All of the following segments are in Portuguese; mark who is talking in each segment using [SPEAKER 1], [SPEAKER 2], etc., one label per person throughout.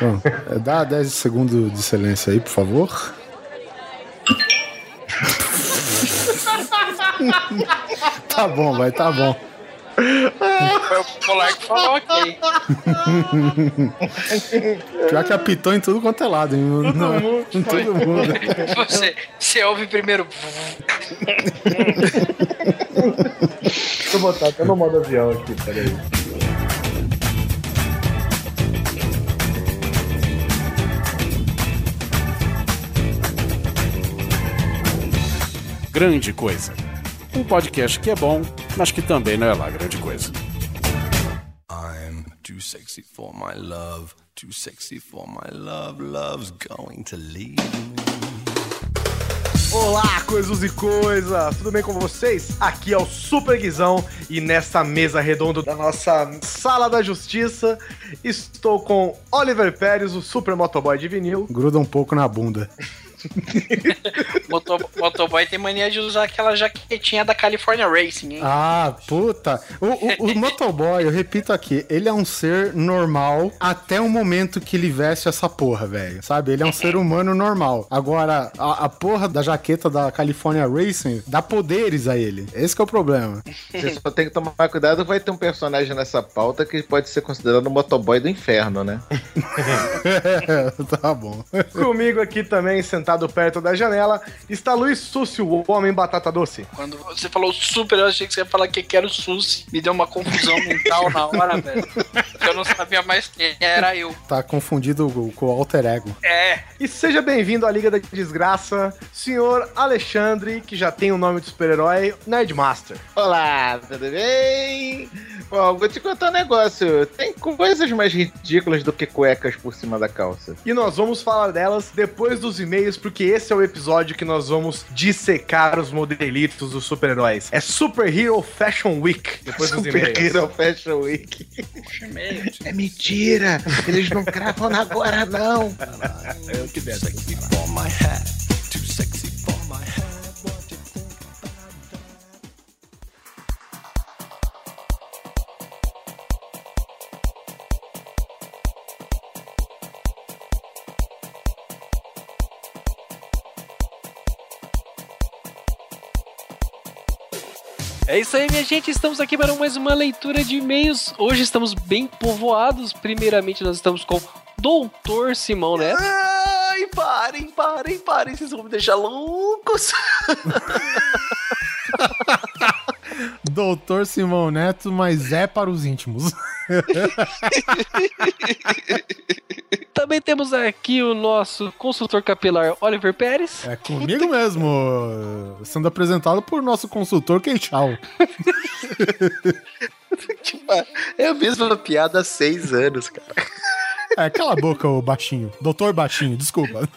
[SPEAKER 1] Bom, é, dá 10 segundos de silêncio aí, por favor. tá bom, vai, tá bom.
[SPEAKER 2] Foi o Polar que falou ok.
[SPEAKER 1] Pior que apitou em tudo quanto é lado. Em,
[SPEAKER 3] Todo
[SPEAKER 1] no-
[SPEAKER 3] mundo
[SPEAKER 1] em todo mundo.
[SPEAKER 2] Você, você ouve primeiro.
[SPEAKER 3] Deixa eu botar até no modo avião aqui, peraí.
[SPEAKER 4] Grande Coisa. Um podcast que é bom, mas que também não é lá grande coisa.
[SPEAKER 5] I'm too sexy for my love, too sexy for my love, love's going to leave me.
[SPEAKER 3] Olá, coisas e coisas! Tudo bem com vocês? Aqui é o Super Guizão e nessa mesa redonda da nossa Sala da Justiça estou com Oliver Pérez, o Super Motoboy de vinil.
[SPEAKER 1] Gruda um pouco na bunda.
[SPEAKER 2] Moto, motoboy tem mania de usar aquela jaquetinha da California Racing, hein?
[SPEAKER 1] Ah, puta. O, o, o motoboy, eu repito aqui, ele é um ser normal até o momento que ele veste essa porra, velho. Sabe? Ele é um ser humano normal. Agora, a, a porra da jaqueta da California Racing dá poderes a ele. Esse que é o problema.
[SPEAKER 6] Você só tem que tomar cuidado, vai ter um personagem nessa pauta que pode ser considerado o motoboy do inferno, né?
[SPEAKER 1] tá bom.
[SPEAKER 3] Comigo aqui também, sentado perto da janela, está Luiz Súcio, o homem batata doce.
[SPEAKER 2] Quando você falou super, eu achei que você ia falar que era o Susi. Me deu uma confusão mental na hora, velho. Eu não sabia mais quem era eu.
[SPEAKER 1] Tá confundido com com o alter ego.
[SPEAKER 2] É.
[SPEAKER 3] E seja bem-vindo à Liga da Desgraça, senhor Alexandre, que já tem o nome de super-herói, Nerdmaster.
[SPEAKER 6] Olá, tudo bem? Bom, vou te contar um negócio. Tem coisas mais ridículas do que cuecas por cima da calça.
[SPEAKER 3] E nós vamos falar delas depois dos e-mails, porque esse é o episódio que nós vamos dissecar os modelitos dos super-heróis. É Super Hero Fashion Week, depois dos
[SPEAKER 6] Super
[SPEAKER 3] e-mails.
[SPEAKER 6] Hero Fashion Week. É mentira! Eles não gravam agora, não!
[SPEAKER 5] Too sexy for my hat, too sexy
[SPEAKER 7] É isso aí, minha gente. Estamos aqui para mais uma leitura de e-mails. Hoje estamos bem povoados. Primeiramente, nós estamos com Doutor Simão Neto.
[SPEAKER 8] Ai, parem, parem, parem, vocês vão me deixar loucos.
[SPEAKER 1] Doutor Simão Neto, mas é para os íntimos.
[SPEAKER 7] Também temos aqui o nosso consultor capilar Oliver Pérez.
[SPEAKER 1] É comigo mesmo. Sendo apresentado por nosso consultor Queixal.
[SPEAKER 8] Tipo, é a mesma piada há seis anos, cara.
[SPEAKER 1] É, cala a boca, ô baixinho. Doutor Baixinho, desculpa.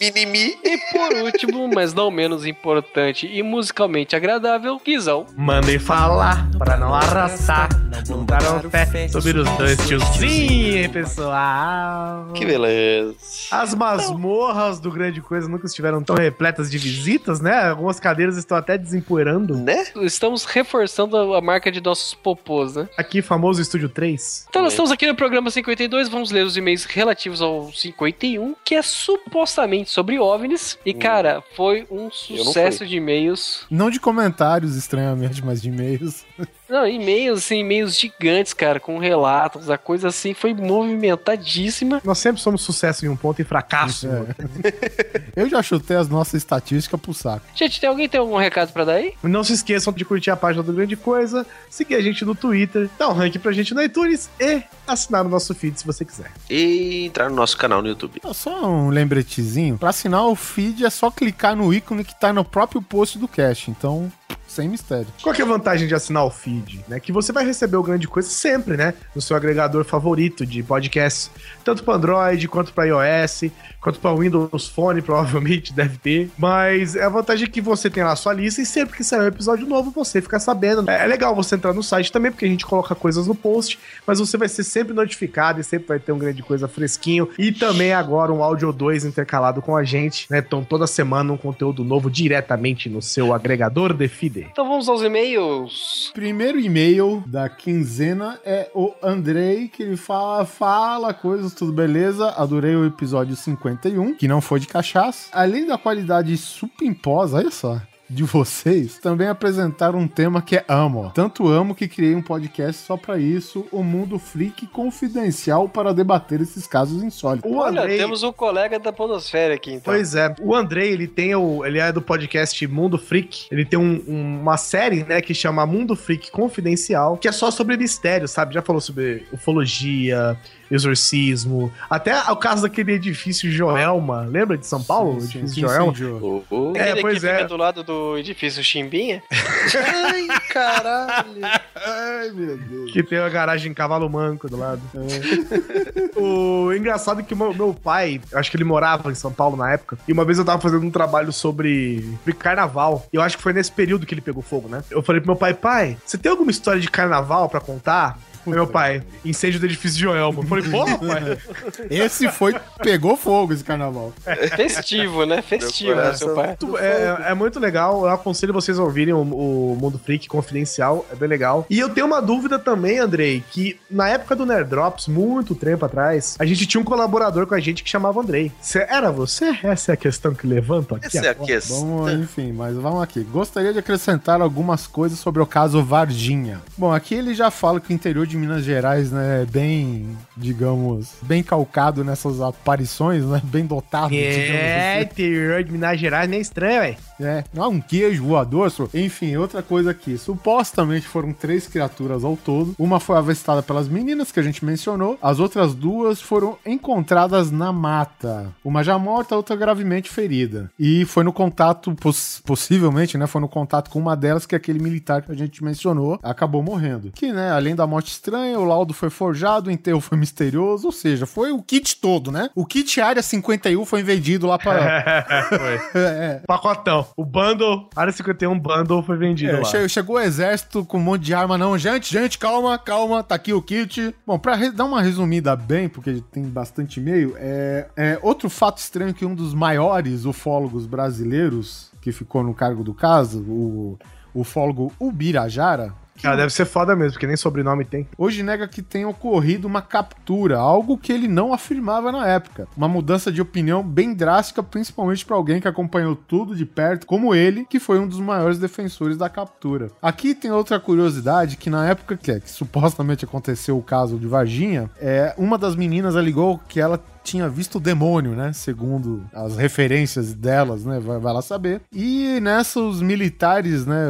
[SPEAKER 8] Minimi.
[SPEAKER 7] E por último, mas não menos importante e musicalmente agradável, Guizão.
[SPEAKER 3] Mandei falar pra não arrastar. Não botaram fé sobre os dois tiozinhos, hein, pessoal.
[SPEAKER 8] Que beleza.
[SPEAKER 3] As masmorras do Grande Coisa nunca estiveram tão repletas de visitas, né? Algumas cadeiras estão até desempoeirando.
[SPEAKER 8] Né?
[SPEAKER 7] Estamos reforçando a marca de nossos popôs, né?
[SPEAKER 3] Aqui, famoso Estúdio 3.
[SPEAKER 7] Então, nós estamos aqui no programa 52, vamos ler os e-mails relativos ao 51, que é supostamente sobre OVNIs. E, cara, foi um sucesso de e-mails.
[SPEAKER 1] Não de comentários, estranhamente, mas de e-mails.
[SPEAKER 7] Não, e-mails, assim, e-mails gigantes, cara, com relatos, a coisa assim foi movimentadíssima.
[SPEAKER 3] Nós sempre somos sucesso em um ponto e fracasso. outro.
[SPEAKER 1] Eu já chutei as nossas estatísticas pro saco.
[SPEAKER 7] Gente, tem alguém tem algum recado pra dar aí?
[SPEAKER 3] Não se esqueçam de curtir a página do Grande Coisa, seguir a gente no Twitter, dar um rank pra gente no iTunes e assinar o nosso feed se você quiser.
[SPEAKER 8] E entrar no nosso canal no YouTube.
[SPEAKER 1] Só um lembretezinho. Pra assinar o feed é só clicar no ícone que tá no próprio post do cast. Então, sem mistério.
[SPEAKER 3] Qual é a vantagem de assinar o feed? Né? Que você vai receber o Grande Coisa sempre, né? No seu agregador favorito de podcast, tanto para Android quanto para iOS, quanto para Windows Phone, provavelmente deve ter. Mas é a vantagem que você tem lá a sua lista e sempre que sair um episódio novo você fica sabendo. É é legal você entrar no site também, porque a gente coloca coisas no post, mas você vai ser sempre notificado e sempre vai ter um Grande Coisa fresquinho. E também agora um áudio 2 intercalado com a gente, né? Então toda semana um conteúdo novo diretamente no seu agregador de feed.
[SPEAKER 7] Então vamos aos e-mails.
[SPEAKER 1] Primeiro e-mail da quinzena é o Andrei, que ele fala, fala coisas, tudo beleza. Adorei o episódio 51, que não foi de cachaça. Além da qualidade supimposa, olha só. De vocês, também apresentaram um tema que é amo. Tanto amo que criei um podcast só pra isso, o Mundo Freak Confidencial para debater esses casos insólitos.
[SPEAKER 3] O
[SPEAKER 7] Olha,
[SPEAKER 3] Andrei,
[SPEAKER 7] temos um colega da Podosfera aqui, então.
[SPEAKER 3] Pois é, o Andrei, ele tem o. Ele é do podcast Mundo Freak. Ele tem um- um- uma série, né, que chama Mundo Freak Confidencial, que é só sobre mistério, sabe? Já falou sobre ufologia, exorcismo, até o caso daquele edifício Joelma. Lembra de São Paulo? o
[SPEAKER 1] Sim, sim,
[SPEAKER 3] edifício
[SPEAKER 1] sim,
[SPEAKER 3] Joelma?
[SPEAKER 1] incendiou.
[SPEAKER 8] Oh, oh.
[SPEAKER 3] É, pois
[SPEAKER 7] que
[SPEAKER 3] é.
[SPEAKER 7] fica do lado do edifício Chimbinha.
[SPEAKER 8] Ai, caralho.
[SPEAKER 1] Ai, meu Deus.
[SPEAKER 3] Que tem uma garagem em cavalo manco do lado. o engraçado é que meu, meu pai, eu acho que ele morava em São Paulo na época, e uma vez eu tava fazendo um trabalho sobre, sobre carnaval, e eu acho que foi nesse período que ele pegou fogo, né? Eu falei pro meu pai, pai, você tem alguma história de carnaval pra contar? Meu pai, incêndio do edifício de Joelma. Eu falei, porra, pai.
[SPEAKER 1] Esse foi. Pegou fogo esse carnaval.
[SPEAKER 7] Festivo, né? Festivo, né, seu pai.
[SPEAKER 3] Tu- É, é muito legal, eu aconselho vocês a ouvirem o, o Mundo Freak Confidencial, é bem legal. E eu tenho uma dúvida também, Andrei, que na época do Nerd Drops, muito tempo atrás, a gente tinha um colaborador com a gente que chamava Andrei. Cê- era você? Essa é a questão que levanto aqui
[SPEAKER 8] Essa é a
[SPEAKER 3] agora.
[SPEAKER 8] questão.
[SPEAKER 1] Bom, enfim, mas vamos aqui. Gostaria de acrescentar algumas coisas sobre o caso Varginha. Bom, aqui ele já fala que o interior de Minas Gerais, né, é bem, digamos, bem calcado nessas aparições, né, bem dotado,
[SPEAKER 3] É,
[SPEAKER 1] digamos
[SPEAKER 3] interior de Minas Gerais nem é estranho, velho.
[SPEAKER 1] assim. É, não, um queijo voador, só. enfim, outra coisa aqui. Supostamente foram três criaturas ao todo. Uma foi avistada pelas meninas que a gente mencionou. As outras duas foram encontradas na mata. Uma já morta, a outra gravemente ferida. E foi no contato, poss- possivelmente, né? Foi no contato com uma delas que aquele militar que a gente mencionou acabou morrendo. Que, né, além da morte estranha, o laudo foi forjado, o enterro foi misterioso, ou seja, foi o kit todo, né? O kit Área 51 foi vendido lá para.
[SPEAKER 3] foi.
[SPEAKER 1] é,
[SPEAKER 3] Pacotão. O bundle, área 51 bundle foi vendido
[SPEAKER 1] É,
[SPEAKER 3] lá.
[SPEAKER 1] che- chegou o exército com um monte de arma, não. Gente, gente, calma, calma, tá aqui o kit. Bom, pra re- dar uma resumida bem, porque tem bastante e-mail, é, é outro fato estranho que um dos maiores ufólogos brasileiros que ficou no cargo do caso, o ufólogo Ubirajara,
[SPEAKER 3] Ah, deve ser foda mesmo, porque nem sobrenome tem.
[SPEAKER 1] hoje nega que tenha ocorrido uma captura, algo que ele não afirmava na época. Uma mudança de opinião bem drástica, principalmente para alguém que acompanhou tudo de perto, como ele, que foi um dos maiores defensores da captura. Aqui tem outra curiosidade que na época que, que supostamente aconteceu o caso de Varginha, é uma das meninas alegou que ela tinha visto o demônio, né? Segundo as referências delas, né? Vai, vai lá saber. E nessa, os militares, né?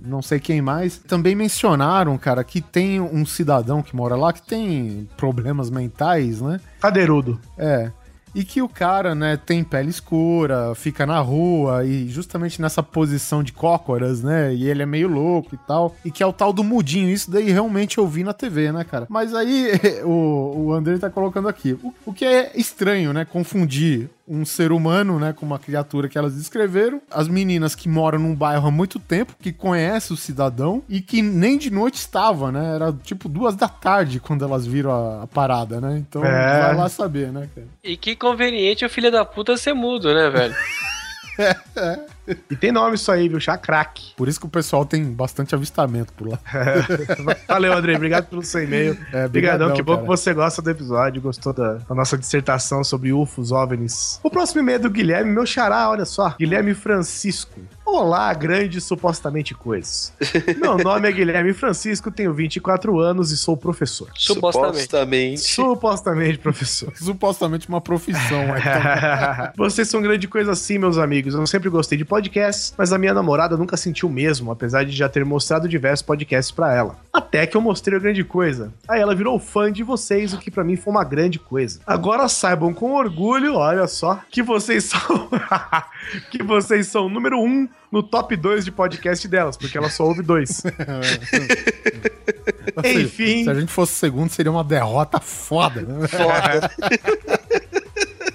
[SPEAKER 1] Não sei quem mais, também mencionaram, cara, que tem um cidadão que mora lá que tem problemas mentais, né?
[SPEAKER 3] Cadeirudo.
[SPEAKER 1] É. E que o cara, né, tem pele escura, fica na rua e justamente nessa posição de cócoras, né? E ele é meio louco e tal. E que é o tal do mudinho. Isso daí realmente eu vi na TV, né, cara? Mas aí o, o André tá colocando aqui. O, o que é estranho, né? Confundir um ser humano, né, com uma criatura que elas descreveram. As meninas que moram num bairro há muito tempo, que conhecem o cidadão e que nem de noite estava, né? Era tipo duas da tarde quando elas viram a, a parada, né? Então
[SPEAKER 3] É.
[SPEAKER 1] vai lá saber, né, cara?
[SPEAKER 7] E que conveniente o filho da puta ser mudo, né, velho?
[SPEAKER 3] E tem nome isso aí, viu? Chacraque.
[SPEAKER 1] Por isso que o pessoal tem bastante avistamento por lá.
[SPEAKER 3] Valeu, Andrei. Obrigado pelo seu e-mail.
[SPEAKER 1] É,
[SPEAKER 3] Obrigadão,
[SPEAKER 1] brigadão,
[SPEAKER 3] que bom
[SPEAKER 1] cara.
[SPEAKER 3] que você gosta do episódio, gostou da, da nossa dissertação sobre UFOs, OVNIs. O próximo e-mail é do Guilherme, meu xará, olha só. Guilherme Francisco. Olá, grandes supostamente coisas. Meu nome é Guilherme Francisco, tenho 24 anos e sou professor.
[SPEAKER 7] Supostamente.
[SPEAKER 8] Supostamente.
[SPEAKER 3] Supostamente professor.
[SPEAKER 1] Supostamente uma profissão. então.
[SPEAKER 3] Vocês são grande coisa assim, meus amigos. Eu sempre gostei de podcasts, mas a minha namorada nunca sentiu o mesmo, apesar de já ter mostrado diversos podcasts pra ela. Até que eu mostrei a grande coisa. Aí ela virou fã de vocês, o que pra mim foi uma grande coisa. Agora saibam com orgulho, olha só, que vocês são que vocês são o número um no top 2 de podcast delas, porque ela só ouve dois. Enfim.
[SPEAKER 1] Se a gente fosse segundo, seria uma derrota foda. Né?
[SPEAKER 8] Foda.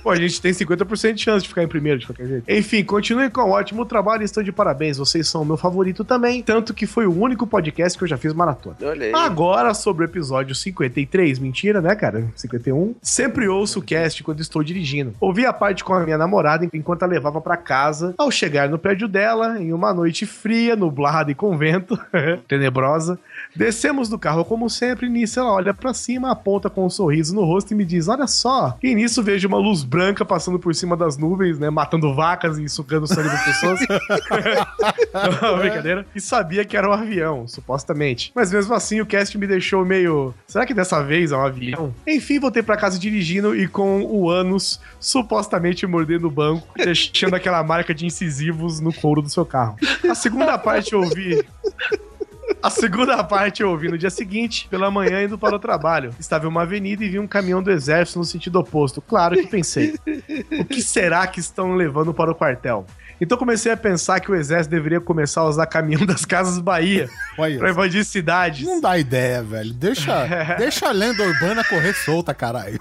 [SPEAKER 3] Pô, a gente tem 50% de chance de ficar em primeiro de qualquer jeito. Enfim, continuem com um ótimo trabalho e estão de parabéns. Vocês são o meu favorito também, tanto que foi o único podcast que eu já fiz maratona.
[SPEAKER 8] Olha aí.
[SPEAKER 3] Agora sobre o episódio 53, mentira, né, cara? 51. Sempre ouço o cast quando estou dirigindo. Ouvi a parte com a minha namorada enquanto a levava pra casa. Ao chegar no prédio dela, em uma noite fria, nublada e com vento, tenebrosa, descemos do carro como sempre. E nisso ela olha pra cima, aponta com um sorriso no rosto e me diz: Olha só. E nisso vejo uma luz branca passando por cima das nuvens, né? Matando vacas e sugando o sangue das pessoas. Não, brincadeira. E sabia que era um avião, supostamente. Mas mesmo assim, o cast me deixou meio. Será que dessa vez é um avião? Enfim, voltei pra casa dirigindo e com o ânus supostamente mordendo o banco, deixando aquela marca de incisivos no couro do seu carro. A segunda parte eu ouvi. A segunda parte eu ouvi no dia seguinte, pela manhã indo para o trabalho. Estava em uma avenida e vi um caminhão do exército no sentido oposto. Claro que pensei, o que será que estão levando para o quartel? Então comecei a pensar que o exército deveria começar a usar caminhão das Casas Bahia
[SPEAKER 1] Olha,
[SPEAKER 3] para invadir cidades.
[SPEAKER 1] não dá ideia, velho. Deixa, deixa a lenda urbana correr solta, caralho.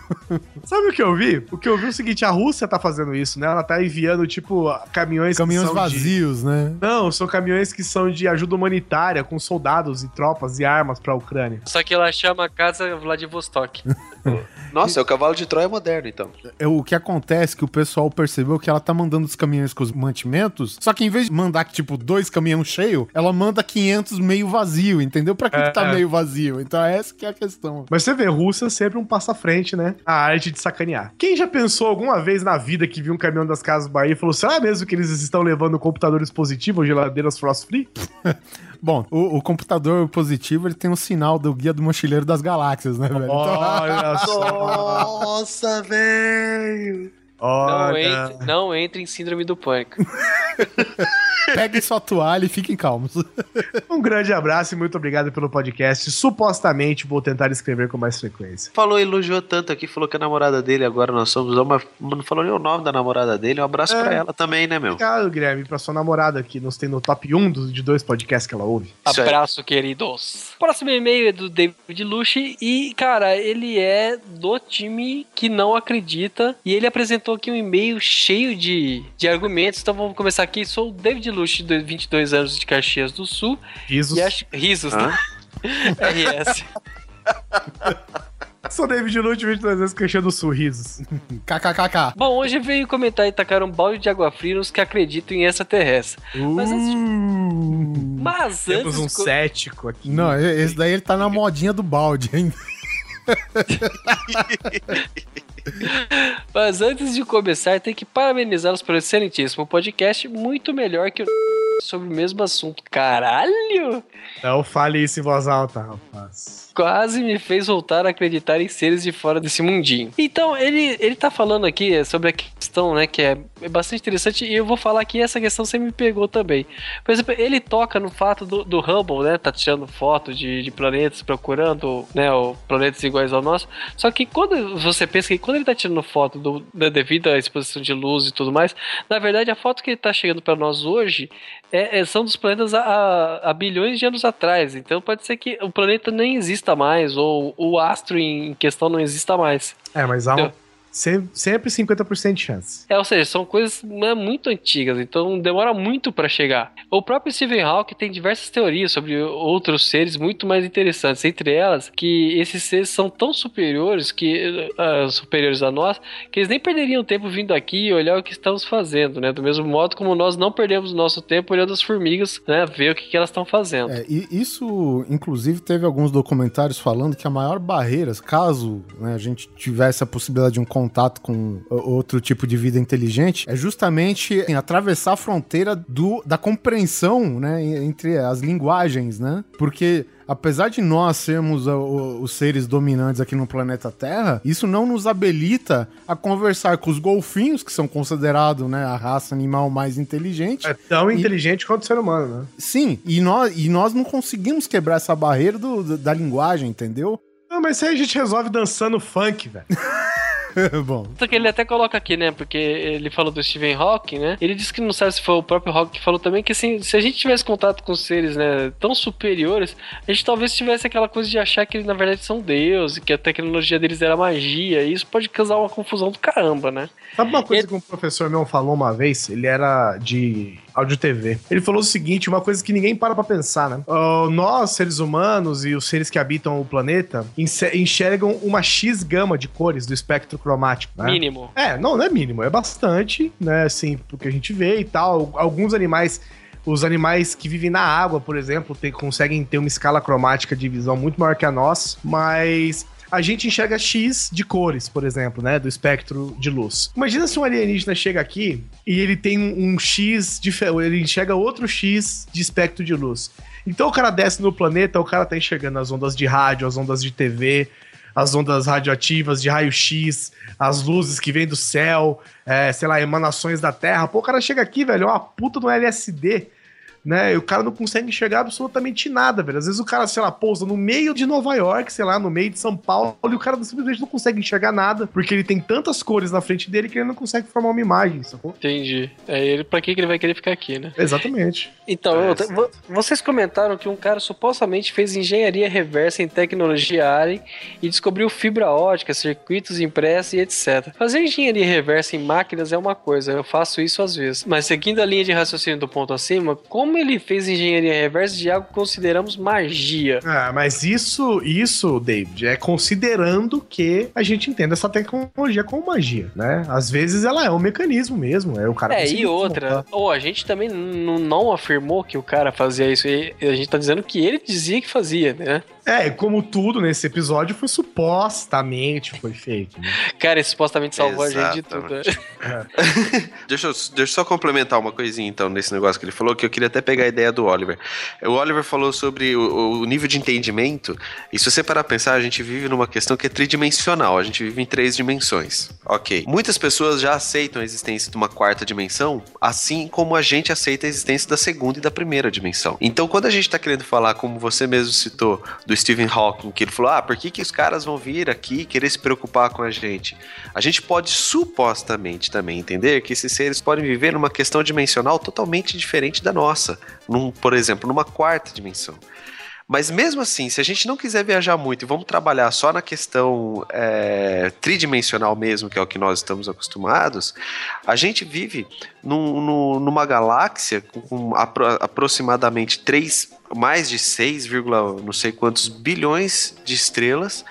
[SPEAKER 3] Sabe o que eu vi? O que eu vi é o seguinte, a Rússia tá fazendo isso, né? Ela tá enviando, tipo, caminhões que
[SPEAKER 1] Caminhões
[SPEAKER 3] são de-
[SPEAKER 1] vazios, né?
[SPEAKER 3] Não, são caminhões que são de ajuda humanitária, com soldados e tropas e armas pra Ucrânia.
[SPEAKER 7] Só que ela chama a casa Vladivostok.
[SPEAKER 8] Nossa, é o cavalo de Troia moderno, então.
[SPEAKER 1] É, o que acontece é que o pessoal percebeu que ela tá mandando os caminhões com os mantimentos, só que em vez de mandar, tipo, dois caminhões cheios, ela manda 500 meio vazio, entendeu? Pra que, que tá
[SPEAKER 3] É.
[SPEAKER 1] meio vazio? Então essa que é a questão.
[SPEAKER 3] Mas você vê, Rússia sempre um passo à frente, né? A arte de sacanear. Quem já pensou alguma vez na vida que viu um caminhão das Casas Bahia e falou: será mesmo que eles estão levando computadores positivos ou geladeiras frost free?
[SPEAKER 1] Bom, o, o computador positivo, ele tem um sinal do Guia do Mochileiro das Galáxias, né, velho? Então,
[SPEAKER 3] Olha só.
[SPEAKER 8] Nossa, velho!
[SPEAKER 7] Não entre, não entre em síndrome do pânico.
[SPEAKER 1] peguem sua toalha e fiquem calmos.
[SPEAKER 3] Um grande abraço e muito obrigado pelo podcast. Supostamente vou tentar escrever com mais frequência.
[SPEAKER 8] Falou, elogiou tanto aqui, falou que a namorada dele, agora nós somos uma. Não falou nem o nome da namorada dele. Um abraço
[SPEAKER 3] É.
[SPEAKER 8] pra ela também, né, meu?
[SPEAKER 3] Obrigado, Guilherme, pra sua namorada que nos tem no top 1 dos, de dois podcasts que ela ouve.
[SPEAKER 7] Abraço, queridos. Próximo e-mail é do David Luche e, cara, ele é do time que não acredita e ele apresentou aqui um e-mail cheio de, de argumentos. Então vamos começar aqui. Sou o David Luche, de 22 anos de Caxias do Sul
[SPEAKER 3] Risos.
[SPEAKER 7] e acho... Risos,
[SPEAKER 8] Hã?
[SPEAKER 7] né? RS.
[SPEAKER 3] Sou David Lute, 22 anos, Caxias do Sul, risos.
[SPEAKER 1] KKKK.
[SPEAKER 7] Bom, hoje veio comentar e tacar um balde de água fria nos que acreditam em extraterrestre. Mas antes
[SPEAKER 3] Uh,
[SPEAKER 7] Mas
[SPEAKER 3] Temos
[SPEAKER 7] antes
[SPEAKER 3] um
[SPEAKER 7] co-
[SPEAKER 3] cético aqui.
[SPEAKER 1] Não, esse daí ele tá na modinha do balde ainda.
[SPEAKER 7] Mas antes de começar, tem que parabenizá-los por excelentíssimo podcast, muito melhor que o sobre o mesmo assunto. Caralho!
[SPEAKER 3] Não fale isso em voz alta, rapaz.
[SPEAKER 7] Quase me fez voltar a acreditar em seres de fora desse mundinho. Então, ele, ele tá falando aqui sobre a questão, né, que é, é bastante interessante, e eu vou falar que essa questão sempre me pegou também. Por exemplo, ele toca no fato do, do Hubble, né, tá tirando foto de, de planetas, procurando, né, planetas iguais ao nosso. Só que quando você pensa que quando ele tá tirando foto do, da devido à exposição de luz e tudo mais, na verdade a foto que ele tá chegando para nós hoje é, é- são dos planetas há bilhões de anos atrás. Então pode ser que o planeta nem exista mais, ou o astro em questão não exista mais.
[SPEAKER 3] É, mas há um, Sempre 50% de chance.
[SPEAKER 7] É, ou seja, são coisas né, muito antigas, então demora muito para chegar. O próprio Stephen Hawking tem diversas teorias sobre outros seres muito mais interessantes, entre elas que esses seres são tão superiores que ah, superiores a nós, que eles nem perderiam tempo vindo aqui e olhar o que estamos fazendo, né? Do mesmo modo como nós não perdemos nosso tempo olhando as formigas, né, ver o que, que elas estão fazendo.
[SPEAKER 1] É, e isso, inclusive, teve alguns documentários falando que a maior barreira, caso né, a gente tivesse a possibilidade de um contato com outro tipo de vida inteligente, é justamente em atravessar a fronteira do, da compreensão né, en- entre as linguagens, né? Porque apesar de nós sermos os seres dominantes aqui no planeta Terra, isso não nos habilita a conversar com os golfinhos, que são considerados né, a raça animal mais inteligente.
[SPEAKER 3] É tão
[SPEAKER 1] E-
[SPEAKER 3] inteligente quanto o ser humano, né?
[SPEAKER 1] Sim, e nós, e nós não conseguimos quebrar essa barreira do- da linguagem, entendeu?
[SPEAKER 3] Não, mas isso aí a gente resolve dançando funk, velho.
[SPEAKER 1] Bom,
[SPEAKER 7] Só que ele até coloca aqui, né? Porque ele falou do Stephen Hawking, né? Ele disse que não sabe se foi o próprio Hawking que falou também que assim, se a gente tivesse contato com seres, né, tão superiores, a gente talvez tivesse aquela coisa de achar que eles na verdade são deuses, que a tecnologia deles era magia, e isso pode causar uma confusão do caramba, né?
[SPEAKER 3] Sabe uma coisa
[SPEAKER 7] Ele-
[SPEAKER 3] que um professor meu falou uma vez? Ele era de áudio TV. Ele falou o seguinte, uma coisa que ninguém para pra pensar, né? Ah, nós, seres humanos e os seres que habitam o planeta, enxergam uma X gama de cores do espectro cromático, né?
[SPEAKER 7] Mínimo.
[SPEAKER 3] É, não, não é mínimo, é bastante, né? Assim, pro que a gente vê e tal. Alguns animais. Os animais que vivem na água, por exemplo, conseguem ter uma escala cromática de visão muito maior que a nossa, mas a gente enxerga X de cores, por exemplo, né? Do espectro de luz. Imagina se um alienígena chega aqui e ele tem um, X, dife- ele enxerga outro X de espectro de luz. Então o cara desce no planeta, o cara tá enxergando as ondas de rádio, as ondas de TV, as ondas radioativas de raio-x, as luzes que vêm do céu, é, sei lá, emanações da Terra. Pô, o cara chega aqui, velho, é uma puta no LSD, né? E o cara não consegue enxergar absolutamente nada, velho. Às vezes o cara, sei lá, pousa no meio de Nova York, sei lá, no meio de São Paulo, e o cara simplesmente não consegue enxergar nada, porque ele tem tantas cores na frente dele que ele não consegue formar uma imagem, sacou?
[SPEAKER 7] Entendi. É ele, pra que ele vai querer ficar aqui, né?
[SPEAKER 3] Exatamente.
[SPEAKER 7] Então, outra, vo- vocês comentaram que um cara supostamente fez engenharia reversa em tecnologia Alien e descobriu fibra ótica, circuitos impressos e etc. Fazer engenharia reversa em máquinas é uma coisa, eu faço isso às vezes. Mas seguindo a linha de raciocínio do ponto acima, como ele fez engenharia reversa de algo que consideramos magia?
[SPEAKER 3] Ah, mas isso, isso, David, é considerando que a gente entenda essa tecnologia como magia, né? Às vezes ela é um mecanismo mesmo, é o cara
[SPEAKER 7] É, e outra, ou a gente também não afirmou que o cara fazia isso, e a gente tá dizendo que ele dizia que fazia, né?
[SPEAKER 3] É, como tudo nesse episódio foi supostamente foi feito, né?
[SPEAKER 7] Cara, ele supostamente salvou a gente de tudo. né?
[SPEAKER 8] Deixa eu, deixa eu só complementar uma coisinha, então, nesse negócio que ele falou, que eu queria até pegar a ideia do Oliver. O Oliver falou sobre o, o nível de entendimento, e se você parar pra pensar, a gente vive numa questão que é tridimensional, a gente vive em três dimensões. Ok. Muitas pessoas já aceitam a existência de uma quarta dimensão, assim como a gente aceita a existência da segunda e da primeira dimensão. Então, quando a gente tá querendo falar, como você mesmo citou, do Stephen Hawking, que ele falou, ah, por que, que os caras vão vir aqui querer se preocupar com a gente? A gente pode supostamente também entender que esses seres podem viver numa questão dimensional totalmente diferente da nossa, num, por exemplo, numa quarta dimensão. Mas mesmo assim, se a gente não quiser viajar muito e vamos trabalhar só na questão é, tridimensional mesmo, que é o que nós estamos acostumados, a gente vive num- num- numa galáxia com, com apro- aproximadamente 3, mais de 6, vírgula não sei quantos bilhões de estrelas,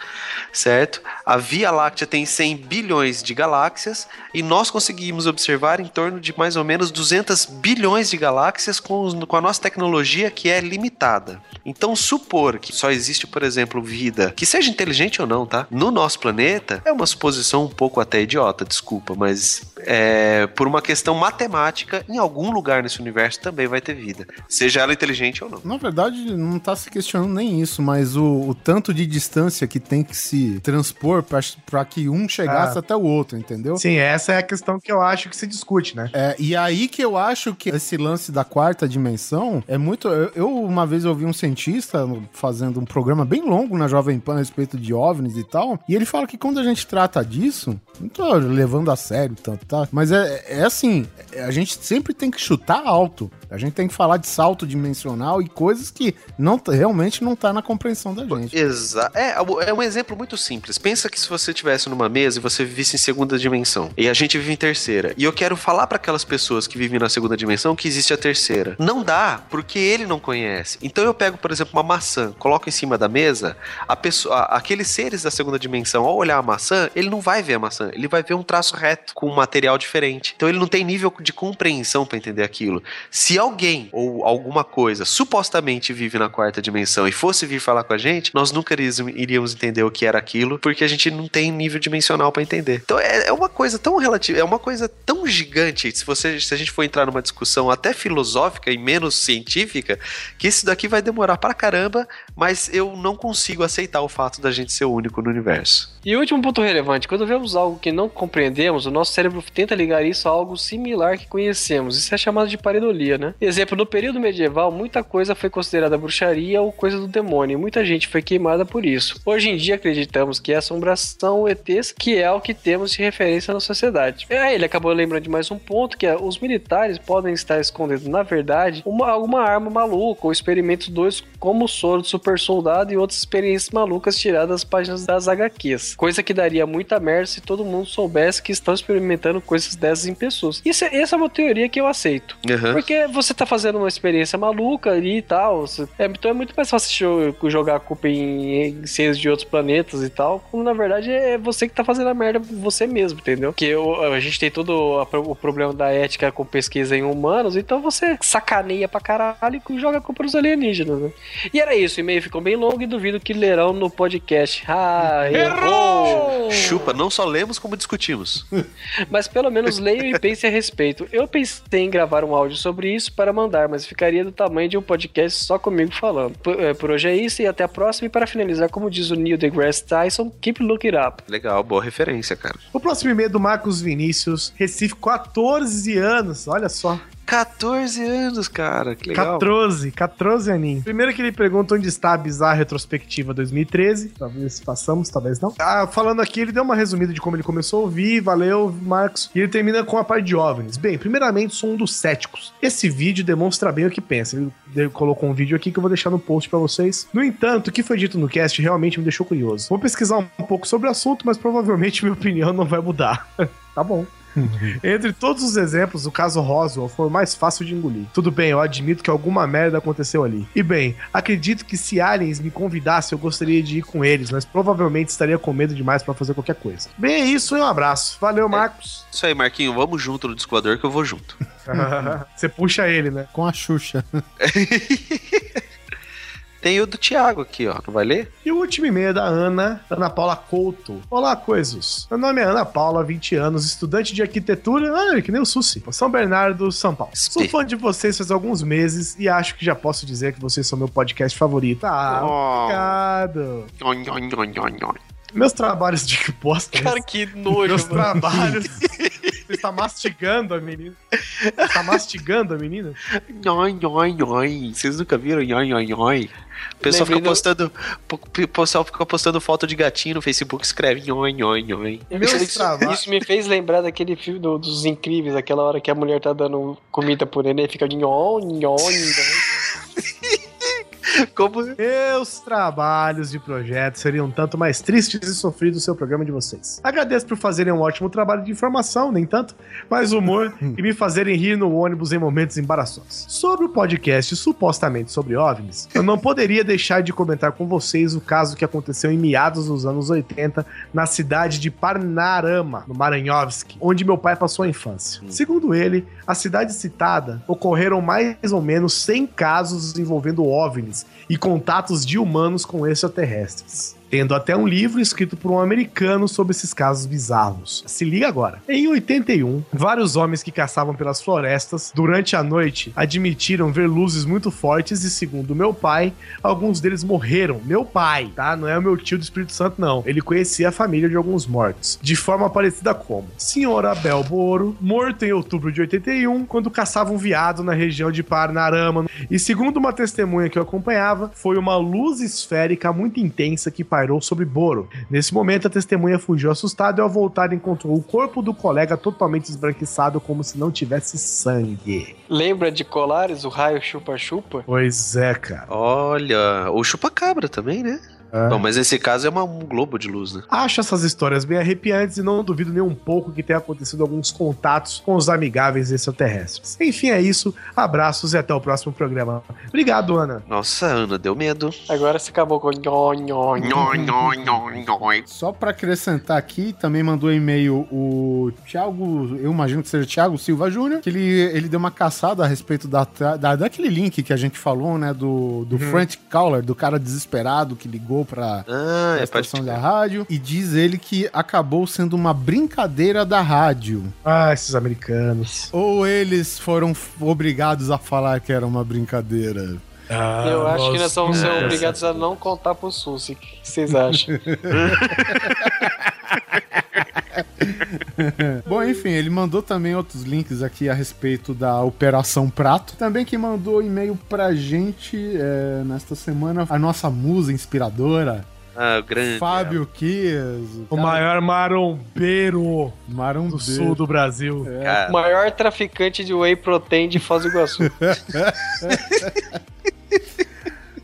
[SPEAKER 8] certo? A Via Láctea tem 100 bilhões de galáxias e nós conseguimos observar em torno de mais ou menos 200 bilhões de galáxias com, com a nossa tecnologia que é limitada. Então, supor que só existe, por exemplo, vida que seja inteligente ou não, tá? No nosso planeta é uma suposição um pouco até idiota, desculpa, mas é, por uma questão matemática, em algum lugar nesse universo também vai ter vida, seja ela inteligente ou não.
[SPEAKER 1] Na verdade, não tá se questionando nem isso, mas o, o tanto de distância que tem que se transpor pra, pra que um chegasse
[SPEAKER 3] Ah.
[SPEAKER 1] até o outro, entendeu?
[SPEAKER 3] Sim, essa é a questão que eu acho que se discute, né?
[SPEAKER 1] É, e aí que eu acho que esse lance da quarta dimensão é muito. Eu, eu, uma vez ouvi um cientista fazendo um programa bem longo na Jovem Pan a respeito de OVNIs e tal, e ele fala que quando a gente trata disso, não tô levando a sério tanto, tá? Mas é, é assim, a gente sempre tem que chutar alto. A gente tem que falar de salto dimensional e coisas que não, realmente não tá na compreensão da gente.
[SPEAKER 8] Exato. É, é um exemplo muito simples. Pensa que se você estivesse numa mesa e você vivesse em segunda dimensão e a gente vive em terceira, e eu quero falar para aquelas pessoas que vivem na segunda dimensão que existe a terceira. Não dá, porque ele não conhece. Então eu pego, por exemplo, uma maçã, coloco em cima da mesa, a pessoa, aqueles seres da segunda dimensão, ao olhar a maçã, ele não vai ver a maçã, ele vai ver um traço reto com um material diferente. Então ele não tem nível de compreensão para entender aquilo. Se alguém ou alguma coisa supostamente vive na quarta dimensão e fosse vir falar com a gente, nós nunca iríamos- entender o que era aquilo, porque a gente não tem nível dimensional para entender. Então é, é uma coisa tão relativa, é uma coisa tão gigante, se você se a gente for entrar numa discussão até filosófica e menos científica, que isso daqui vai demorar pra caramba, mas eu não consigo aceitar o fato da gente ser o único no universo.
[SPEAKER 7] E último ponto relevante, quando vemos algo que não compreendemos, o nosso cérebro tenta ligar isso a algo similar que conhecemos. Isso é chamado de pareidolia, né? Exemplo, no período medieval, muita coisa foi considerada bruxaria ou coisa do demônio, e muita gente foi queimada por isso. Hoje em dia acreditamos que é assombração ETs, que é o que temos de referência na sociedade. Aí ele acabou lembrando de mais um ponto, que é os militares podem estar escondendo, na verdade, uma, alguma arma maluca ou experimentos dois como o soro do super soldado e outras experiências malucas tiradas das páginas das HQs. Coisa que daria muita merda se todo mundo soubesse que estão experimentando coisas dessas em pessoas. Isso, é- essa é uma teoria que eu aceito.
[SPEAKER 8] Aham.
[SPEAKER 7] Porque você tá fazendo uma experiência maluca ali e tal. é, então é muito mais fácil jo- jogar a culpa em, em seres de outros planetas e tal. Quando na verdade é você que tá fazendo a merda você mesmo, entendeu? Porque o- a gente tem todo a- o problema da ética com pesquisa em humanos, então você sacaneia pra caralho e joga a culpa nos alienígenas, né? E era isso, o e-mail ficou bem longo e duvido que lerão no podcast. Ah, errou!
[SPEAKER 8] Chupa, não só lemos como discutimos.
[SPEAKER 7] Mas pelo menos leiam e pensem a respeito. Eu pensei em gravar um áudio sobre isso para mandar, mas ficaria do tamanho de um podcast só comigo falando. Por, eh, por hoje é isso e até a próxima. E para finalizar, como diz o Neil deGrasse Tyson, keep looking up.
[SPEAKER 8] Legal, boa referência, cara.
[SPEAKER 3] O próximo e-mail é do Marcos Vinícius, Recife, 14 anos, olha só.
[SPEAKER 8] 14 anos, cara, que legal.
[SPEAKER 3] 14, 14 aninhos. Primeiro que ele pergunta onde está a bizarra retrospectiva 2013. Talvez passamos, talvez não. Ah, falando aqui, ele deu uma resumida de como ele começou a ouvir. Valeu, Marcos. E ele termina com a parte de OVNIs. Bem, primeiramente, sou um dos céticos. Esse vídeo demonstra bem o que pensa. Ele, colocou um vídeo aqui que eu vou deixar no post pra vocês. No entanto, o que foi dito no cast realmente me deixou curioso. Vou pesquisar um pouco sobre o assunto, mas provavelmente minha opinião não vai mudar. tá bom. Entre todos os exemplos, o caso Roswell foi o mais fácil de engolir. Tudo bem, eu admito que alguma merda aconteceu ali. E bem, acredito que se aliens me convidassem, eu gostaria de ir com eles, mas provavelmente estaria com medo demais pra fazer qualquer coisa. Bem, é isso e um abraço. Valeu, Marcos.
[SPEAKER 8] Isso aí, Marquinho, vamos junto no Descoador que eu vou junto.
[SPEAKER 3] Você puxa ele, né?
[SPEAKER 1] Com a Xuxa.
[SPEAKER 8] Tem o do Thiago aqui, ó. Não vai ler?
[SPEAKER 3] E o último e-mail é da Ana, Ana Paula Couto. Olá, coisas. Meu nome é Ana Paula, 20 anos, estudante de arquitetura, ah, que nem o Susi, São Bernardo, São Paulo. Sou fã de vocês faz alguns meses e acho que já posso dizer que vocês são meu podcast favorito. Ah,
[SPEAKER 8] Oh.
[SPEAKER 3] obrigado.
[SPEAKER 8] Nhon, nhon, nhon, nhon, nhon.
[SPEAKER 3] Meus trabalhos de que posta.
[SPEAKER 7] Cara, que nojo,
[SPEAKER 3] Meus
[SPEAKER 7] mano.
[SPEAKER 3] trabalhos. Você está mastigando a menina. Você está mastigando a menina?
[SPEAKER 8] Nhon, nhon, nhon. Vocês nunca viram nhon, nhon, nhon? O pessoal fica postando. O pessoal fica postando foto de gatinho no Facebook, escreve nhon, nhon, nhon.
[SPEAKER 3] Meus
[SPEAKER 7] Isso,
[SPEAKER 3] trabalhos.
[SPEAKER 7] isso me fez lembrar daquele filme do- dos incríveis, aquela hora que a mulher tá dando comida pro neném e fica nhon, nhon, nhon.
[SPEAKER 8] Como.
[SPEAKER 3] Meus trabalhos de projeto seriam um tanto mais tristes e sofridos do seu programa de vocês. Agradeço por fazerem um ótimo trabalho de informação, nem tanto, mas humor e me fazerem rir no ônibus em momentos embaraçosos. Sobre o podcast supostamente sobre OVNIs, eu não poderia deixar de comentar com vocês o caso que aconteceu em meados dos anos 80 na cidade de Parnarama, no Maranhovski, onde meu pai passou a infância. Segundo ele, a cidade citada ocorreram mais ou menos 100 casos envolvendo OVNIs e contatos de humanos com extraterrestres. Tendo até um livro escrito por um americano sobre esses casos bizarros. Se liga agora. Em 81, vários homens que caçavam pelas florestas durante a noite admitiram ver luzes muito fortes e, segundo meu pai, alguns deles morreram. Meu pai, tá? Não é o meu tio do Espírito Santo, não. Ele conhecia a família de alguns mortos. De forma parecida como Senhor Abel Boro, morto em outubro de 81, quando caçava um viado na região de Parnarama. E segundo uma testemunha que eu acompanhava, foi uma luz esférica muito intensa que pairou sobre Boro. Nesse momento, a testemunha fugiu assustada e ao voltar encontrou o corpo do colega totalmente esbranquiçado como se não tivesse sangue.
[SPEAKER 7] Lembra de Colares, o raio chupa-chupa?
[SPEAKER 3] Pois é, cara.
[SPEAKER 8] Olha, o chupacabra também, né?
[SPEAKER 3] É.
[SPEAKER 8] Bom, mas nesse caso é uma- um globo de luz, né?
[SPEAKER 3] Acho essas histórias bem arrepiantes e não duvido nem um pouco que tenha acontecido alguns contatos com os amigáveis extraterrestres. Enfim, é isso. Abraços e até o próximo programa. Obrigado, Ana.
[SPEAKER 8] Nossa, Ana, deu medo.
[SPEAKER 7] Agora você acabou com.
[SPEAKER 1] Só pra acrescentar aqui, também mandou e-mail o Thiago, eu imagino que seja Thiago Silva Júnior, que ele, ele deu uma caçada a respeito da, da- daquele link que a gente falou, né, do, do Frank Caller, do cara desesperado que ligou pra,
[SPEAKER 8] Ah,
[SPEAKER 1] pra
[SPEAKER 8] é
[SPEAKER 1] estação da rádio, e diz ele que acabou sendo uma brincadeira da rádio.
[SPEAKER 3] Ah, esses americanos.
[SPEAKER 1] Ou eles foram obrigados a falar que era uma brincadeira.
[SPEAKER 7] Eu acho que nós vamos ser
[SPEAKER 3] nossa.
[SPEAKER 7] obrigados a não contar pro Susi. O que vocês acham?
[SPEAKER 1] Bom, enfim, ele mandou também outros links aqui a respeito da Operação Prato. Também que mandou e-mail pra gente é, nesta semana, a nossa musa inspiradora,
[SPEAKER 8] Ah, o grande.
[SPEAKER 1] Fábio Kias.
[SPEAKER 3] O maior marombeiro
[SPEAKER 1] Marão
[SPEAKER 3] do sul do Brasil.
[SPEAKER 8] Cara,
[SPEAKER 7] O maior traficante de whey protein de Foz do Iguaçu.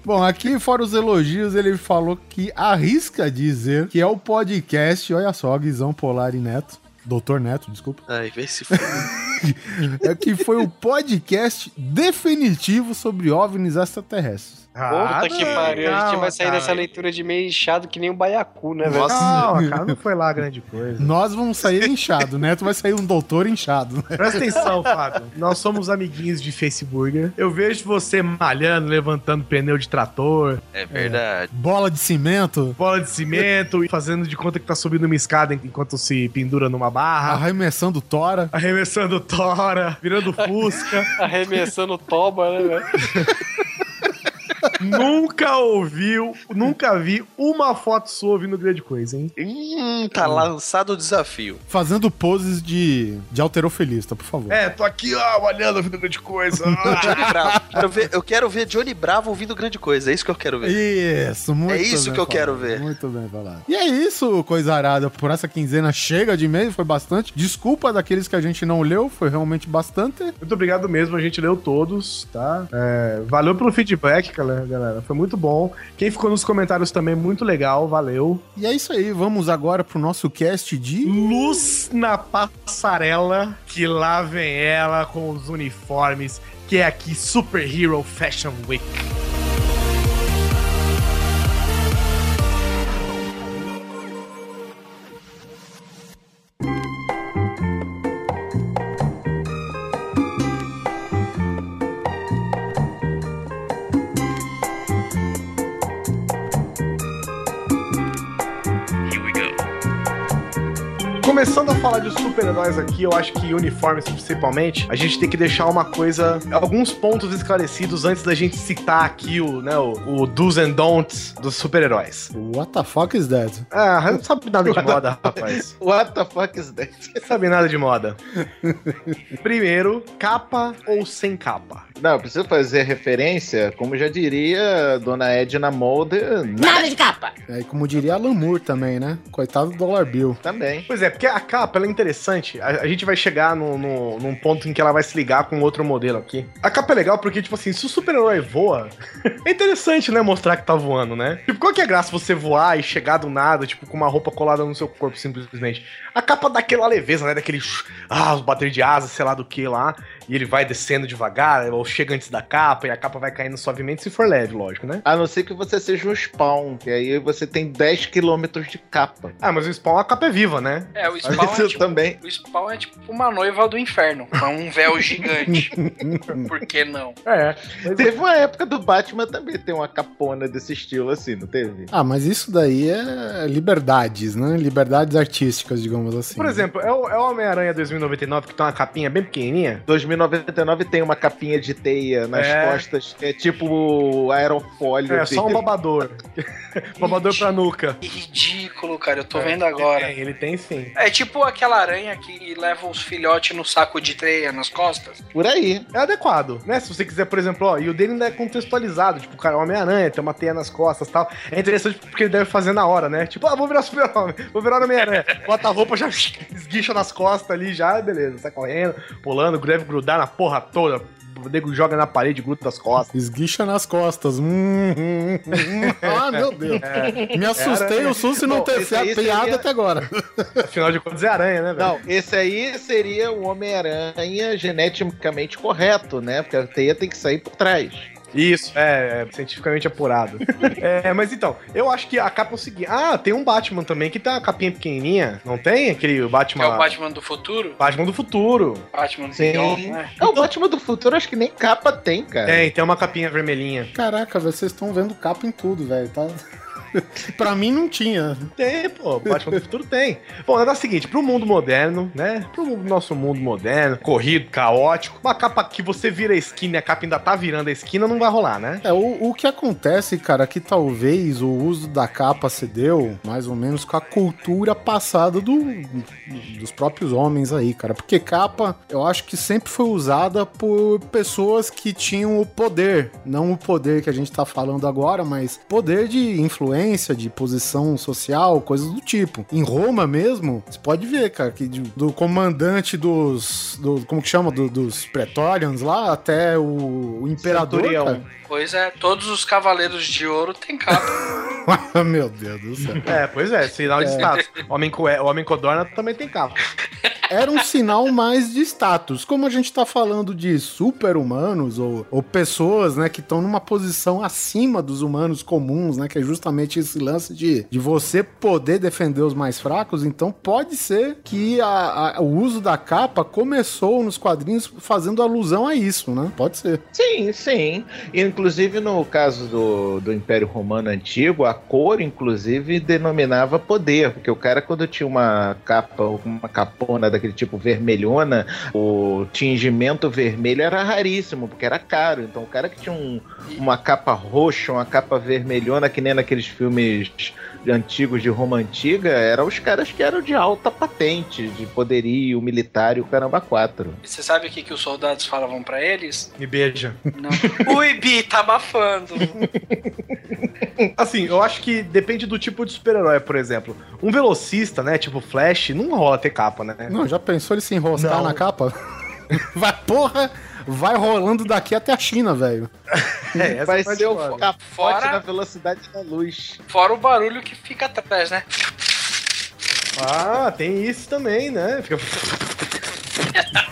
[SPEAKER 1] Bom, aqui fora os elogios, ele falou que arrisca dizer que é o podcast, olha só, Guizão Polar e Neto, Doutor Neto, desculpa,
[SPEAKER 8] Ai, vê se for.
[SPEAKER 1] é que foi o podcast definitivo sobre OVNIs extraterrestres.
[SPEAKER 7] Puta que pariu, a gente vai sair
[SPEAKER 3] cara.
[SPEAKER 7] dessa leitura de meio inchado que nem um baiacu, né, velho?
[SPEAKER 8] Nossa.
[SPEAKER 3] Calma, cara, não foi lá grande coisa.
[SPEAKER 1] Nós vamos sair inchado, o Neto vai sair um doutor inchado. né?
[SPEAKER 3] Presta atenção, Fábio. Nós somos amiguinhos de Facebook. Eu vejo você malhando, levantando pneu de trator,
[SPEAKER 8] É verdade.
[SPEAKER 1] Bola de cimento,
[SPEAKER 3] bola de cimento e fazendo de conta que tá subindo uma escada enquanto se pendura numa barra,
[SPEAKER 1] arremessando tora.
[SPEAKER 3] arremessando tora, virando fusca.
[SPEAKER 7] Arremessando toba, né, velho?
[SPEAKER 3] nunca ouviu, nunca vi uma foto sua ouvindo grande coisa, hein?
[SPEAKER 8] Hum, tá lançado o desafio.
[SPEAKER 1] Fazendo poses de, de alterofilista, por favor.
[SPEAKER 3] É, tô aqui, ó, olhando, ouvindo grande coisa.
[SPEAKER 8] Johnny Bravo. Quero ver- eu quero ver Johnny Bravo ouvindo grande coisa. É isso que eu quero ver.
[SPEAKER 1] Isso, muito
[SPEAKER 8] É isso
[SPEAKER 1] bem
[SPEAKER 8] que eu quero ver.
[SPEAKER 1] Muito bem falado. E é isso, coisa arada. Por essa quinzena chega de e-mail, foi bastante. Desculpa daqueles que a gente não leu, foi realmente bastante.
[SPEAKER 3] Muito obrigado mesmo, a gente leu todos, tá? É, valeu pelo feedback, galera, galera. Foi muito bom. Quem ficou nos comentários também, muito legal, valeu.
[SPEAKER 1] E é isso aí, vamos agora pro nosso cast de.
[SPEAKER 3] Luz na passarela, que lá vem ela com os uniformes, que é aqui Super Hero Fashion Week. Começando a falar de super-heróis aqui, eu acho que uniformes principalmente, a gente tem que deixar uma coisa, alguns pontos esclarecidos antes da gente citar aqui o, né, o, o do's and don'ts dos super-heróis.
[SPEAKER 1] What the fuck is that?
[SPEAKER 3] Ah, não sabe nada de moda, rapaz.
[SPEAKER 6] What the fuck is that?
[SPEAKER 3] Não sabe nada de moda. Primeiro, capa ou sem capa?
[SPEAKER 6] Não, eu preciso fazer referência, como já diria Dona Edna Molder, nada de capa.
[SPEAKER 1] É, e como diria Alan Moore também, né? Coitado do Dollar Bill.
[SPEAKER 6] Também.
[SPEAKER 3] Pois é, porque a capa ela é interessante. A, a gente vai chegar no, no- num ponto em que ela vai se ligar com outro modelo aqui. A capa é legal porque, tipo assim, se o super-herói voa, é interessante, né? Mostrar que tá voando, né? Tipo, qual que é a graça você voar e chegar do nada, tipo, com uma roupa colada no seu corpo, simplesmente? A capa dá aquela leveza, né? Daquele. Ah, os bater de asas, sei lá do que lá. E ele vai descendo devagar, ou chega antes da capa, e a capa vai caindo suavemente, se for leve, lógico, né?
[SPEAKER 6] A não ser que você seja um spawn, que aí você tem 10 quilômetros de capa.
[SPEAKER 3] Ah, mas o spawn, a capa é viva, né?
[SPEAKER 2] É, o spawn é tipo,
[SPEAKER 6] também.
[SPEAKER 2] o spawn é tipo uma noiva do inferno, com um véu gigante. Por que não?
[SPEAKER 3] É.
[SPEAKER 6] Teve uma época do Batman também ter uma capona desse estilo assim, não teve?
[SPEAKER 1] Ah, mas isso daí é liberdades, né? Liberdades artísticas, digamos assim.
[SPEAKER 3] Por exemplo, é o, é o Homem-Aranha 2099 que tem uma capinha bem pequenininha?
[SPEAKER 6] 2099 tem uma capinha de teia nas
[SPEAKER 3] É.
[SPEAKER 6] costas, que é tipo aerofólio.
[SPEAKER 3] É, só um
[SPEAKER 6] dele.
[SPEAKER 3] babador. babador pra nuca.
[SPEAKER 2] Que ridículo, cara. Eu tô vendo agora.
[SPEAKER 3] Ele tem, ele tem sim.
[SPEAKER 2] É tipo aquela aranha que leva os filhotes no saco de teia nas costas.
[SPEAKER 6] Por aí.
[SPEAKER 3] É adequado, né? Se você quiser, por exemplo, ó, e o dele ainda é contextualizado, tipo, o cara é Homem-Aranha, tem uma teia nas costas e tal. É interessante porque ele deve fazer na hora, né? Tipo, ah, vou virar super-homem, vou virar Homem-Aranha. Bota a roupa, já esguicha nas costas ali, já, beleza. Sai correndo, pulando, deve grudar na porra toda. O nego joga na parede, gruda das costas.
[SPEAKER 1] Esguicha nas costas. Hum, hum, hum. Ah, meu Deus. Me assustei
[SPEAKER 3] Era-
[SPEAKER 1] o susto e não ter
[SPEAKER 6] aí
[SPEAKER 1] piada
[SPEAKER 6] seria-
[SPEAKER 1] até agora.
[SPEAKER 3] Afinal de contas, é aranha, né, velho?
[SPEAKER 6] Não, esse aí seria o Homem-Aranha geneticamente correto, né? Porque a teia tem que sair por trás.
[SPEAKER 3] Isso, é, é cientificamente apurado. é, mas então, eu acho que a capa é o seguinte. Ah, tem um Batman também que tem uma capinha pequenininha. Não tem? Aquele
[SPEAKER 2] Que
[SPEAKER 3] Batman.
[SPEAKER 2] é o Batman do futuro.
[SPEAKER 3] Batman do futuro.
[SPEAKER 2] Batman do
[SPEAKER 6] Sim.
[SPEAKER 2] Beyond, né?
[SPEAKER 6] É o Batman do futuro, acho que nem capa tem, cara.
[SPEAKER 3] Tem, tem uma capinha vermelhinha.
[SPEAKER 1] Caraca, vocês estão vendo capa em tudo, velho. Tá... pra mim não tinha.
[SPEAKER 3] Tem, pô. Batman do Futuro tem. Bom, é o seguinte, pro mundo moderno, né? Pro nosso mundo moderno, corrido, caótico, uma capa que você vira a esquina e a capa ainda tá virando a esquina, não vai rolar, né?
[SPEAKER 1] É, o, o que acontece, cara, é que talvez o uso da capa se deu mais ou menos com a cultura passada do, dos próprios homens aí, cara. Porque capa, eu acho que sempre foi usada por pessoas que tinham o poder. Não o poder que a gente tá falando agora, mas poder de influência, de posição social, coisas do tipo. Em Roma mesmo, você pode ver, cara, que do comandante dos. Do, como que chama? Do- dos Pretorians lá até o, o imperador.
[SPEAKER 6] Centurião.
[SPEAKER 2] Pois é, todos os cavaleiros de ouro têm capa.
[SPEAKER 1] Cara. Meu Deus do céu.
[SPEAKER 3] É, pois é, sinal de status. Homem, co o homem codorna também tem capa.
[SPEAKER 1] Era um sinal mais de status. Como a gente tá falando de super-humanos ou, ou pessoas, né, que estão numa posição acima dos humanos comuns, né, que é justamente esse lance de, de você poder defender os mais fracos, então pode ser que a- a- o uso da capa começou nos quadrinhos fazendo alusão a isso, né? Pode ser.
[SPEAKER 6] Sim, sim. Inclusive, no caso do, do Império Romano Antigo, a cor, inclusive, denominava poder. Porque o cara, quando tinha uma capa, uma capona daquele tipo vermelhona, o tingimento vermelho era raríssimo, porque era caro. Então, o cara que tinha um- uma capa roxa, uma capa vermelhona, que nem naqueles filmes antigos de Roma Antiga, eram os caras que eram de alta patente, de poderio militar e o caramba quatro.
[SPEAKER 2] E você sabe o que, que os soldados falavam pra eles?
[SPEAKER 3] Me beija.
[SPEAKER 2] Não. Ui, Bi, tá abafando.
[SPEAKER 3] Assim, eu acho que depende do tipo de super-herói, por exemplo. Um velocista, né, tipo Flash, não rola ter capa, né?
[SPEAKER 1] Não, já pensou ele se enroscar
[SPEAKER 3] Não.
[SPEAKER 1] na capa? Vai, porra, vai rolando daqui até a China, velho.
[SPEAKER 3] É, essa
[SPEAKER 6] Vai
[SPEAKER 3] parte
[SPEAKER 6] ser o
[SPEAKER 3] foda.
[SPEAKER 6] capote
[SPEAKER 2] Fora-
[SPEAKER 6] na velocidade da luz.
[SPEAKER 2] Fora o barulho que fica atrás, né?
[SPEAKER 3] Ah, tem isso também, né? Fica...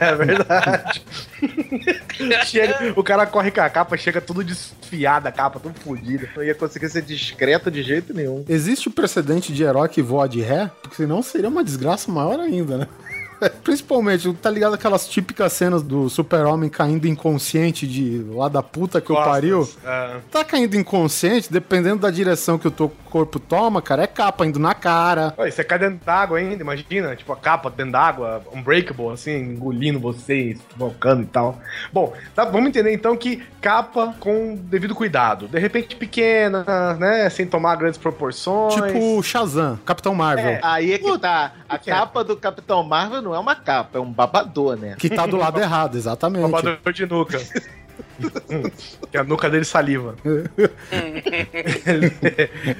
[SPEAKER 3] É verdade. Chega- o cara corre com a capa, chega tudo desfiado, a capa tudo fodida.
[SPEAKER 6] Não ia conseguir ser discreto de jeito nenhum.
[SPEAKER 1] Existe o precedente de herói que voa de ré? Porque senão seria uma desgraça maior ainda, né? Principalmente, tá ligado aquelas típicas cenas do super-homem caindo inconsciente de lá da puta que o pariu?
[SPEAKER 3] É.
[SPEAKER 1] Tá caindo inconsciente, dependendo da direção que o teu corpo toma, cara, é capa indo na cara.
[SPEAKER 3] Oi, você cai dentro d'água ainda, imagina, tipo a capa dentro d'água, unbreakable, assim, engolindo vocês, volcando e tal. Bom, tá, vamos entender então que capa com devido cuidado. De repente pequena, né, sem tomar grandes proporções.
[SPEAKER 1] Tipo Shazam, Capitão Marvel.
[SPEAKER 6] É, aí é que tá. A
[SPEAKER 3] que é?
[SPEAKER 6] capa do Capitão Marvel não é uma capa, é um babador, né?
[SPEAKER 1] Que tá do lado errado, exatamente.
[SPEAKER 3] Babador de nuca. que a nuca dele saliva.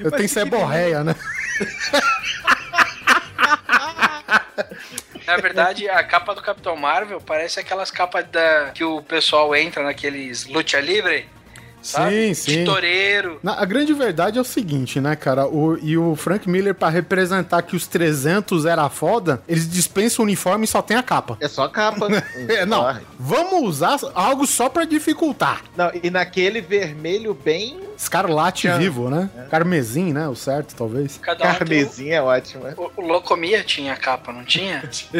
[SPEAKER 1] Eu tenho seborreia, né?
[SPEAKER 2] Na verdade, a capa do Capitão Marvel parece aquelas capas da que o pessoal entra naqueles luta livre, sabe?
[SPEAKER 1] sim.
[SPEAKER 2] De toureiro.
[SPEAKER 1] Na- a grande verdade é o seguinte, né, cara? O, e o Frank Miller, pra representar que os 300 era foda, eles dispensam o uniforme e só tem a capa.
[SPEAKER 6] É só capa.
[SPEAKER 1] É, não,
[SPEAKER 6] Corre.
[SPEAKER 1] vamos usar algo só pra dificultar.
[SPEAKER 6] Não, e naquele vermelho bem
[SPEAKER 1] Escarlate vivo, né? Carmesim, né? O certo, talvez.
[SPEAKER 2] Cada um
[SPEAKER 6] carmesim, é ótimo. né?
[SPEAKER 2] o, o Locomia tinha capa, não tinha?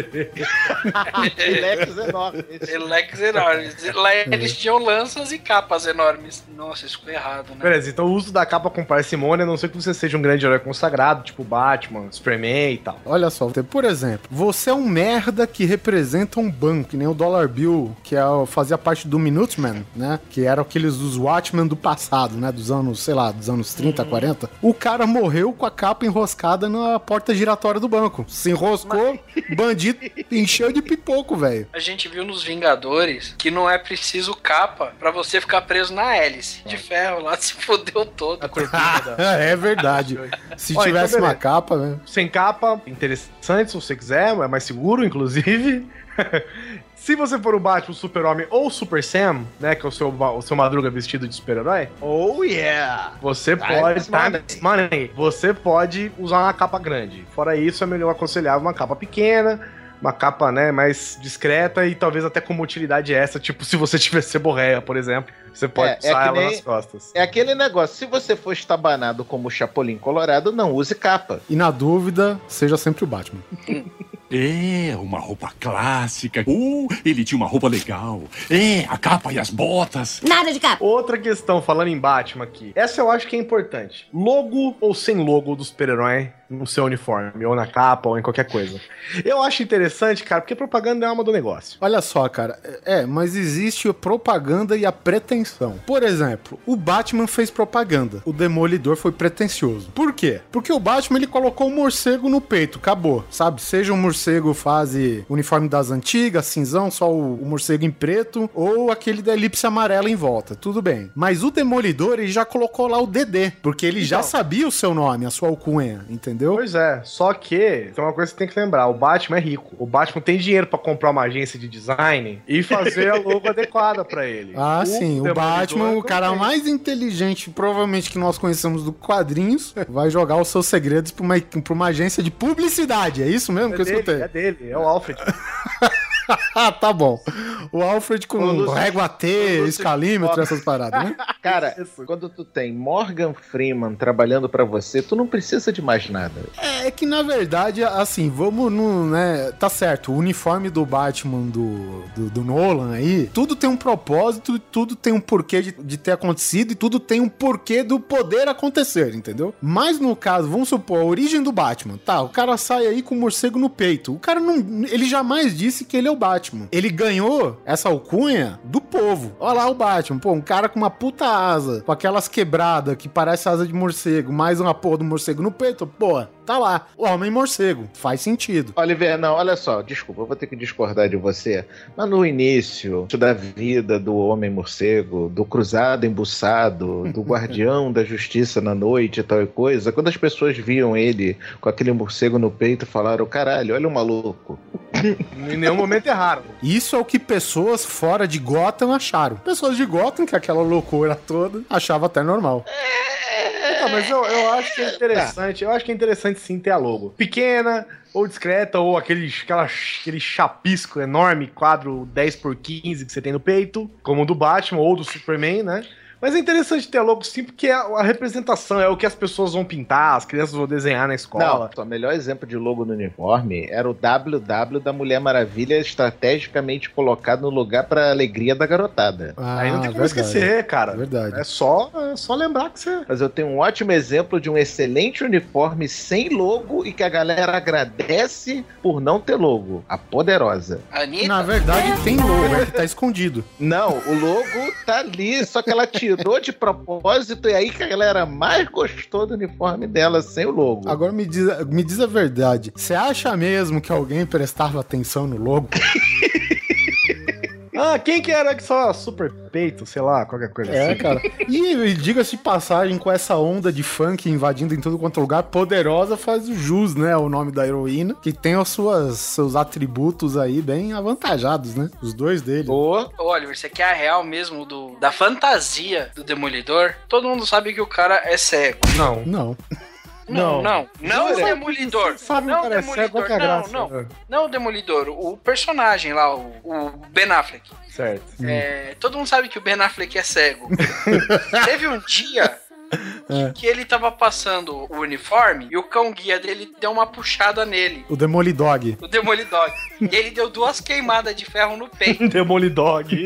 [SPEAKER 6] Leques enormes.
[SPEAKER 2] Leques enormes. Lá eles tinham lanças e capas enormes. Nossa, isso ficou errado, né?
[SPEAKER 3] Beleza, então o uso da capa com parcimônia, a não ser que você seja um grande herói consagrado, tipo Batman, Superman e tal.
[SPEAKER 1] Olha só, por exemplo, você é um merda que representa um banco, que nem o Dollar Bill, que é, fazia parte do Minuteman, né? Que era aqueles dos Watchmen do passado, né? Dos anos, sei lá, dos anos 30, 40. O cara morreu com a capa enroscada na porta giratória do banco. Se enroscou, bandido encheu de pipoco, velho.
[SPEAKER 2] A gente viu nos Vingadores que não é preciso capa pra você ficar preso na hélice. De ferro lá se fodeu todo.
[SPEAKER 1] É verdade. Se
[SPEAKER 3] Ó, então
[SPEAKER 1] tivesse uma
[SPEAKER 3] beleza.
[SPEAKER 1] capa, né?
[SPEAKER 3] Sem capa, interessante se você quiser, é mais seguro, inclusive. Se você for o Batman, o Super-Homem ou Super Sam, né, que é o seu, o seu Madruga vestido de super-herói,
[SPEAKER 6] Oh yeah!
[SPEAKER 3] você
[SPEAKER 6] Time
[SPEAKER 3] pode...
[SPEAKER 6] money.
[SPEAKER 3] Time is money. Você pode usar uma capa grande. Fora isso, é melhor aconselhar uma capa pequena, uma capa, né, mais discreta e talvez até com uma utilidade essa, tipo se você tiver seborreia, por exemplo. Você pode
[SPEAKER 6] É, é
[SPEAKER 3] usar
[SPEAKER 6] que
[SPEAKER 3] ela
[SPEAKER 6] nem-
[SPEAKER 3] nas costas.
[SPEAKER 6] É aquele negócio, se você for estabanado como o Chapolin Colorado, não use capa.
[SPEAKER 1] E na dúvida, seja sempre o Batman.
[SPEAKER 9] É, uma roupa clássica. Uh, ele tinha uma roupa legal. É, a capa e as botas.
[SPEAKER 10] Nada de capa.
[SPEAKER 3] Outra questão, falando em Batman aqui. Essa eu acho que é importante. Logo ou sem logo do super-herói no seu uniforme, ou na capa, ou em qualquer coisa. Eu acho interessante, cara, porque propaganda é a alma do negócio.
[SPEAKER 1] Olha só, cara. É, mas existe a propaganda e a pretensão. Por exemplo, o Batman fez propaganda. O Demolidor foi pretencioso. Por quê? Porque o Batman ele colocou um morcego no peito. Acabou, sabe? Seja um morcego fase uniforme das antigas, cinzão, só o, o morcego em preto, ou aquele da elipse amarela em volta. Tudo bem. Mas o Demolidor ele já colocou lá o DD. Porque ele já
[SPEAKER 3] Então.
[SPEAKER 1] sabia o seu nome, a sua alcunha, entendeu?
[SPEAKER 3] Pois é, só que tem uma coisa que tem que lembrar: o Batman é rico. O Batman tem dinheiro pra comprar uma agência de design e fazer a logo adequada pra ele.
[SPEAKER 1] Ah, sim. O
[SPEAKER 3] Demolidor
[SPEAKER 1] Batman, o cara
[SPEAKER 3] também.
[SPEAKER 1] mais inteligente, provavelmente que nós conhecemos do quadrinhos, vai jogar os seus segredos pra uma, pra uma agência de publicidade. É isso mesmo
[SPEAKER 3] É
[SPEAKER 1] que eu
[SPEAKER 3] dele,
[SPEAKER 1] escutei?
[SPEAKER 3] é dele, é o Alfred.
[SPEAKER 1] ah, tá bom. O Alfred com
[SPEAKER 6] Lúcio-
[SPEAKER 1] régua T, escalímetro, essas paradas, né?
[SPEAKER 6] Cara,
[SPEAKER 3] Isso.
[SPEAKER 6] quando tu tem Morgan Freeman trabalhando pra você, tu não precisa de mais nada.
[SPEAKER 1] É que na verdade, assim, vamos no, né? Tá certo, o uniforme do Batman do, do, do Nolan aí, tudo tem um propósito, tudo tem um porquê de, de ter acontecido e tudo tem um porquê do poder acontecer, entendeu? Mas no caso, vamos supor, a origem do Batman, tá? O cara sai aí com o morcego no peito. O cara não. Ele jamais disse que ele é o Batman. Ele ganhou essa alcunha do povo. Olha lá o Batman, pô, um cara com uma puta asa, com aquelas quebradas que parece asa de morcego, mais uma porra do morcego no peito, pô, tá lá. O homem morcego. Faz sentido.
[SPEAKER 6] Oliver, não, olha só, desculpa, eu vou ter que discordar de você. Mas no início da vida do Homem Morcego, do cruzado embuçado, do guardião da justiça na noite e tal e coisa, quando as pessoas viam ele com aquele morcego no peito, falaram: caralho, olha o maluco.
[SPEAKER 3] em nenhum momento erraram.
[SPEAKER 1] Isso é o que pessoas fora de Gotham acharam. Pessoas de Gotham, que é aquela loucura toda, achavam até normal.
[SPEAKER 3] Não, mas eu, eu acho que é interessante. Eu acho que é interessante sim ter a logo. Pequena, ou discreta, ou aquele, aquela, aquele chapisco enorme, quadro 10x15 que você tem no peito, como o do Batman ou do Superman, né? Mas é interessante ter a logo sim, porque a, a representação é o que as pessoas vão pintar, as crianças vão desenhar na escola.
[SPEAKER 6] Não, o melhor exemplo de logo no uniforme era o WW da Mulher Maravilha estrategicamente colocado no lugar pra alegria da garotada.
[SPEAKER 1] Ah,
[SPEAKER 3] Aí não tem como
[SPEAKER 1] verdade.
[SPEAKER 3] esquecer, cara.
[SPEAKER 1] Verdade.
[SPEAKER 3] É só, é só lembrar que você.
[SPEAKER 6] Mas eu tenho um ótimo exemplo de um excelente uniforme sem logo e que a galera agradece por não ter logo. A Poderosa.
[SPEAKER 2] Anitta?
[SPEAKER 1] Na verdade, tem logo, é que tá escondido.
[SPEAKER 6] Não, o logo tá ali, só que ela tirou de propósito e aí que a galera mais gostou do uniforme dela sem o logo.
[SPEAKER 1] Agora me diz, me diz a verdade. Você acha mesmo que alguém prestava atenção no logo?
[SPEAKER 3] Ah, quem que era que só super peito, sei lá, qualquer coisa
[SPEAKER 1] É,
[SPEAKER 3] assim.
[SPEAKER 1] cara. E, e diga-se de passagem, com essa onda de funk invadindo em tudo quanto é lugar, Poderosa faz o jus, né? O nome da heroína, que tem os suas, seus atributos aí bem avantajados, né? Os dois dele.
[SPEAKER 6] Ô,
[SPEAKER 2] Ô, Oliver, você quer a real mesmo do, da fantasia do Demolidor? Todo mundo sabe que o cara é cego.
[SPEAKER 3] Não.
[SPEAKER 1] Não.
[SPEAKER 2] Não, não. Não, o
[SPEAKER 3] Jura?
[SPEAKER 2] Demolidor.
[SPEAKER 3] Sabe
[SPEAKER 2] não
[SPEAKER 3] o é que é
[SPEAKER 2] não, não. Não o Demolidor, o personagem lá, o, o Ben Affleck.
[SPEAKER 3] Certo.
[SPEAKER 2] É, todo mundo sabe que o Ben Affleck é cego. Teve um dia
[SPEAKER 1] É.
[SPEAKER 2] que ele tava passando o uniforme e o cão guia dele deu uma puxada nele.
[SPEAKER 1] O Demolidog.
[SPEAKER 2] O Demolidor. E ele deu duas queimadas de ferro no peito.
[SPEAKER 3] Demolidog.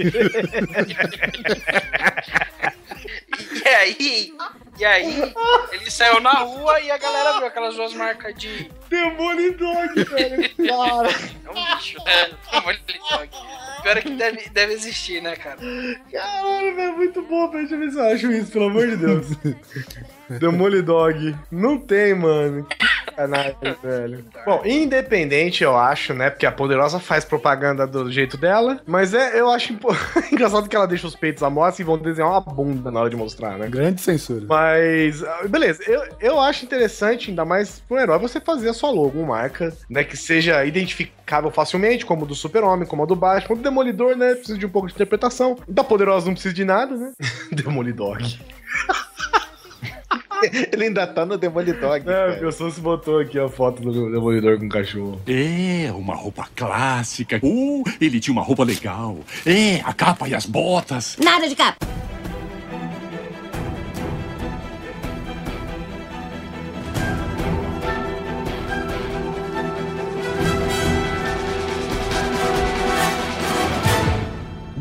[SPEAKER 2] E aí, e aí, ele saiu na rua e a galera viu aquelas duas marcas de.
[SPEAKER 3] Demolidog, velho. Cara.
[SPEAKER 2] É um bicho, né? Demolidor. Pior é que deve, deve existir, né, cara?
[SPEAKER 3] Caralho, velho, muito bom, velho. Deixa eu ver se eu acho isso, pelo amor de Deus. Demolidog. Não tem, mano. Sacanagem, velho. Bom, independente, eu acho, né? Porque a Poderosa faz propaganda do jeito dela. Mas é, eu acho impo- engraçado que ela deixa os peitos à mostra e vão desenhar uma bunda na hora de mostrar, né?
[SPEAKER 1] Grande censura.
[SPEAKER 3] Mas, ah, beleza, eu, eu acho interessante, ainda mais pro herói, você fazer a sua logo, uma marca, né, que seja identificável facilmente, como a do Super-Homem, como a do Batman. O Demolidor, né, precisa de um pouco de interpretação. Da Poderosa não precisa de nada, né? Demolidog.
[SPEAKER 6] ele ainda tá no Demolidog.
[SPEAKER 3] É,
[SPEAKER 6] cara.
[SPEAKER 3] a pessoa se botou aqui a foto do Demolidor com o cachorro.
[SPEAKER 9] É, uma roupa clássica. Uh, ele tinha uma roupa legal. É, a capa e as botas.
[SPEAKER 10] Nada de capa.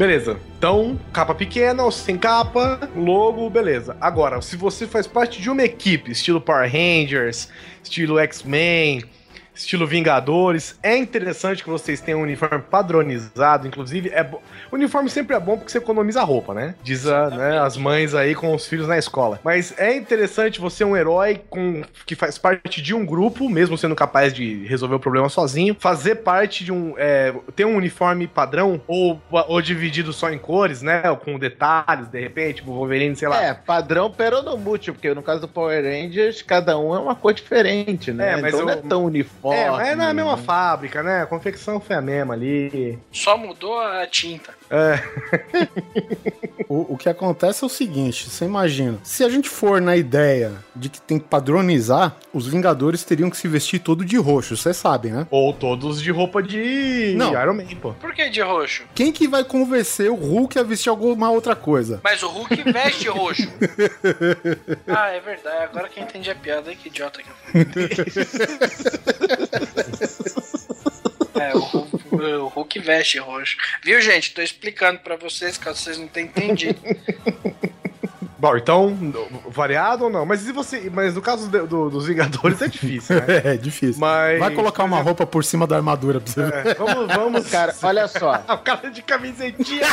[SPEAKER 3] Beleza. Então, capa pequena ou sem capa, logo, beleza. Agora, se você faz parte de uma equipe, estilo Power Rangers, estilo X-Men, estilo Vingadores, é interessante que vocês tenham um uniforme padronizado, inclusive é bo... o uniforme sempre é bom porque você economiza roupa, né? Diz a, né, as mães aí com os filhos na escola. Mas é interessante você um herói com que faz parte de um grupo, mesmo sendo capaz de resolver o problema sozinho, fazer parte de um é, ter um uniforme padrão ou, ou dividido só em cores, né? Ou com detalhes, de repente, tipo Wolverine, sei lá.
[SPEAKER 6] É, padrão peronomútil, porque no caso do Power Rangers, cada um é uma cor diferente, né?
[SPEAKER 3] É, mas
[SPEAKER 6] então não é
[SPEAKER 3] eu-
[SPEAKER 6] tão uniforme.
[SPEAKER 3] É, mas é na mesma fábrica, né? A confecção foi a mesma ali.
[SPEAKER 2] Só mudou a tinta.
[SPEAKER 3] É.
[SPEAKER 1] O, o que acontece é o seguinte: você imagina, se a gente for na ideia de que tem que padronizar, os Vingadores teriam que se vestir todo de roxo, vocês sabem, né?
[SPEAKER 3] Ou todos de roupa de
[SPEAKER 1] Não.
[SPEAKER 3] Iron Man, pô.
[SPEAKER 2] Por que de roxo?
[SPEAKER 1] Quem que vai convencer o Hulk a vestir alguma outra coisa?
[SPEAKER 2] Mas o Hulk veste roxo. Ah, é verdade. Agora que eu entendi a piada, que idiota que eu fui. É, o Hulk, o Hulk veste roxo. Viu, gente? Tô explicando pra vocês, caso vocês não tenham entendido.
[SPEAKER 3] Bom, então, variado ou não? Mas se você. Mas no caso do- do- dos Vingadores é difícil, né?
[SPEAKER 1] É, difícil.
[SPEAKER 3] Mas.
[SPEAKER 1] Vai colocar uma roupa por cima da armadura pra você ver.
[SPEAKER 3] É, vamos, vamos.
[SPEAKER 6] Cara, olha só.
[SPEAKER 3] o cara de camisetinha.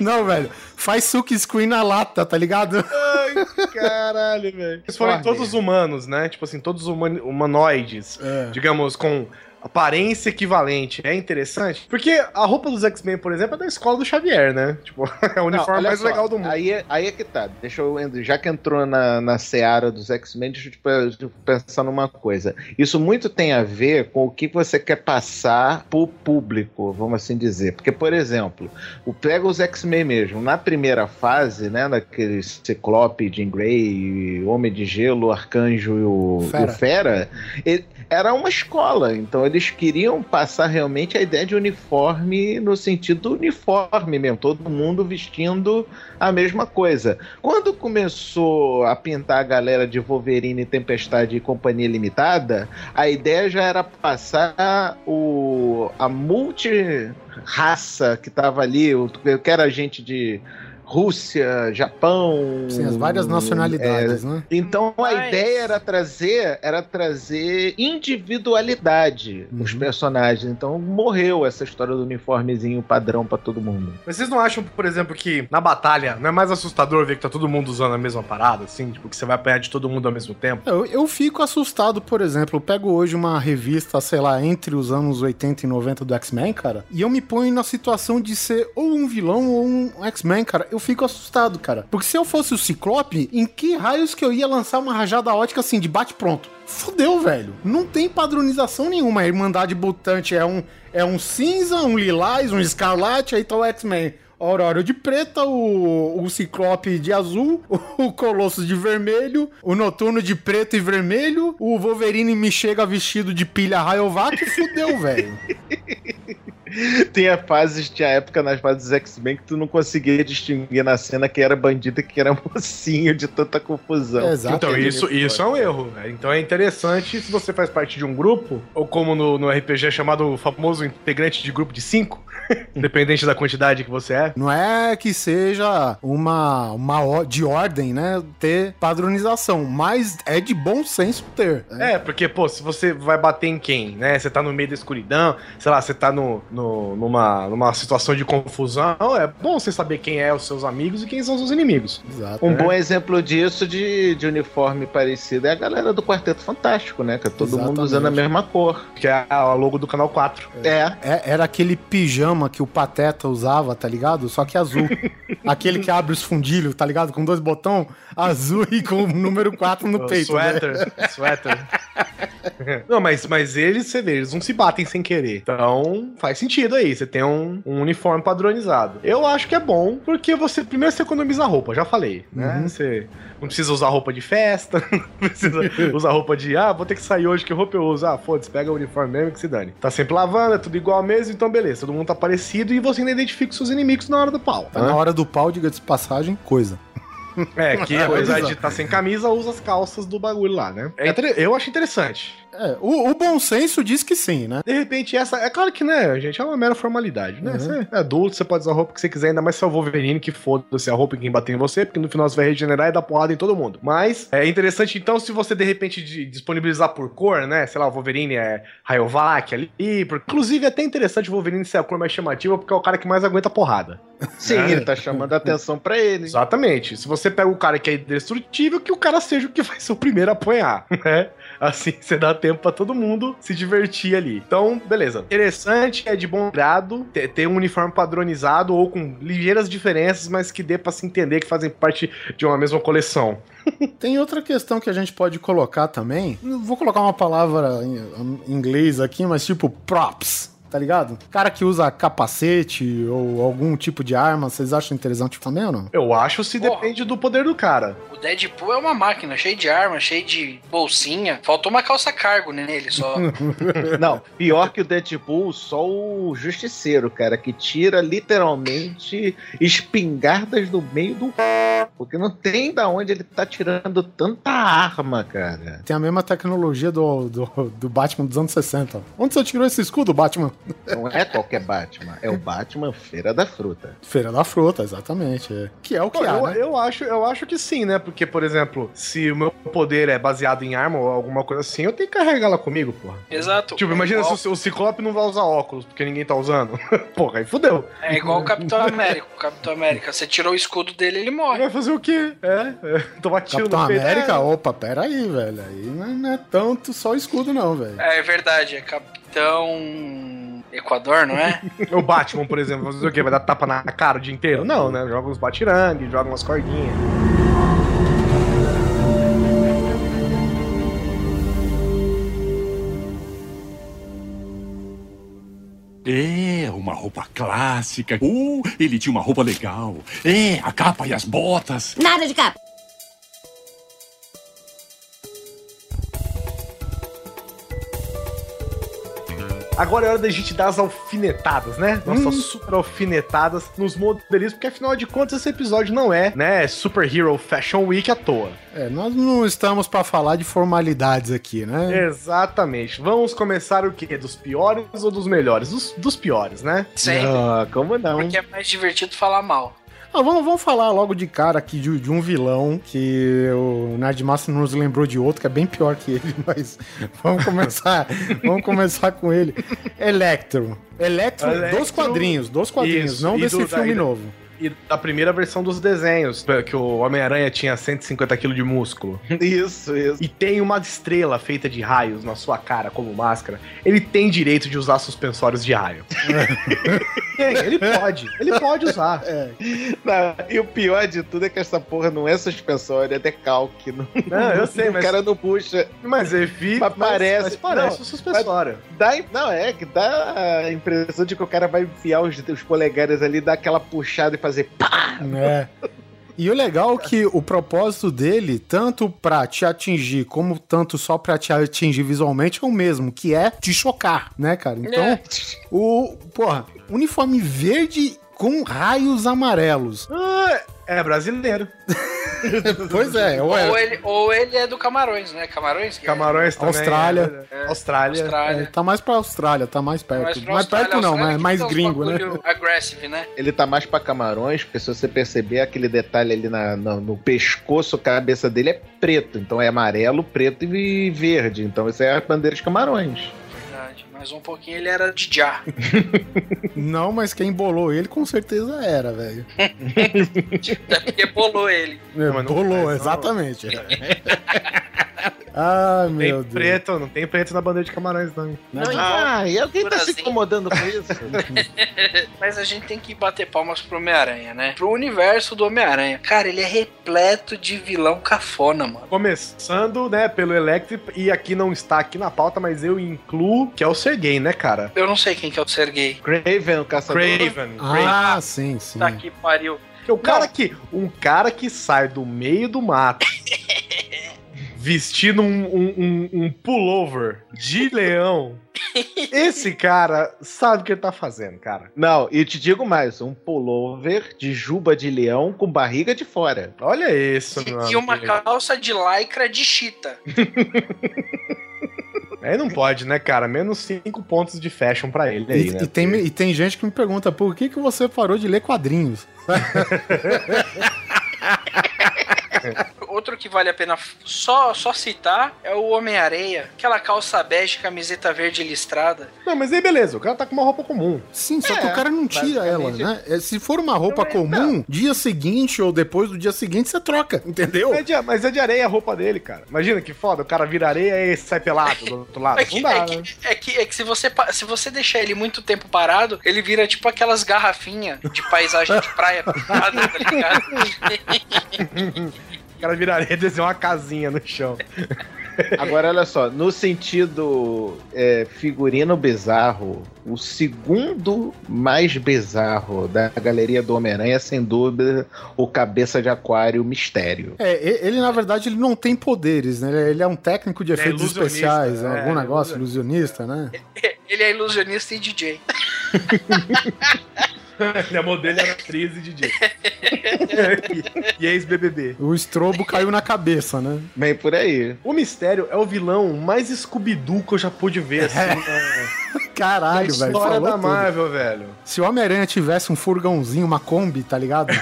[SPEAKER 1] Não, velho. Faz suck screen na lata, tá ligado?
[SPEAKER 3] Ai, caralho, velho. Eles foram todos humanos, né? Tipo assim, todos humani- humanoides.
[SPEAKER 1] É.
[SPEAKER 3] Digamos, com aparência equivalente. É interessante. Porque a roupa dos X-Men, por exemplo, é da escola do Xavier, né? Tipo, é o
[SPEAKER 6] Não,
[SPEAKER 3] uniforme
[SPEAKER 6] olha
[SPEAKER 3] mais
[SPEAKER 6] só,
[SPEAKER 3] legal do mundo.
[SPEAKER 6] Aí, é- aí é que tá. Deixa eu. Já que entrou na, na seara dos X-Men, deixa eu te pe- te pensar numa coisa. Isso muito tem a ver com o que você quer passar pro público, vamos assim dizer. Porque, por exemplo, o pega os X-Men mesmo. Na primeira fase, né? Naquele Ciclope, Jean Grey, Homem de Gelo, Arcanjo e o
[SPEAKER 1] Fera.
[SPEAKER 6] o Fera ele- era uma escola. Então eles queriam passar realmente a ideia de uniforme no sentido uniforme mesmo, todo mundo vestindo a mesma coisa. Quando começou a pintar a galera de Wolverine, Tempestade e Companhia Limitada, a ideia já era passar o a multi-raça que tava ali, o que era gente de Rússia, Japão.
[SPEAKER 1] Sim, as várias nacionalidades, né?
[SPEAKER 6] Então a
[SPEAKER 2] Mas-
[SPEAKER 6] ideia era trazer, era trazer individualidade nos
[SPEAKER 1] Uhum.
[SPEAKER 6] personagens. Então morreu essa história do uniformezinho padrão pra todo mundo.
[SPEAKER 3] Mas vocês não acham, por exemplo, que na batalha não é mais assustador ver que tá todo mundo usando a mesma parada, assim? Tipo, que você vai apanhar de todo mundo ao mesmo tempo?
[SPEAKER 1] Eu, eu fico assustado, por exemplo, eu pego hoje uma revista, sei lá, entre os anos 80 e 90 do X-Men, cara, e eu me ponho na situação de ser ou um vilão ou um X-Men, cara. Eu fico assustado, cara. Porque se eu fosse o Ciclope, em que raios que eu ia lançar uma rajada ótica assim, de bate-pronto? Fudeu, velho. Não tem padronização nenhuma. A Irmandade Mutante é um, é um cinza, um lilás, um escarlate, aí tá o X-Men. Aurora de preta, o, o Ciclope de azul, o Colossus de vermelho, o Noturno de preto e vermelho, o Wolverine me chega vestido de pilha Rayovac fudeu, velho.
[SPEAKER 6] Tinha fases, tinha época nas fases dos X-Men que tu não conseguia distinguir na cena que era bandido e que era mocinho de tanta confusão.
[SPEAKER 1] Exato.
[SPEAKER 3] Então, isso, isso é um erro. né? Então é interessante se você faz parte de um grupo, ou como no, no RPG é chamado o famoso integrante de grupo de cinco, independente da quantidade que você é.
[SPEAKER 1] Não é que seja uma, uma de ordem, né? Ter padronização, mas é de bom senso ter. né?
[SPEAKER 3] É, porque, pô, se você vai bater em quem, né? Você tá no meio da escuridão, sei lá, você tá no, no- numa, numa situação de confusão, é bom você saber quem é os seus amigos e quem são os seus inimigos.
[SPEAKER 1] Exato.
[SPEAKER 6] Um bom exemplo disso de, de uniforme parecido é a galera do Quarteto Fantástico, né? Que é todo mundo
[SPEAKER 1] Exatamente.
[SPEAKER 6] usando a mesma cor.
[SPEAKER 3] Que é a logo do canal 4.
[SPEAKER 6] É.
[SPEAKER 1] É- era aquele pijama que o Pateta usava, tá ligado? Só que azul. aquele que abre os fundilhos, tá ligado? Com dois botões, azul e com o número 4 no
[SPEAKER 3] O
[SPEAKER 1] peito. né?
[SPEAKER 3] Sweater. Não, mas, mas eles, você vê, eles não se batem sem querer. Então, faz sentido aí. Você tem um, um uniforme padronizado. Eu acho que é bom, porque você primeiro você economiza roupa, já falei, né?
[SPEAKER 1] Uhum.
[SPEAKER 3] Você não precisa usar roupa de festa, não precisa usar roupa de, ah, vou ter que sair hoje, que roupa eu uso? Ah, foda-se, pega o uniforme mesmo que se dane. Tá sempre lavando, é tudo igual mesmo, então beleza, todo mundo tá parecido e você ainda identifica os seus inimigos na hora do pau.
[SPEAKER 1] Tá na hora do pau, diga de passagem, coisa.
[SPEAKER 3] É, que
[SPEAKER 1] É,
[SPEAKER 3] apesar
[SPEAKER 1] é.
[SPEAKER 3] de estar sem camisa, usa as calças do bagulho lá, né? É inter- Eu acho interessante.
[SPEAKER 1] É, o, o bom senso diz que sim, né?
[SPEAKER 3] De repente, essa. É claro que, né, gente, é uma mera formalidade, né?
[SPEAKER 1] Uhum.
[SPEAKER 3] Você é adulto, você pode usar a roupa que você quiser, ainda mais se é o Wolverine, que foda-se a roupa em quem bater em você, porque no final você vai regenerar e dar porrada em todo mundo. Mas é interessante, então, se você de repente de- disponibilizar por cor, né? Sei lá, o Wolverine é Rayovac ali. por- Inclusive, é até interessante o Wolverine ser a cor mais chamativa, porque é o cara que mais aguenta porrada.
[SPEAKER 6] Sim,
[SPEAKER 3] É.
[SPEAKER 6] ele tá chamando a atenção pra ele.
[SPEAKER 3] Exatamente. Se você pega o cara que é indestrutível, que o cara seja o que vai ser o primeiro a apanhar, né? Assim você dá tempo pra todo mundo se divertir ali. Então, beleza. Interessante, é de bom grado ter, um uniforme padronizado ou com ligeiras diferenças, mas que dê pra se entender que fazem parte de uma mesma coleção.
[SPEAKER 1] Tem outra questão que a gente pode colocar também. Vou colocar uma palavra em inglês aqui, mas tipo props. Tá ligado? Cara que usa capacete ou algum tipo de arma, vocês acham interessante também ou não?
[SPEAKER 3] Eu acho se
[SPEAKER 2] Porra.
[SPEAKER 3] depende do poder do cara.
[SPEAKER 2] O Deadpool é uma máquina, cheio de arma, cheio de bolsinha. Faltou uma calça cargo nele só.
[SPEAKER 6] Não, pior que o Deadpool, só o Justiceiro, cara, que tira literalmente espingardas do meio do. Porque não tem da onde ele tá tirando tanta arma, cara.
[SPEAKER 1] Tem a mesma tecnologia do, do, do Batman dos anos 60. Onde você tirou esse escudo, Batman?
[SPEAKER 6] Não é qualquer Batman, é o Batman Feira da Fruta.
[SPEAKER 1] Feira da Fruta, exatamente. é. Que é o que
[SPEAKER 3] Pô,
[SPEAKER 1] há,
[SPEAKER 3] eu,
[SPEAKER 1] né?
[SPEAKER 3] eu acho, eu acho que sim, né? Porque, por exemplo, se o meu poder é baseado em arma ou alguma coisa assim, eu tenho que carregar ela comigo, porra.
[SPEAKER 2] Exato.
[SPEAKER 3] Tipo,
[SPEAKER 2] É
[SPEAKER 3] imagina
[SPEAKER 2] igual-
[SPEAKER 3] se o, o Ciclope não vai usar óculos porque ninguém tá usando. Porra, aí fudeu.
[SPEAKER 2] É igual o Capitão América. O Capitão América, você tirou o escudo dele, ele morre.
[SPEAKER 3] Vai fazer o quê? É, é tomar tiro
[SPEAKER 1] Capitão
[SPEAKER 3] no peito.
[SPEAKER 1] América?
[SPEAKER 3] É.
[SPEAKER 1] Opa, pera aí, velho. Aí não é, não é tanto só escudo, não, velho.
[SPEAKER 2] É, é verdade, é Capitão Equador, não é?
[SPEAKER 3] O Batman, por exemplo, vai fazer o quê? Vai dar tapa na cara o dia inteiro? Não, né? Joga uns batirangue, joga umas cordinhas.
[SPEAKER 9] É, uma roupa clássica. Uh, ele tinha uma roupa legal. É, a capa e as botas.
[SPEAKER 10] Nada de capa.
[SPEAKER 3] Agora é hora da gente dar as alfinetadas, né? Nossas super alfinetadas nos modelistas, porque afinal de contas esse episódio não é, né, Super Hero Fashion Week à toa.
[SPEAKER 1] É, nós não estamos pra falar de formalidades aqui, né?
[SPEAKER 3] Exatamente. Vamos começar o quê? Dos piores ou dos melhores? Dos, dos piores, né?
[SPEAKER 2] Sempre.
[SPEAKER 6] Ah, como não?
[SPEAKER 2] Porque é mais divertido falar mal.
[SPEAKER 1] Ah, vamos, vamos falar logo de cara aqui de, de um vilão que o Nerdmaster nos lembrou de outro que é bem pior que ele, mas vamos começar, vamos começar com ele. Electro. Electro,
[SPEAKER 3] Electro.
[SPEAKER 1] dos quadrinhos, dos quadrinhos,
[SPEAKER 3] Isso,
[SPEAKER 1] não desse
[SPEAKER 3] do-
[SPEAKER 1] filme
[SPEAKER 3] daí-
[SPEAKER 1] novo.
[SPEAKER 3] E da primeira versão dos desenhos, que o Homem-Aranha tinha 150 kg de músculo.
[SPEAKER 6] Isso, isso.
[SPEAKER 3] E tem uma estrela feita de raios na sua cara como máscara. Ele tem direito de usar suspensórios de raio. tem, ele pode. Ele pode usar.
[SPEAKER 6] Não, e o pior de tudo é que essa porra não é suspensório, é decalque. Não,
[SPEAKER 3] Não, eu sei,
[SPEAKER 6] o
[SPEAKER 3] mas-
[SPEAKER 6] cara não puxa.
[SPEAKER 3] Mas ele fica.
[SPEAKER 6] Mas parece-
[SPEAKER 3] Mas parece
[SPEAKER 6] não,
[SPEAKER 3] um suspensório.
[SPEAKER 6] Dá, não, é que dá a impressão de que o cara vai enfiar os, os polegares ali, dar aquela puxada e fazer pá!
[SPEAKER 1] É. E o legal é que o propósito dele, tanto pra te atingir como tanto só pra te atingir visualmente, é o mesmo, que é te chocar, né, cara? Então,
[SPEAKER 2] É.
[SPEAKER 1] o, porra, uniforme verde com raios amarelos.
[SPEAKER 3] Ah, é brasileiro.
[SPEAKER 1] Pois é, ou
[SPEAKER 2] Ou
[SPEAKER 1] é,
[SPEAKER 2] ele, ou ele é do Camarões, né? Camarões? que é-
[SPEAKER 3] Camarões também.
[SPEAKER 1] Austrália.
[SPEAKER 3] é- Austrália.
[SPEAKER 2] Austrália.
[SPEAKER 1] é, tá mais pra Austrália, tá mais perto.
[SPEAKER 2] Mais
[SPEAKER 1] Mais, perto não,
[SPEAKER 2] Austrália
[SPEAKER 1] mas
[SPEAKER 2] que
[SPEAKER 1] mais gringo, né?
[SPEAKER 2] Aggressive, né?
[SPEAKER 6] Ele tá mais pra camarões, porque se você perceber aquele detalhe ali na, na- no pescoço, a cabeça dele é preto. Então é amarelo, preto e verde. Então isso é a bandeira de camarões.
[SPEAKER 2] Mas um pouquinho ele era de já.
[SPEAKER 1] Não, mas quem bolou ele com certeza era, velho.
[SPEAKER 2] Até porque bolou ele.
[SPEAKER 1] É,
[SPEAKER 3] mas não faz, não.
[SPEAKER 1] Ai,
[SPEAKER 3] Tem
[SPEAKER 1] meu Deus.
[SPEAKER 3] preto, não tem preto na bandeira de camarões, não.
[SPEAKER 6] Ah, e alguém tá se
[SPEAKER 2] Brasil.
[SPEAKER 6] incomodando com isso?
[SPEAKER 2] Mas a gente tem que bater palmas pro Homem-Aranha, né? Pro universo do Homem-Aranha. Cara, ele é repleto de vilão cafona, mano.
[SPEAKER 3] Começando, né, pelo Electric, e aqui não está aqui na pauta, mas eu incluo, que é o Sergei, né, cara?
[SPEAKER 2] Eu não sei quem que é o Sergei.
[SPEAKER 6] Craven, o caçador.
[SPEAKER 3] Craven.
[SPEAKER 1] Ah, sim, sim.
[SPEAKER 2] Tá que pariu.
[SPEAKER 3] Que o cara que, um cara que sai do meio do mato vestindo um, um, um, um pullover de leão. Esse cara sabe o que ele tá fazendo, cara.
[SPEAKER 6] Não, e te digo mais, um pullover de juba de leão com barriga de fora.
[SPEAKER 3] Olha isso, meu
[SPEAKER 2] E uma calça de lycra de chita.
[SPEAKER 3] Aí não pode, né, cara? Menos cinco pontos de fashion pra ele aí,
[SPEAKER 1] E,
[SPEAKER 3] né?
[SPEAKER 1] e tem, e tem gente que me pergunta, por que, que você parou de ler quadrinhos?
[SPEAKER 2] Outro que vale a pena só, só citar é o Homem-Areia. Aquela calça bege, camiseta verde listrada.
[SPEAKER 3] Não, mas aí beleza, o cara tá com uma roupa comum.
[SPEAKER 1] Sim, só
[SPEAKER 6] É,
[SPEAKER 1] que o cara não tira ela, né? É, Se for uma roupa comum, dia seguinte ou depois do dia seguinte, você troca, entendeu?
[SPEAKER 3] É de- mas é de areia a roupa dele, cara. Imagina que foda, o cara vira areia e sai pelado do outro lado.
[SPEAKER 2] É que,
[SPEAKER 3] não dá,
[SPEAKER 2] é,
[SPEAKER 3] né?
[SPEAKER 2] que, é, que, é que se você, se você deixar ele muito tempo parado, ele vira tipo aquelas garrafinhas de paisagem de praia pintada, tá ligado?
[SPEAKER 3] O cara vira areia e desenha uma casinha no chão.
[SPEAKER 6] Agora, olha só, no sentido é, figurino bizarro, o segundo mais bizarro da galeria do Homem-Aranha, é, sem dúvida, o Cabeça de Aquário Mistério.
[SPEAKER 1] É, ele na verdade ele não tem poderes, né? Ele- Ele é um técnico de
[SPEAKER 3] É
[SPEAKER 1] efeitos
[SPEAKER 3] ilusionista,
[SPEAKER 1] especiais,
[SPEAKER 3] é,
[SPEAKER 1] algum negócio
[SPEAKER 3] ilusionista.
[SPEAKER 1] ilusionista, né?
[SPEAKER 2] Ele é ilusionista e DJ.
[SPEAKER 3] e a modelo era atriz e DJ. e, e ex-BBB.
[SPEAKER 1] O estrobo caiu na cabeça, né?
[SPEAKER 6] Bem por aí.
[SPEAKER 3] O Mistério é o vilão mais Scooby-Doo que eu já pude ver, assim, na, na
[SPEAKER 1] Caralho, velho.
[SPEAKER 3] história da
[SPEAKER 1] tudo.
[SPEAKER 3] Marvel, velho.
[SPEAKER 1] Se o Homem-Aranha tivesse um furgãozinho, uma Kombi, tá ligado?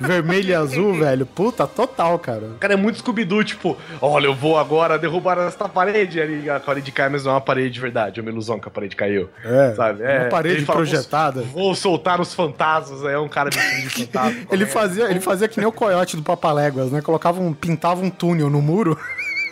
[SPEAKER 1] Vermelho e azul, velho. Puta, total, cara.
[SPEAKER 3] O cara é muito Scooby-Doo, tipo, olha, eu vou agora derrubar esta parede ali. A parede cai, mas não é uma parede de verdade, é uma ilusão que a parede caiu.
[SPEAKER 1] É,
[SPEAKER 3] Sabe?
[SPEAKER 1] uma
[SPEAKER 3] É,
[SPEAKER 1] parede
[SPEAKER 3] ele fala,
[SPEAKER 1] projetada.
[SPEAKER 3] Vou, vou soltar os fantasmas, aí é um cara vestido de fantasma.
[SPEAKER 1] Ele fazia, ele fazia que nem o coiote do Papaléguas, né? Colocava um, pintava um túnel no muro.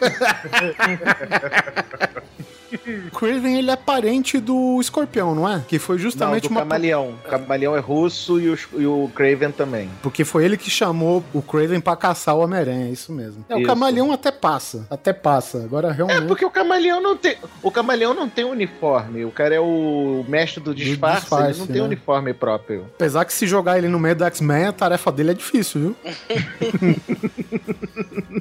[SPEAKER 1] Craven, ele é parente do escorpião, não é? Que foi
[SPEAKER 6] Não,
[SPEAKER 1] justamente
[SPEAKER 6] do
[SPEAKER 1] uma.
[SPEAKER 6] Camaleão. O Camaleão é russo e, os- e o Craven também.
[SPEAKER 1] Porque foi ele que chamou o Craven pra caçar o Homem-Aranha, é isso mesmo. É, o
[SPEAKER 6] Isso.
[SPEAKER 1] camaleão até passa, até passa. Agora
[SPEAKER 6] É,
[SPEAKER 1] realmente.
[SPEAKER 6] porque o Camaleão não tem. O Camaleão não tem uniforme. O cara é o mestre do disfarce,
[SPEAKER 1] disfarce,
[SPEAKER 6] ele não tem
[SPEAKER 1] né?
[SPEAKER 6] uniforme próprio.
[SPEAKER 1] Apesar que se jogar ele no meio do X-Men, a tarefa dele é difícil, viu?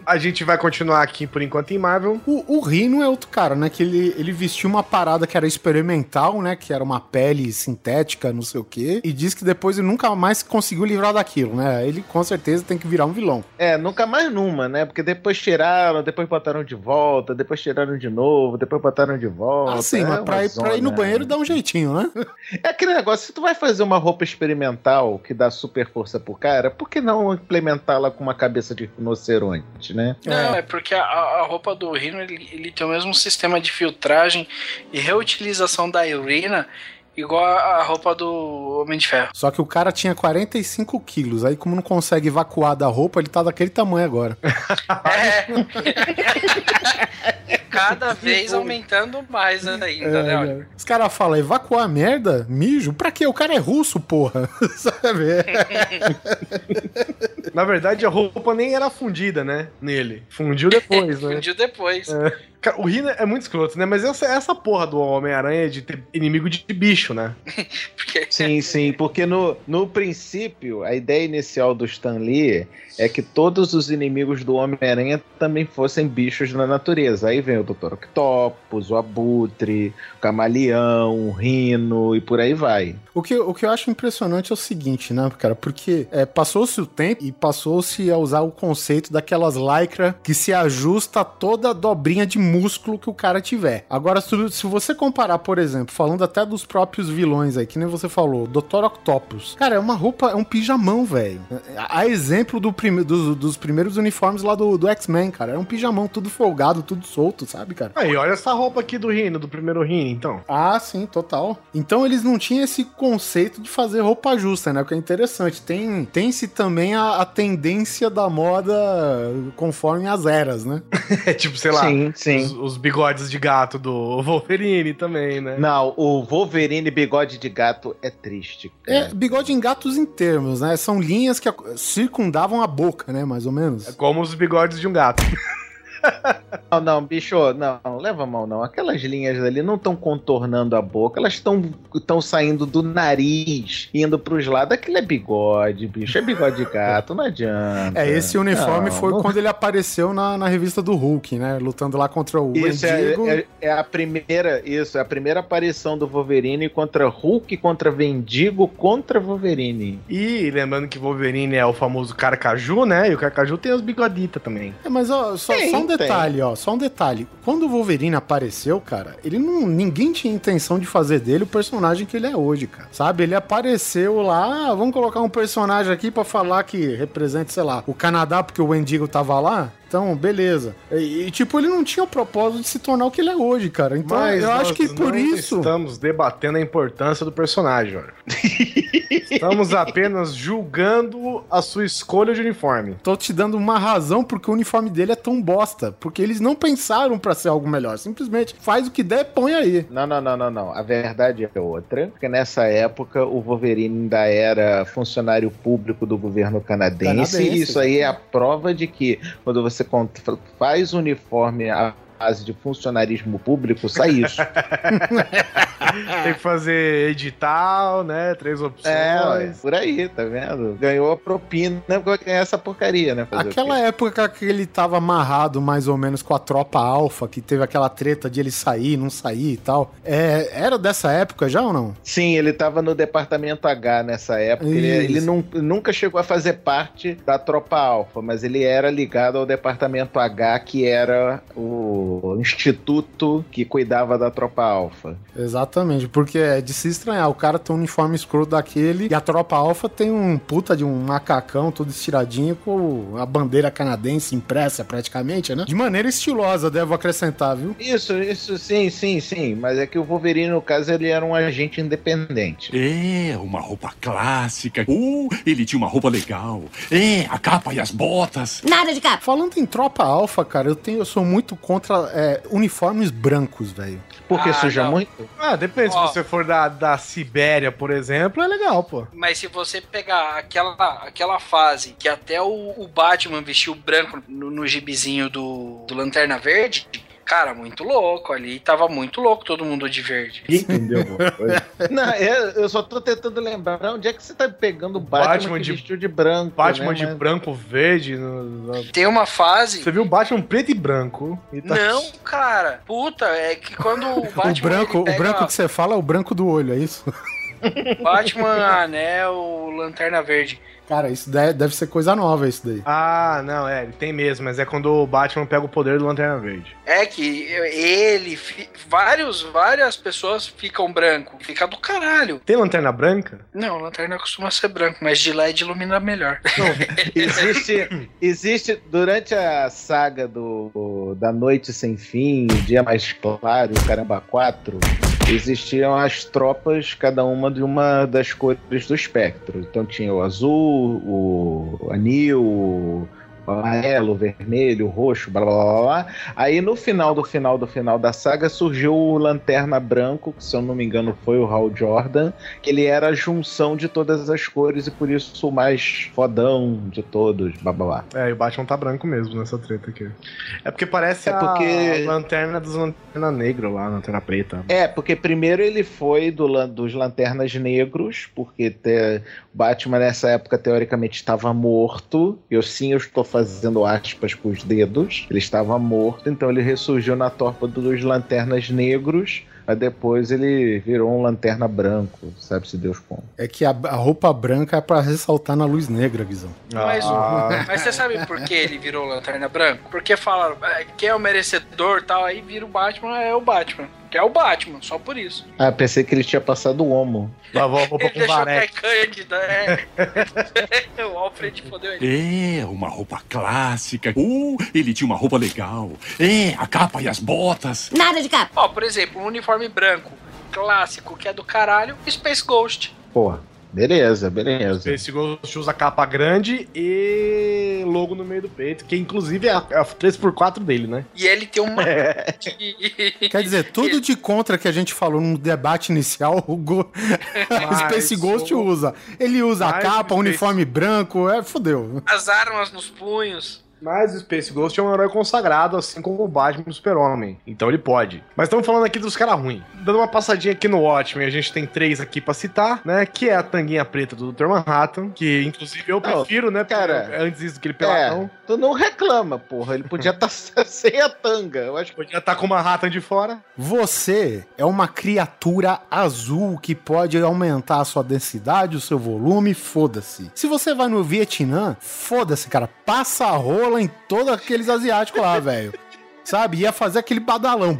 [SPEAKER 3] A gente vai continuar aqui por enquanto em Marvel.
[SPEAKER 1] O, o Rino é outro cara, né? Que ele, ele vestiu uma parada que era experimental, né? Que era uma pele sintética, não sei o quê. E diz que depois ele nunca mais conseguiu livrar daquilo, né? Ele com certeza tem que virar um vilão.
[SPEAKER 6] É, nunca mais numa, né? Porque depois tiraram, depois botaram de volta, depois tiraram de novo, depois botaram de volta.
[SPEAKER 1] Assim,
[SPEAKER 6] é
[SPEAKER 1] mas pra ir, pra ir no banheiro dá um jeitinho, né?
[SPEAKER 6] É aquele negócio, se tu vai fazer uma roupa experimental que dá super força pro cara, por que não implementá-la com uma cabeça de rinoceronte, né?
[SPEAKER 2] Não, é porque a, a roupa do Rhino ele, ele tem o mesmo sistema de filtragem e reutilização da urina igual a, roupa do Homem de Ferro.
[SPEAKER 1] Só que o cara tinha 45 quilos. Aí, como não consegue evacuar da roupa, ele tá daquele tamanho agora.
[SPEAKER 2] É. Cada vez aumentando mais ainda, né? Olha.
[SPEAKER 1] Os caras falam, evacuar merda? Mijo? Pra quê? O cara é russo, porra. Sabe?
[SPEAKER 3] Na verdade, a roupa nem era fundida, né? Nele. Fundiu depois, né?
[SPEAKER 2] Fundiu depois.
[SPEAKER 3] Cara, o Rino é muito escroto, né? Mas essa, essa porra do Homem-Aranha de ter inimigo de bicho, né?
[SPEAKER 2] Porque
[SPEAKER 6] Sim, sim, porque no, no princípio, a ideia inicial do Stan Lee é que todos os inimigos do Homem-Aranha também fossem bichos na natureza. Aí vem o Dr. Octopus, o Abutre, o Camaleão, o Rino e por aí vai.
[SPEAKER 1] O que, o que eu acho impressionante é o seguinte, né, cara? Porque é, passou-se o tempo e passou-se a usar o conceito daquelas lycra que se ajusta a toda a dobrinha de músculo que o cara tiver. Agora, se, se você comparar, por exemplo, falando até dos próprios vilões aí, que nem você falou, Dr. Octopus. Cara, é uma roupa, é um pijamão, velho. A, a exemplo do prime, dos, dos primeiros uniformes lá do, do X-Men, cara. É um pijamão tudo folgado, tudo solto, sabe, cara?
[SPEAKER 3] Aí, olha essa roupa aqui do Rino, do primeiro Rino, então.
[SPEAKER 1] Ah, sim, total. Então eles não tinham esse conceito de fazer roupa justa, né? O que é interessante. Tem, tem-se também a, a tendência da moda conforme as eras, né?
[SPEAKER 3] É tipo, sei lá,
[SPEAKER 6] Sim, sim.
[SPEAKER 3] Os, os bigodes de gato do Wolverine também, né?
[SPEAKER 6] Não, o Wolverine bigode de gato é triste.
[SPEAKER 1] É, bigode em gatos em termos, né? São linhas que circundavam a boca, né? Mais ou menos.
[SPEAKER 3] É como os bigodes de um gato.
[SPEAKER 6] Não, não, bicho, não, leva a mão não. Aquelas linhas ali não estão contornando a boca, elas estão saindo do nariz, indo pros lados. Aquilo é bigode, bicho, é bigode de gato, não adianta.
[SPEAKER 1] É, esse uniforme
[SPEAKER 6] Não,
[SPEAKER 1] foi
[SPEAKER 6] não-
[SPEAKER 1] quando ele apareceu na, na revista do Hulk, né? Lutando lá contra o
[SPEAKER 6] Isso é,
[SPEAKER 1] Wendigo.
[SPEAKER 6] é- é a primeira, isso, é a primeira aparição do Wolverine contra Hulk, contra Vendigo, contra Wolverine.
[SPEAKER 3] E lembrando que Wolverine é o famoso Carcaju, né? E o Carcaju tem os bigoditas também.
[SPEAKER 1] É, mas ó, só, só um detalhe, ó, só um detalhe. Quando o Wolverine apareceu, cara, ele não. Ninguém tinha intenção de fazer dele o personagem que ele é hoje, cara. Sabe? Ele apareceu lá, ah, vamos colocar um personagem aqui pra falar que representa, sei lá, o Canadá, porque o Wendigo tava lá. Então, beleza. E, e, tipo, ele não tinha o propósito de se tornar o que ele é hoje, cara. Então,
[SPEAKER 3] Mas
[SPEAKER 1] eu acho
[SPEAKER 3] nós
[SPEAKER 1] que por
[SPEAKER 3] não
[SPEAKER 1] isso.
[SPEAKER 3] Estamos debatendo a importância do personagem, olha. Estamos apenas julgando a sua escolha de uniforme.
[SPEAKER 1] Tô te dando uma razão porque o uniforme dele é tão bosta. Porque eles não pensaram pra ser algo melhor. Simplesmente faz o que der, põe aí.
[SPEAKER 6] Não, não, não, não, não. A verdade é outra. Porque nessa época o Wolverine ainda era funcionário público do governo canadense.
[SPEAKER 1] Canadense.
[SPEAKER 6] E isso aí é a prova de que quando você cont- faz uniforme base de funcionarismo público, sai isso.
[SPEAKER 3] Tem que fazer edital, né? Três opções.
[SPEAKER 6] é, por aí, tá vendo? Ganhou a propina pra ganhar essa porcaria, né? Fazer
[SPEAKER 1] Aquela época que ele tava amarrado mais ou menos com a tropa alfa, que teve aquela treta de ele sair, não sair e tal. É, era dessa época já ou não?
[SPEAKER 6] Sim, ele tava no departamento H nessa época. Ele,
[SPEAKER 1] Isso.
[SPEAKER 6] ele nun- nunca chegou a fazer parte da tropa alfa, mas ele era ligado ao departamento H, que era o instituto que cuidava da tropa alfa.
[SPEAKER 1] Exatamente, porque é de se estranhar. O cara tem um uniforme escroto daquele e a tropa alfa tem um puta de um macacão todo estiradinho com a bandeira canadense impressa praticamente, né? De maneira estilosa, devo acrescentar, viu?
[SPEAKER 6] Isso, isso, sim, sim, sim. Mas é que o Wolverine, no caso, ele era um agente independente.
[SPEAKER 9] É, uma roupa clássica. Uh, ele tinha uma roupa legal. É, a capa e as botas.
[SPEAKER 10] Nada de capa.
[SPEAKER 1] Falando em tropa alfa, cara, eu tenho, eu sou muito contra é, uniformes brancos, velho.
[SPEAKER 6] Porque
[SPEAKER 2] Ah,
[SPEAKER 6] suja
[SPEAKER 2] não.
[SPEAKER 6] muito?
[SPEAKER 3] Ah, depende.
[SPEAKER 2] Ó.
[SPEAKER 3] Se você for da, da Sibéria, por exemplo, é legal, pô.
[SPEAKER 2] Mas se você pegar aquela, aquela fase que até o, o Batman vestiu branco no, no gibizinho do, do Lanterna Verde, cara, muito louco ali. Tava muito louco todo mundo de verde.
[SPEAKER 3] Entendeu?
[SPEAKER 6] Não, eu, eu só tô tentando lembrar onde é que você tá pegando o Batman,
[SPEAKER 3] Batman de-
[SPEAKER 6] vestiu de branco.
[SPEAKER 3] Batman
[SPEAKER 6] né,
[SPEAKER 3] de
[SPEAKER 6] mas-
[SPEAKER 3] branco, verde. no- no-
[SPEAKER 2] Tem uma fase.
[SPEAKER 3] Você viu o Batman preto e branco. E tá-
[SPEAKER 2] Não, cara. Puta, é que quando o Batman.
[SPEAKER 1] o branco,
[SPEAKER 2] pega
[SPEAKER 1] o branco que você fala é o branco do olho, é isso?
[SPEAKER 2] Batman, Anel, Lanterna Verde.
[SPEAKER 1] Cara, isso deve, ser coisa nova, isso daí.
[SPEAKER 3] Ah, não, é, ele tem mesmo, mas é quando o Batman pega o poder do Lanterna Verde.
[SPEAKER 2] É que ele, fi- vários, várias pessoas ficam branco. Fica do caralho.
[SPEAKER 3] Tem Lanterna Branca?
[SPEAKER 2] Não, lanterna costuma ser branco, mas de LED ilumina melhor.
[SPEAKER 6] Existe, existe durante a saga do, da Noite Sem Fim, o Dia Mais Claro, o Caramba 4, existiam as tropas, cada uma de uma das cores do espectro. Então tinha o azul, o anil, amarelo, vermelho, roxo, blá blá blá blá. Aí no final do final do final da saga surgiu o Lanterna Branco, que se eu não me engano foi o Hal Jordan, que ele era a junção de todas as cores e por isso o mais fodão de todos, blá blá blá.
[SPEAKER 3] É, e o Batman tá branco mesmo nessa treta aqui. É porque parece
[SPEAKER 6] É porque-
[SPEAKER 3] a lanterna dos Lanterna Negra lá, Lanterna Preta.
[SPEAKER 6] É, porque primeiro ele foi do, dos Lanternas Negros, porque te- o Batman nessa época teoricamente estava morto. Eu sim, eu estou fazendo aspas com os dedos. Ele estava morto, então ele ressurgiu na tropa dos Lanternas Negros. Mas depois ele virou um lanterna branco, sabe-se Deus como.
[SPEAKER 1] É que a, a roupa branca é pra ressaltar na luz negra, Guizão.
[SPEAKER 2] Mas,
[SPEAKER 3] Ah.
[SPEAKER 2] mas você sabe por que ele virou Lanterna Branca? Porque falaram, "Ah, quem é o merecedor tal, aí vira o Batman, é o Batman. Que é o Batman, só por isso.
[SPEAKER 6] Ah, pensei que ele tinha passado o homo.
[SPEAKER 3] Lavou a roupa
[SPEAKER 2] Ele
[SPEAKER 3] com varex.
[SPEAKER 2] Cândida, é. o Alfred fodeu ele.
[SPEAKER 9] É, uma roupa clássica. Uh, ele tinha uma roupa legal. É, a capa e as botas.
[SPEAKER 10] Nada de capa.
[SPEAKER 2] Ó, por exemplo, um uniforme branco clássico que é do caralho, Space Ghost.
[SPEAKER 6] Porra, beleza, beleza.
[SPEAKER 3] Esse Ghost usa capa grande e logo no meio do peito, que inclusive é a, é a 3x4 dele, né?
[SPEAKER 2] E ele tem uma.
[SPEAKER 1] Quer dizer, tudo de contra que a gente falou no debate inicial, o, Go... Space Ghost
[SPEAKER 3] o-
[SPEAKER 1] usa. Ele usa a capa,
[SPEAKER 3] Space-
[SPEAKER 1] uniforme branco, é fodeu.
[SPEAKER 2] As armas nos punhos.
[SPEAKER 3] Mas o Space Ghost é um herói consagrado, assim como o Batman e o Super-Homem. Então ele pode. Mas estamos falando aqui dos caras ruins. Dando uma passadinha aqui no Watchmen, a gente tem três aqui pra citar, né? Que é a tanguinha preta do Dr. Manhattan, que inclusive eu
[SPEAKER 6] Não,
[SPEAKER 3] prefiro, né?
[SPEAKER 6] cara,
[SPEAKER 3] antes disso que ele peladão.
[SPEAKER 6] É, tu não reclama, porra. Ele podia estar sem a tanga. Eu acho que
[SPEAKER 3] Podia estar com uma Manhattan de fora.
[SPEAKER 1] Você é uma criatura azul que pode aumentar a sua densidade, o seu volume, foda-se. Se você vai no Vietnã, foda-se, cara. Passa a rola em todos aqueles asiáticos lá, velho. sabe? Ia fazer aquele badalão,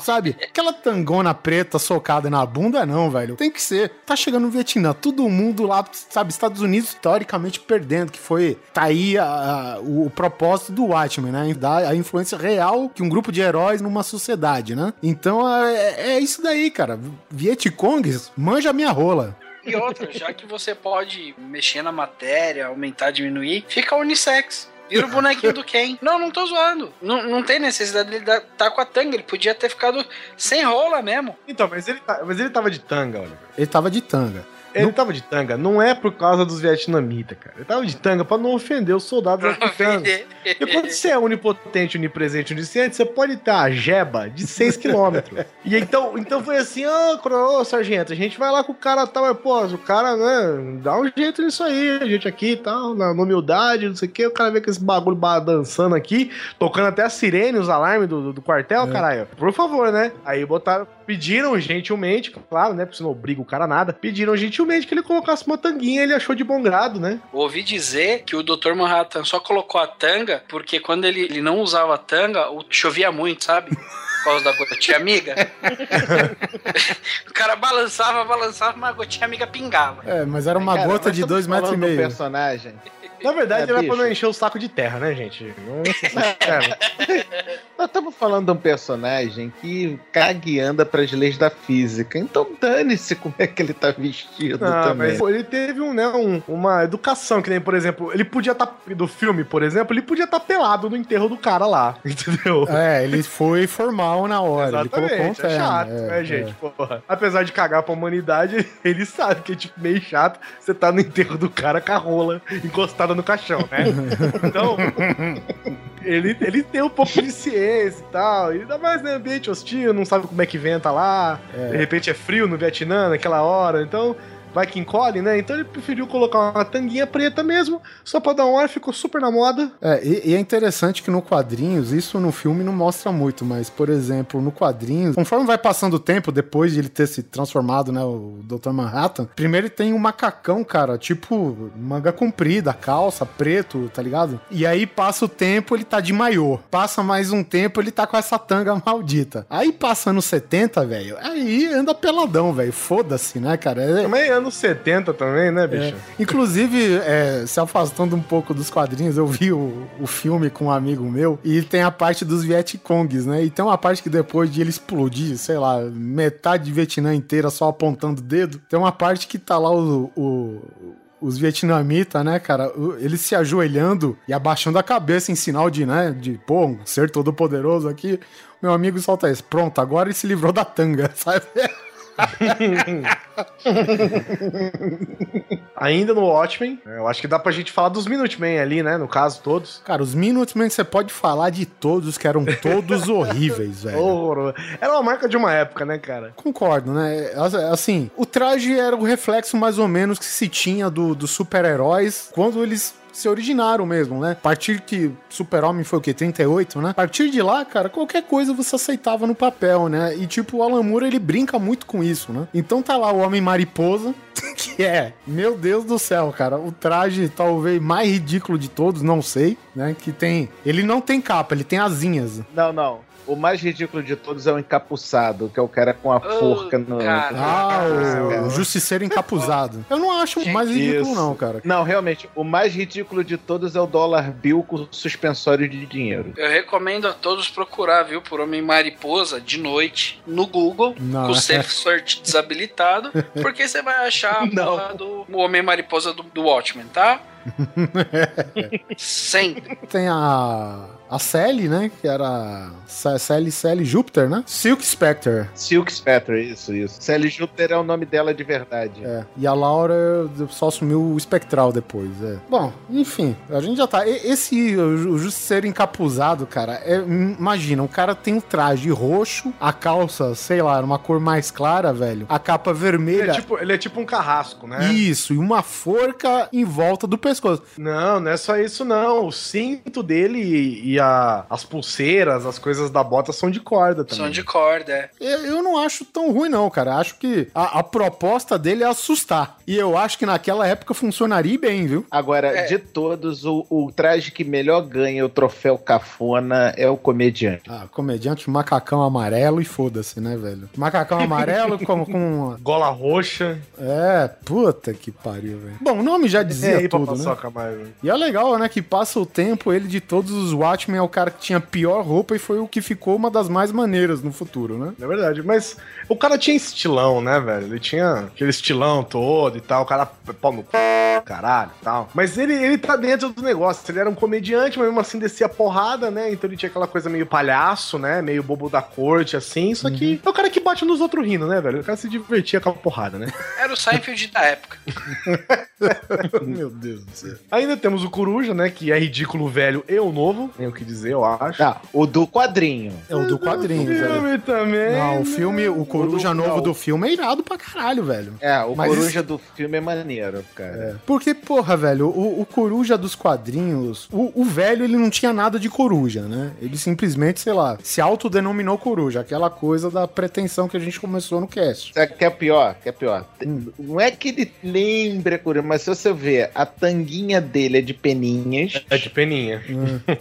[SPEAKER 1] sabe? Aquela tangona preta socada na bunda, não, velho. Tem que ser. Tá chegando no Vietnã, todo mundo lá, sabe? Estados Unidos, teoricamente, perdendo, que foi. Tá aí a- a- o, propósito do Watchmen, né? Da a influência real que um grupo de heróis numa sociedade, né? Então é, é isso daí, cara. Vietcongs, manja minha rola.
[SPEAKER 2] E outra, já que você pode mexer na matéria, aumentar, diminuir, fica unissex. Vira o bonequinho do Ken. Não, não tô zoando. Não, não tem necessidade dele dar- tá com a tanga. Ele podia ter ficado sem rola mesmo.
[SPEAKER 3] Então, mas ele, tá- mas ele tava de tanga, olha.
[SPEAKER 1] Ele tava de tanga.
[SPEAKER 3] Ele tava de tanga, não é por causa dos vietnamitas, cara. Ele tava de tanga pra não ofender os soldados africanos. E quando você é onipotente, onipresente, onisciente, você pode ter a jeba de 6 km. E então, então foi assim, ô, oh, sargento, a gente vai lá com o cara tal, mas, pô, o cara, né, dá um jeito nisso aí, a gente aqui e tal, na, na humildade, não sei o quê, o cara vê com esse bagulho ba- dançando aqui, tocando até a sirene, os alarmes do, do, do quartel, caralho. Por favor, né? Aí botaram, pediram gentilmente, claro, né, porque você não obriga o cara a nada, pediram gentilmente que ele colocasse uma tanguinha, ele achou de bom grado, né?
[SPEAKER 2] Ouvi dizer que o Dr. Manhattan só colocou a tanga porque quando ele, ele não usava a tanga, chovia muito, sabe? Por causa da gotinha amiga. o cara balançava, balançava, mas a gotinha amiga pingava.
[SPEAKER 1] É, mas era uma
[SPEAKER 6] Cara,
[SPEAKER 1] gota de dois metros e meio.
[SPEAKER 6] personagem.
[SPEAKER 3] Na verdade,
[SPEAKER 6] É,
[SPEAKER 3] era pra
[SPEAKER 6] bicho.
[SPEAKER 3] não encher o saco de terra, né, gente? Vamos ser sinceros.
[SPEAKER 6] Nós estamos falando de um personagem que caga e anda pras leis da física. Então dane-se como é que ele tá vestido
[SPEAKER 3] Não,
[SPEAKER 6] também.
[SPEAKER 3] mas pô, ele teve um, né, um- uma educação, que nem, por exemplo, ele podia estar, do filme, por exemplo, ele podia estar pelado no enterro do cara lá, entendeu?
[SPEAKER 1] É, ele foi formal na hora. Ele colocou um
[SPEAKER 3] Exatamente, é chato,
[SPEAKER 1] é,
[SPEAKER 3] né,
[SPEAKER 1] é.
[SPEAKER 3] gente? Porra. Apesar de cagar pra humanidade, ele sabe que é tipo meio chato você tá no enterro do cara com a rola encostada no caixão, né? Então, ele, ele tem um pouco de ciência e tal. E ainda mais no ambiente hostil, não sabe como é que venta lá.
[SPEAKER 1] É.
[SPEAKER 3] De repente é frio no Vietnã naquela hora. Então, vai que encolhe, né? Então ele preferiu colocar uma tanguinha preta mesmo, só pra dar um ar, ficou super na moda.
[SPEAKER 1] É, e, e é interessante que no quadrinhos, isso no filme não mostra muito, mas, por exemplo, no quadrinhos, conforme vai passando o tempo, depois de ele ter se transformado, né, o Dr. Manhattan, primeiro ele tem um macacão, cara, tipo, manga comprida, calça, preto, tá ligado? E aí passa o tempo, ele tá de maiô. Passa mais um tempo, ele tá com essa tanga maldita. Aí passa anos 70, velho, aí anda peladão, velho. Foda-se, né, cara? É-
[SPEAKER 3] Também anos 70 também, né, bicho?
[SPEAKER 1] é. Inclusive, é, se afastando um pouco dos quadrinhos, eu vi o, o filme com um amigo meu e tem a parte dos Vietcongs, né? E tem uma parte que depois de ele explodir, sei lá, metade de Vietnã inteira só apontando o dedo, tem uma parte que tá lá o. o- os vietnamitas, né, cara, eles se ajoelhando e abaixando a cabeça em sinal de, né, de, pô, um ser todo poderoso aqui. Meu amigo solta isso. Pronto, agora ele se livrou da tanga, sabe?
[SPEAKER 3] Ainda no Watchmen, eu acho que dá pra gente falar dos Minutemen ali, né? No caso, todos.
[SPEAKER 1] Cara, os Minutemen você pode falar de todos, que eram todos horríveis, velho.
[SPEAKER 3] Horroroso. Era uma marca de uma época, né, cara?
[SPEAKER 1] Concordo, né? Assim, o traje era o reflexo mais ou menos que se tinha do- dos super-heróis quando eles se originaram mesmo, né? A partir que Super-Homem foi o quê? 38, né? A partir de lá, cara, qualquer coisa você aceitava no papel, né? E tipo, o Alan Moore, ele brinca muito com isso, né? Então tá lá o Homem-Mariposa, que é, meu Deus do céu, cara, o traje talvez mais ridículo de todos, não sei, né? Que tem... Ele não tem capa, ele tem asinhas.
[SPEAKER 6] Não, não. O mais ridículo de todos é o encapuçado, que é o cara com a forca no.
[SPEAKER 2] cara.
[SPEAKER 1] Ah, o, o. Justiceiro encapuzado. Eu não acho mais ridículo,
[SPEAKER 6] Isso.
[SPEAKER 1] não, cara.
[SPEAKER 6] Não, realmente, o mais ridículo de todos é o dólar bill com suspensório de dinheiro.
[SPEAKER 2] Eu recomendo a todos procurar, viu, por Homem Mariposa de noite no Google,
[SPEAKER 1] Não,
[SPEAKER 2] com o
[SPEAKER 1] é.
[SPEAKER 2] Safe Search desabilitado, porque você vai achar a do o Homem Mariposa do, do Watchmen, tá? Sempre.
[SPEAKER 1] Tem a. A Sally, né? Que era. Sa- Sally, Sally Júpiter, né? Silk Spectre.
[SPEAKER 6] Silk Spectre, isso, isso. Sally Júpiter é o nome dela de verdade.
[SPEAKER 1] É. E a Laura só assumiu o espectral depois. É. Bom, enfim, a gente já tá. Esse o Justiceiro encapuzado, cara, é- imagina, o cara tem um traje roxo, a calça, sei lá, uma cor mais clara, velho. A capa
[SPEAKER 3] Ele
[SPEAKER 1] vermelha.
[SPEAKER 3] é tipo, ele é tipo um carrasco, né?
[SPEAKER 1] Isso, e uma forca em volta do pescoço. Pescoço.
[SPEAKER 3] Não, não é só isso, não. O cinto dele e, e a- as pulseiras, as coisas da bota são de corda também.
[SPEAKER 2] Som de corda, é.
[SPEAKER 1] Eu, eu não acho tão ruim, não, cara. Acho que a, a proposta dele é assustar. E eu acho que naquela época funcionaria bem, viu?
[SPEAKER 6] Agora,
[SPEAKER 2] É.
[SPEAKER 6] de todos, o, o traje que melhor ganha o troféu cafona é o comediante.
[SPEAKER 1] Ah, comediante, macacão amarelo e foda-se, né, velho? Macacão amarelo com, com.
[SPEAKER 3] Gola roxa.
[SPEAKER 1] É, puta que pariu, velho. Bom, o nome já
[SPEAKER 3] É
[SPEAKER 1] dizia
[SPEAKER 3] aí,
[SPEAKER 1] tudo, né?
[SPEAKER 3] papaçoca, mais.
[SPEAKER 1] E é legal, né, que passa o tempo, ele de todos os Watchmen é o cara que tinha a pior roupa e foi o que ficou uma das mais maneiras no futuro, né?
[SPEAKER 3] É verdade, mas o cara tinha estilão, né, velho? Ele tinha aquele estilão todo e tal, o cara pau no c... caralho e tal. Mas ele, ele tá dentro do negócio, ele era um comediante, mas mesmo assim descia porrada, né? Então ele tinha aquela coisa meio palhaço, né? Meio bobo da corte, assim. Só que é o cara que bate nos outros rindo, né, velho? O cara se divertia com a porrada, né?
[SPEAKER 2] Era o Seinfeld da época.
[SPEAKER 1] Meu Deus céu.
[SPEAKER 3] Ainda temos o Coruja, né? Que é ridículo velho e o novo, tem o que dizer, eu acho.
[SPEAKER 6] Ah, o do quadrinho.
[SPEAKER 1] É o do quadrinho, velho.
[SPEAKER 3] filme também.
[SPEAKER 1] Não, o
[SPEAKER 3] né?
[SPEAKER 1] filme, o Coruja
[SPEAKER 6] O do-
[SPEAKER 1] novo
[SPEAKER 6] não.
[SPEAKER 1] do filme é irado pra caralho, velho.
[SPEAKER 6] É, o
[SPEAKER 1] Mas
[SPEAKER 6] coruja do filme é maneiro, cara.
[SPEAKER 1] É. Porque, porra, velho, o, o coruja dos quadrinhos, o, o velho, ele não tinha nada de coruja, né? Ele simplesmente, sei lá, se autodenominou coruja, aquela coisa da pretensão que a gente começou no cast.
[SPEAKER 6] Sabe o que é pior? Que é pior? Não é que ele lembra a coruja, mas se você ver, a tanguinha dele é de peninhas
[SPEAKER 3] É de peninha.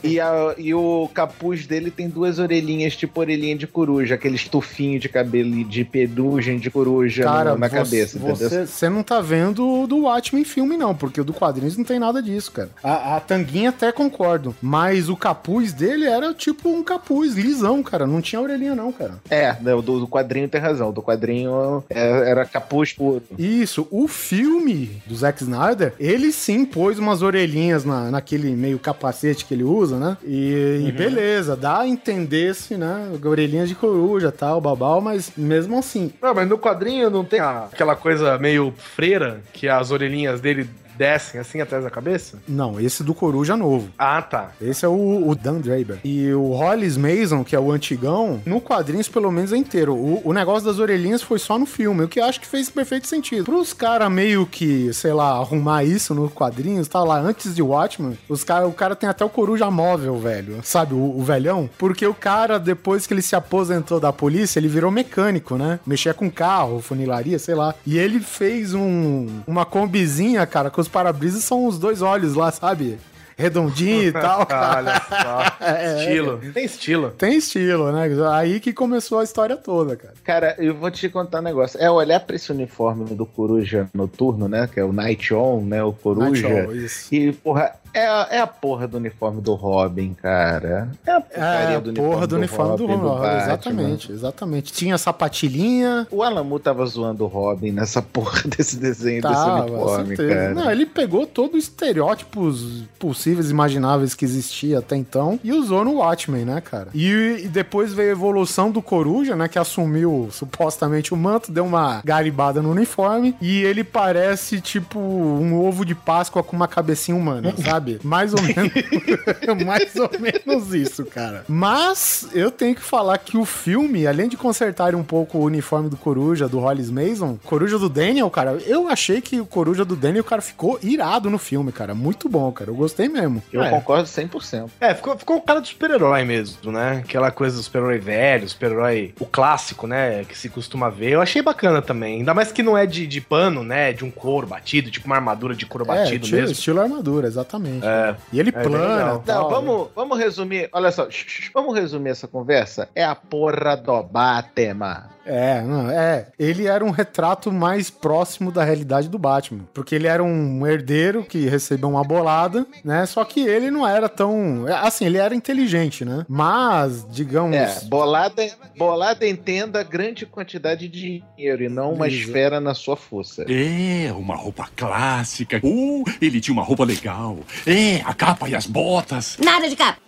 [SPEAKER 6] e, a- e o capuz dele tem duas orelhinhas, tipo orelhinha de coruja, aquele estufinho de cabelo de pedugem de coruja
[SPEAKER 1] Cara,
[SPEAKER 6] no- na
[SPEAKER 1] você,
[SPEAKER 6] cabeça, entendeu?
[SPEAKER 1] você, não tá vendo o do Watchmen filme, não, porque o do quadrinhos não tem nada disso, cara. A, a tanguinha até concordo, mas o capuz dele era tipo um capuz lisão, cara. Não tinha orelhinha, não, cara.
[SPEAKER 6] É, não, do, do quadrinho tem razão. Do quadrinho é- era capuz puro.
[SPEAKER 1] Isso, o filme do Zack Snyder, ele sim pôs umas orelhinhas na, naquele meio capacete que ele usa, né? E, e beleza, dá a entender-se, né? Orelhinhas de coruja tal, babau, mas mesmo assim.
[SPEAKER 3] Não, mas no quadrinho não tem a- aquela coisa meio freira, que as orelhinhas dele descem assim atrás da cabeça?
[SPEAKER 1] Não, esse do coruja novo.
[SPEAKER 3] Ah, tá.
[SPEAKER 1] Esse é o, o Dan Draper. E o Hollis Mason, que é o antigão, no quadrinhos pelo menos é inteiro. O, o negócio das orelhinhas foi só no filme, o que acho que fez perfeito sentido. Pros caras meio que, sei lá, arrumar isso no quadrinhos, tá lá, antes de Watchmen, os cara, o cara tem até o coruja móvel, velho. Sabe, o, o velhão? Porque o cara, depois que ele se aposentou da polícia, ele virou mecânico, né? Mexia com carro, funilaria, sei lá. E ele fez um, uma combizinha, cara, com os para-brisas são os dois olhos lá, sabe? Redondinho e tal, cara.
[SPEAKER 3] Olha só.
[SPEAKER 1] É,
[SPEAKER 3] estilo. Tem estilo.
[SPEAKER 1] Tem estilo, né? Aí que começou a história toda, cara.
[SPEAKER 6] Cara, eu vou te contar um negócio. É olhar pra esse uniforme do Coruja noturno, né? Que é o Night On, né? O Coruja.
[SPEAKER 1] Night On, isso.
[SPEAKER 6] E, porra, é a, é a porra do uniforme do Robin, cara. É a
[SPEAKER 1] É, a
[SPEAKER 6] do
[SPEAKER 1] porra do uniforme do
[SPEAKER 6] Robin,
[SPEAKER 1] Robin.
[SPEAKER 6] Batman.
[SPEAKER 1] Exatamente, exatamente. Tinha sapatilhinha.
[SPEAKER 6] O Alamu tava zoando o Robin nessa porra desse desenho, desse
[SPEAKER 1] Tava,
[SPEAKER 6] uniforme,
[SPEAKER 1] certeza.
[SPEAKER 6] cara.
[SPEAKER 1] Não, ele pegou todos os estereótipos possíveis e imagináveis que existia até então e usou no Watchmen, né, cara? E, e depois veio a evolução do Coruja, né, que assumiu supostamente o manto, deu uma garibada no uniforme e ele parece tipo um ovo de Páscoa com uma cabecinha humana, sabe? Mais ou menos, mais ou menos isso, cara. Mas eu tenho que falar que o filme, além de consertar um pouco o uniforme do Coruja, do Hollis Mason, Coruja do Daniel, cara, eu achei que o Coruja do Daniel, cara, ficou irado no filme, cara. Muito bom, cara. Eu gostei mesmo.
[SPEAKER 6] Eu
[SPEAKER 3] É.
[SPEAKER 6] concordo 100%.
[SPEAKER 3] É, ficou, ficou o cara do super-herói mesmo, né? Aquela coisa do super-herói velho, super-herói, o clássico, né? Que se costuma ver. Eu achei bacana também. Ainda mais que não é de, de pano, né? De um couro batido, tipo uma armadura de couro
[SPEAKER 1] É,
[SPEAKER 3] batido
[SPEAKER 1] estilo,
[SPEAKER 3] mesmo.
[SPEAKER 1] estilo armadura, exatamente.
[SPEAKER 3] É.
[SPEAKER 1] E ele
[SPEAKER 3] bem
[SPEAKER 1] plana.
[SPEAKER 6] Não, vamos, vamos resumir. Olha só, vamos resumir essa conversa. É a porra do Batman.
[SPEAKER 1] É, não, é. Ele era um retrato mais próximo da realidade do Batman. Porque ele era um herdeiro que recebeu uma bolada, né? Só que ele não era tão. Assim, ele era inteligente, né? Mas, digamos.
[SPEAKER 6] É, bolada, bolada entenda grande quantidade de dinheiro e não uma
[SPEAKER 1] Isso.
[SPEAKER 6] esfera na sua força.
[SPEAKER 9] É, uma roupa clássica. Uh, ele tinha uma roupa legal. É, a capa e as botas.
[SPEAKER 10] Nada de capa.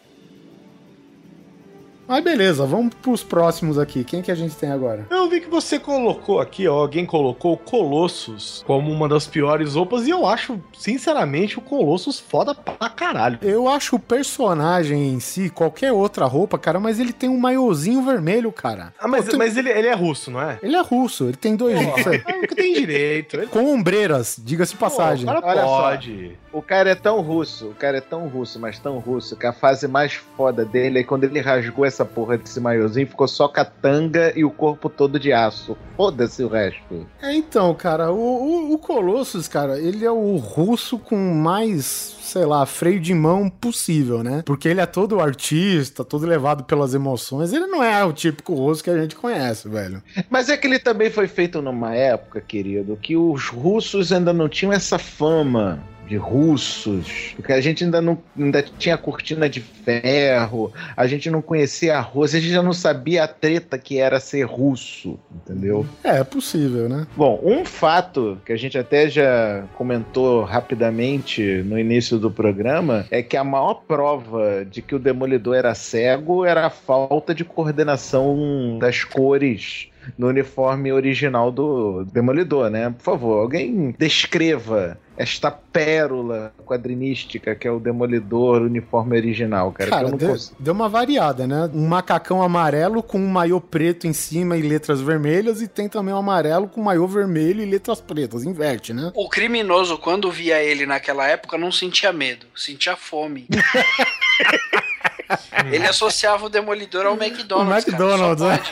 [SPEAKER 1] Mas beleza, vamos pros próximos aqui. Quem que a gente tem agora?
[SPEAKER 3] Eu vi que você colocou aqui, ó, alguém colocou o Colossus como uma das piores roupas e eu acho, sinceramente, o Colossus foda pra caralho.
[SPEAKER 1] Eu acho o personagem em si, qualquer outra roupa, cara, mas ele tem um maiozinho vermelho, cara.
[SPEAKER 3] Ah, mas,
[SPEAKER 1] Pô, tem-
[SPEAKER 3] mas ele, ele é russo, não é?
[SPEAKER 1] Ele é russo, ele tem dois.
[SPEAKER 3] É o que tem direito. Ele...
[SPEAKER 1] com ombreiras, diga-se de passagem.
[SPEAKER 3] Pô, o cara
[SPEAKER 6] Olha só.
[SPEAKER 3] pode.
[SPEAKER 6] O cara é tão russo, o cara é tão russo, mas tão russo, que a fase mais foda dele é quando ele rasgou essa porra desse maiozinho, ficou só com a tanga e o corpo todo de aço. Foda-se o resto.
[SPEAKER 1] É, então, cara, o, o, o Colossus, cara, ele é o russo com mais, sei lá, freio de mão possível, né? Porque ele é todo artista, todo levado pelas emoções. Ele não é o típico russo que a gente conhece, velho.
[SPEAKER 6] Mas é que ele também foi feito numa época, querido, que os russos ainda não tinham essa fama de russos, porque a gente ainda não ainda tinha cortina de ferro, a gente não conhecia a Rússia, a gente já não sabia a treta que era ser russo, entendeu?
[SPEAKER 1] É, é possível, né?
[SPEAKER 6] Bom, um fato que a gente até já comentou rapidamente no início do programa é que a maior prova de que o Demolidor era cego era a falta de coordenação das cores no uniforme original do Demolidor, né? Por favor, alguém descreva esta pérola quadrinística que é o Demolidor uniforme original, cara. que
[SPEAKER 1] Cara,
[SPEAKER 6] eu não
[SPEAKER 1] deu,
[SPEAKER 6] consigo.
[SPEAKER 1] deu uma variada, né? Um macacão amarelo com um maiô preto em cima e letras vermelhas, e tem também um amarelo com maiô vermelho e letras pretas. Inverte, né?
[SPEAKER 2] O criminoso, quando via ele naquela época, não sentia medo, sentia fome. ele associava o Demolidor ao McDonald's.
[SPEAKER 1] O McDonald's,
[SPEAKER 2] cara,
[SPEAKER 1] né?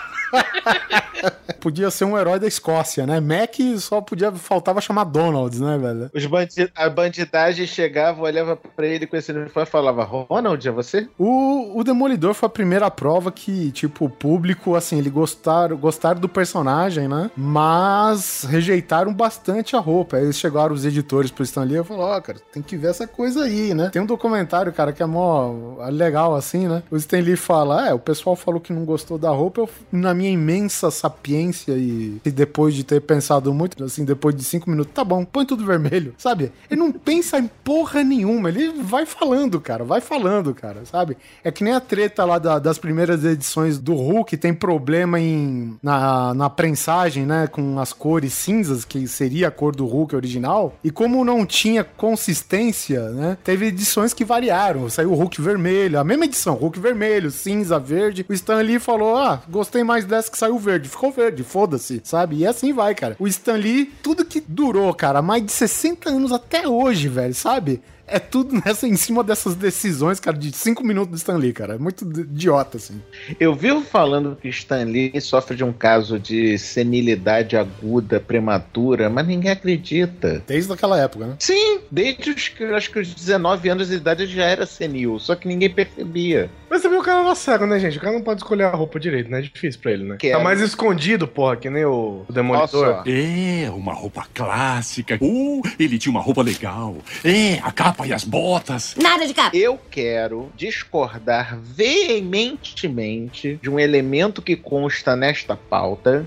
[SPEAKER 1] Podia ser um herói da Escócia, né? Mac só podia faltava chamar Donalds, né, velho?
[SPEAKER 6] Os bandi a bandidagem chegava, olhava pra ele com esse uniforme e falava: Ronald, é você?
[SPEAKER 1] O, o Demolidor foi a primeira prova que, tipo, o público, assim, ele gostaram, gostaram do personagem, né? Mas rejeitaram bastante a roupa. Aí chegaram os editores pro Stan Lee e falaram, ó, cara, tem que ver essa coisa aí, né? Tem um documentário, cara, que é mó legal, assim, né? O Stan Lee fala, é, o pessoal falou que não gostou da roupa, eu, na minha imensa sapiência e, e depois de ter pensado muito, assim, depois de cinco minutos, tá bom, põe tudo vermelho, sabe? Ele não pensa em porra nenhuma, ele vai falando, cara, vai falando, cara, sabe? É que nem a treta lá da- das primeiras edições do Hulk, tem problema em na, na prensagem, né, com as cores cinzas, que seria a cor do Hulk original, e como não tinha consistência, né, teve edições que variaram, saiu o Hulk vermelho, a mesma edição, Hulk vermelho, cinza, verde, o Stan Lee falou, ah, gostei mais dessa que saiu verde, ficou verde, foda-se, sabe? E assim vai, cara. O Stan Lee, tudo que durou, cara, mais de 60 anos até hoje, velho, sabe? É tudo nessa, em cima dessas decisões, cara, de 5 minutos do Stan Lee, cara. É muito idiota, assim.
[SPEAKER 6] Eu vivo falando que Stan Lee sofre de um caso de senilidade aguda, prematura, mas ninguém acredita.
[SPEAKER 1] Desde aquela época, né?
[SPEAKER 6] Sim, desde os, que- acho que os 19 anos de idade ele já era senil, só que ninguém percebia.
[SPEAKER 3] Mas também o cara era cego, né, gente? O cara não pode escolher a roupa direito, né? É difícil pra ele, né?
[SPEAKER 6] Que
[SPEAKER 3] tá
[SPEAKER 6] é-
[SPEAKER 3] mais escondido, porra, que nem o, o Demolidor.
[SPEAKER 9] É, uma roupa clássica. Uh, ele tinha uma roupa legal. É, a capa e as botas.
[SPEAKER 10] Nada de capa.
[SPEAKER 6] Eu quero discordar veementemente de um elemento que consta nesta pauta,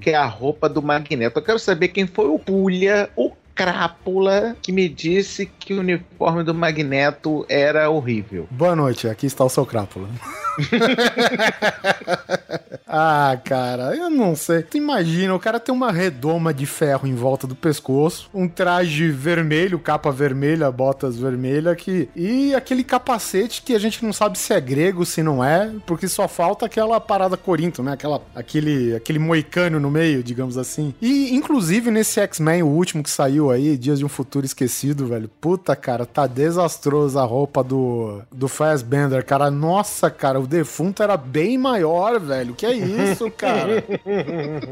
[SPEAKER 6] que é a roupa do Magneto. Eu quero saber quem foi o Pulha, o Crápula, que me disse que o uniforme do Magneto era horrível.
[SPEAKER 1] Boa noite, aqui está o seu crápula. ah, cara, eu não sei. Tu imagina, o cara tem uma redoma de ferro em volta do pescoço, um traje vermelho, capa vermelha, botas vermelhas, que... e aquele capacete que a gente não sabe se é grego, se não é, porque só falta aquela parada corinto, né? Aquela, aquele, aquele moicano no meio, digamos assim. E, inclusive, nesse X-Men, o último que saiu aí, Dias de um Futuro Esquecido, velho, puta, cara, tá desastroso a roupa do, do Fassbender, cara. Nossa, cara, o defunto era bem maior, velho. Que é isso, cara?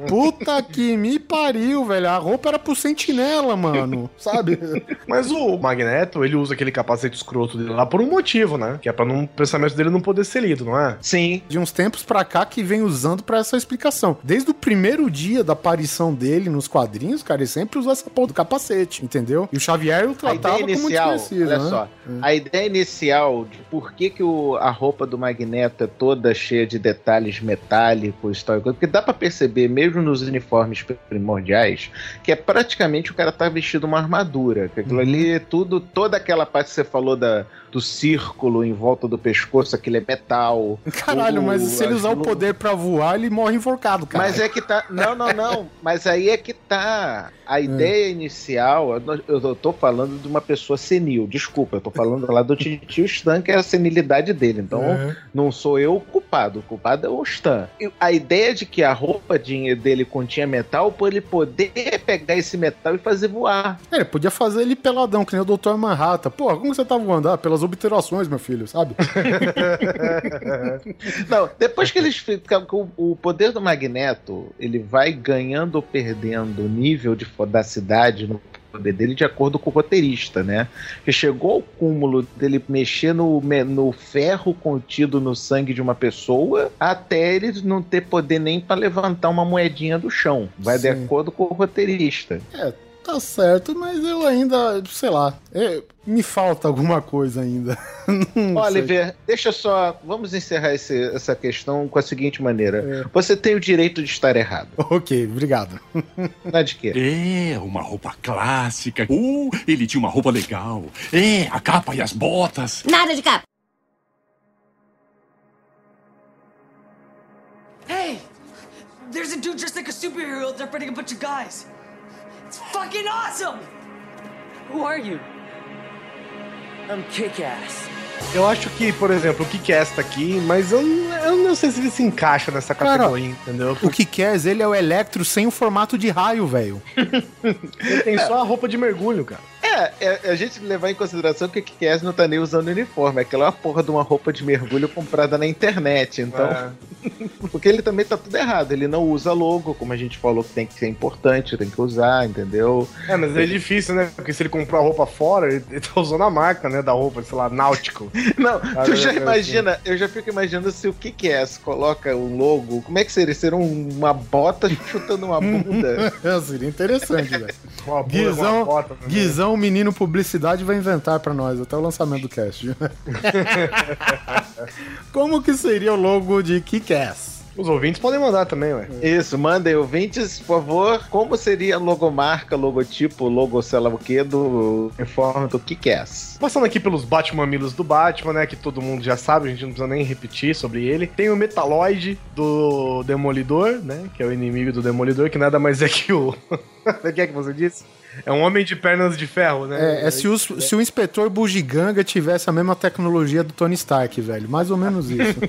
[SPEAKER 1] Puta que me pariu, velho. A roupa era pro sentinela, mano. Sabe?
[SPEAKER 3] Mas o Magneto, ele usa aquele capacete escroto dele lá por um motivo, né? Que é pra não, o pensamento dele não poder ser lido, não é?
[SPEAKER 6] Sim,
[SPEAKER 1] De uns tempos pra cá que vem usando pra essa explicação. Desde o primeiro dia da aparição dele nos quadrinhos, cara, ele sempre usou essa porra do capacete, entendeu? E o Xavier o tratava como
[SPEAKER 6] inicial,
[SPEAKER 1] desconhecido,
[SPEAKER 6] olha
[SPEAKER 1] né?
[SPEAKER 6] só, A ideia inicial de por que, que o- a roupa do Magneto é toda cheia de detalhes metálicos e tal, porque dá pra perceber, mesmo nos uniformes primordiais, que é praticamente o cara tá vestido uma armadura. Que aquilo ali é tudo, toda aquela parte que você falou da, do círculo em volta do pescoço, aquele é metal.
[SPEAKER 1] Caralho,
[SPEAKER 6] O-
[SPEAKER 1] mas se ele usar o poder pra voar, ele morre enforcado, cara.
[SPEAKER 6] Mas é que tá. Não, não, não. Mas aí é que tá. A ideia inicial, eu eu tô falando de uma pessoa senil. Desculpa, eu tô falando lá do tio Stan, que é a senilidade dele. Então,
[SPEAKER 1] Uhum.
[SPEAKER 6] não sou eu o culpado. O culpado é o Stan. A ideia de que a roupa de- dele continha metal, por ele poder pegar esse metal e fazer voar.
[SPEAKER 1] É, Ele podia fazer ele peladão, que nem o Dr. Manhattan. Porra, como você tá voando? Ah, pelas obturações, meu filho, sabe?
[SPEAKER 6] Não, depois que eles ficam com o poder do Magneto, ele vai ganhando ou perdendo o nível de fodacidade no poder dele de acordo com o roteirista, né? Que chegou ao cúmulo dele mexer no, no ferro contido no sangue de uma pessoa até ele não ter poder nem para levantar uma moedinha do chão. Vai de
[SPEAKER 1] Sim.
[SPEAKER 6] acordo com o roteirista.
[SPEAKER 1] Tá certo, mas eu ainda, sei lá, é, me falta alguma coisa ainda.
[SPEAKER 6] Oliver, deixa só. Vamos encerrar esse- essa questão com a seguinte maneira:
[SPEAKER 1] É.
[SPEAKER 6] você tem o direito de estar errado.
[SPEAKER 1] Ok, obrigado.
[SPEAKER 6] Não é de quê?
[SPEAKER 9] É, uma roupa clássica. Uh, ele tinha uma roupa legal. É, a capa e as botas.
[SPEAKER 10] Nada de capa.
[SPEAKER 11] Hey! There's a dude dressed like a superhero out there fighting a bunch of guys. Fucking awesome!
[SPEAKER 10] Who are you?
[SPEAKER 11] I'm kick-ass.
[SPEAKER 3] Eu acho que, por exemplo, o Kick-Ass tá aqui, mas eu, eu não sei se ele se encaixa nessa
[SPEAKER 1] Cara,
[SPEAKER 3] categoria, entendeu?
[SPEAKER 1] O que quer, ele é o Electro sem o formato de raio, velho.
[SPEAKER 3] Ele tem só a roupa de mergulho, cara.
[SPEAKER 6] É, é, a gente levar em consideração que o Kick-Ass não tá nem usando uniforme. Aquela é uma porra de uma roupa de mergulho comprada na internet. Então,
[SPEAKER 3] É.
[SPEAKER 6] porque ele também tá tudo errado. Ele não usa logo, como a gente falou que tem que ser importante, tem que usar, entendeu?
[SPEAKER 3] É, mas é difícil, né? Porque se ele comprou a roupa fora, ele, ele tá usando a marca, né, da roupa, sei lá, náutico.
[SPEAKER 6] Não,
[SPEAKER 3] Ah,
[SPEAKER 6] tu já
[SPEAKER 3] eu- eu-
[SPEAKER 6] imagina, eu já fico imaginando se o Kick-Ass coloca o logo, como é que seria? Seria um- uma bota chutando uma bunda?
[SPEAKER 1] Seria interessante, velho.
[SPEAKER 3] Uma bunda com uma
[SPEAKER 1] Guizão,
[SPEAKER 3] bota também.
[SPEAKER 1] Guizão, menino publicidade, vai inventar pra nós até o lançamento do cast. Como que seria o logo de Kick-Ass?
[SPEAKER 3] Os ouvintes podem mandar também, ué.
[SPEAKER 6] Isso, mandem ouvintes, por favor, como seria a logomarca, logotipo, logo sei lá o que do uniforme do Kick-Ass?
[SPEAKER 3] Passando aqui pelos Batmamilos do Batman, né? Que todo mundo já sabe, a gente não precisa nem repetir sobre ele. Tem o Metaloid do Demolidor, né? Que é o inimigo do Demolidor, que nada mais é que o. O que é que você disse? É um homem de pernas de ferro, né?
[SPEAKER 1] É, é se, o, se o inspetor Bugiganga tivesse a mesma tecnologia do Tony Stark, velho. Mais ou menos isso.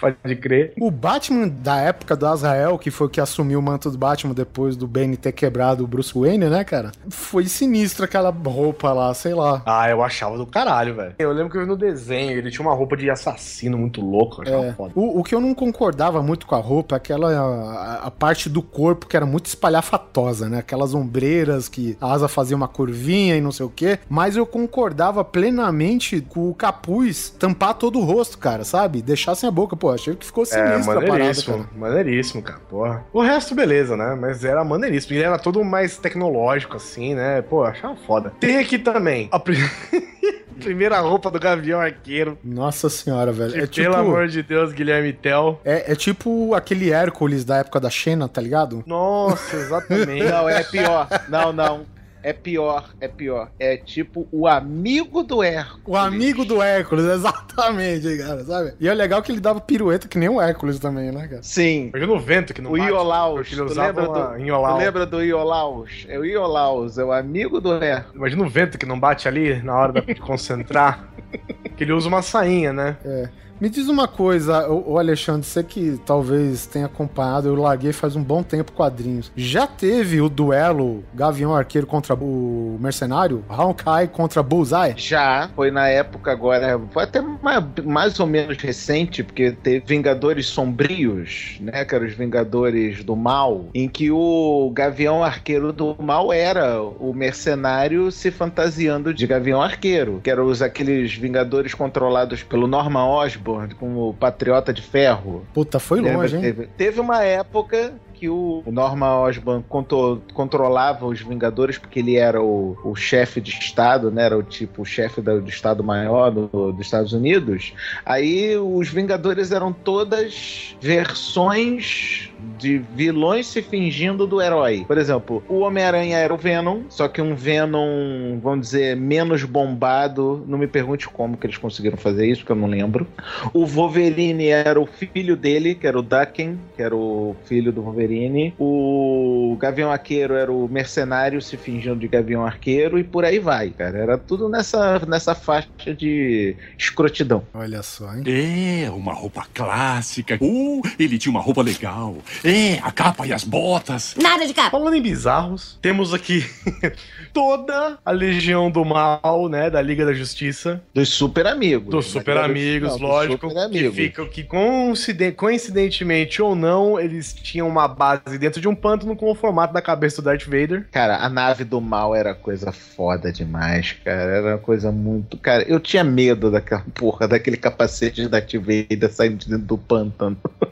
[SPEAKER 3] Pode crer.
[SPEAKER 1] o Batman da época do Azrael, que foi o que assumiu o manto do Batman depois do Bane ter quebrado o Bruce Wayne, né, cara? Foi sinistra aquela roupa lá, sei lá.
[SPEAKER 3] Ah, eu achava do caralho, velho. Eu lembro que eu vi no desenho, ele tinha uma roupa de assassino muito achava
[SPEAKER 1] É,
[SPEAKER 3] foda.
[SPEAKER 1] o, o que eu não concordava muito com a roupa é aquela a, a parte do corpo que era muito espalhafatosa, né? Aquelas ombreiras que a asa fazia uma curvinha e não sei o quê. Mas eu concordava plenamente com o capuz tampar todo o rosto, cara, sabe? Deixar sem a boca. Pô, achei que ficou
[SPEAKER 3] É,
[SPEAKER 1] sinistra a parada,
[SPEAKER 3] maneiríssimo,
[SPEAKER 1] cara.
[SPEAKER 3] maneiríssimo, cara, porra. O resto, beleza, né? Mas era maneiríssimo. Ele era todo mais tecnológico, assim, né? Pô, achava foda. Tem aqui também a primeira roupa do Gavião Arqueiro.
[SPEAKER 1] Nossa senhora, velho.
[SPEAKER 3] Que,
[SPEAKER 1] É tipo,
[SPEAKER 3] pelo amor de Deus, Guilherme Tell.
[SPEAKER 1] é, é tipo aquele Hércules da época da Xena, tá ligado?
[SPEAKER 3] Nossa, exatamente.
[SPEAKER 6] Não, é pior. Não, não. É pior, é pior. É tipo o amigo do Hércules.
[SPEAKER 1] O amigo do Hércules, exatamente, cara, sabe? E é legal que ele dava pirueta que nem o Hércules também, né, cara?
[SPEAKER 6] Sim.
[SPEAKER 3] Imagina o vento que não
[SPEAKER 6] O
[SPEAKER 3] bate,
[SPEAKER 6] Iolaus. Tu
[SPEAKER 3] usava
[SPEAKER 6] lembra
[SPEAKER 3] uma
[SPEAKER 6] do,
[SPEAKER 3] Iolau.
[SPEAKER 6] tu lembra do Iolaus? É o Iolaus, é o amigo do Hércules.
[SPEAKER 3] Imagina o vento que não bate ali na hora de concentrar. que ele usa uma sainha, né?
[SPEAKER 1] É. Me diz uma coisa, ô Alexandre, você que talvez tenha acompanhado, eu larguei faz um bom tempo quadrinhos. Já teve o duelo Gavião Arqueiro contra o Mercenário? Hawkeye contra Bullseye?
[SPEAKER 6] Já, foi na época agora, foi até mais, mais ou menos recente, porque teve Vingadores Sombrios, né, que eram os Vingadores do Mal, em que o Gavião Arqueiro do Mal era o mercenário se fantasiando de Gavião Arqueiro, que eram os, aqueles Vingadores controlados pelo Norman Osborn, com o Patriota de Ferro.
[SPEAKER 1] Puta, foi
[SPEAKER 6] Lembra
[SPEAKER 1] longe, hein?
[SPEAKER 6] Teve, teve uma época que o Norman Osborn contro- controlava os Vingadores porque ele era o, o chefe de Estado, né? Era o tipo o chefe da- do Estado Maior do- dos Estados Unidos. Aí os Vingadores eram todas versões de vilões se fingindo do herói. Por exemplo, o Homem-Aranha era o Venom, só que um Venom, vamos dizer, menos bombado. Não me pergunte como que eles conseguiram fazer isso, que eu não lembro. O Wolverine era o filho dele, que era o Daken, que era o filho do Wolverine. O Gavião Arqueiro era o mercenário se fingindo de Gavião Arqueiro e por aí vai, cara. Era tudo nessa, nessa faixa de escrotidão.
[SPEAKER 1] Olha só, hein?
[SPEAKER 9] É, uma roupa clássica. Uh, ele tinha uma roupa legal. É, a capa e as botas.
[SPEAKER 12] Nada de capa.
[SPEAKER 3] Falando em bizarros, temos aqui toda a legião do mal, né? Da Liga da Justiça.
[SPEAKER 6] Dos super amigos.
[SPEAKER 3] Dos super amigos,
[SPEAKER 6] Não,
[SPEAKER 3] lógico.
[SPEAKER 6] super
[SPEAKER 3] que
[SPEAKER 6] amigos.
[SPEAKER 3] ficam que coinciden- coincidentemente ou não, eles tinham uma base dentro de um pântano com o formato da cabeça do Darth Vader.
[SPEAKER 6] Cara, a nave do mal era coisa foda demais, cara. Era uma coisa muito. Cara, eu tinha medo daquela porra, daquele capacete de Darth Vader saindo de dentro do pântano.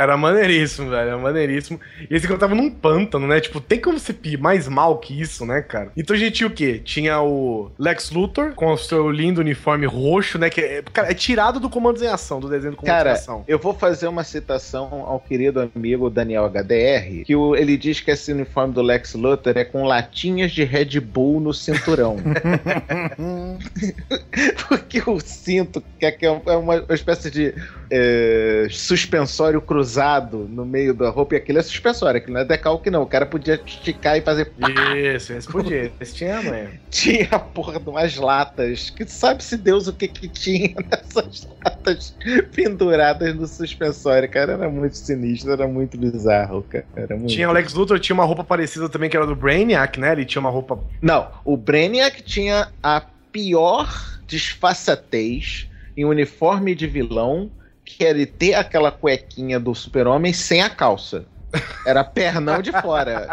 [SPEAKER 3] Era maneiríssimo, velho. Era maneiríssimo. E esse que eu tava num pântano, né? Tipo, tem como ser pi- mais mal que isso, né, cara? Então a gente tinha o quê? Tinha o Lex Luthor com o seu lindo uniforme roxo, né? Que é, cara, é tirado do Comandos em Ação, do desenho do Comandos em
[SPEAKER 6] Cara,
[SPEAKER 3] Ação.
[SPEAKER 6] eu vou fazer uma citação ao querido amigo Daniel HDR, que o- ele diz que esse uniforme do Lex Luthor é com latinhas de Red Bull no cinturão. Porque o cinto, que é, que é uma uma espécie de é, suspensório cruzado no meio da roupa, e aquilo é suspensório, aquilo não é decalque não. O cara podia esticar e fazer
[SPEAKER 3] Isso, esse podia. Esse tinha amanhã.
[SPEAKER 6] tinha a porra de umas latas, que sabe-se Deus o que que tinha nessas latas penduradas no suspensório, cara, era muito sinistro, era muito bizarro, cara, era muito...
[SPEAKER 3] Tinha o Lex Luthor, tinha uma roupa parecida também, que era do Brainiac, né? Ele tinha uma roupa.
[SPEAKER 6] Não, o Brainiac tinha a pior disfarçatez em uniforme de vilão, que era ele ter aquela cuequinha do super-homem sem a calça. Era pernão de fora.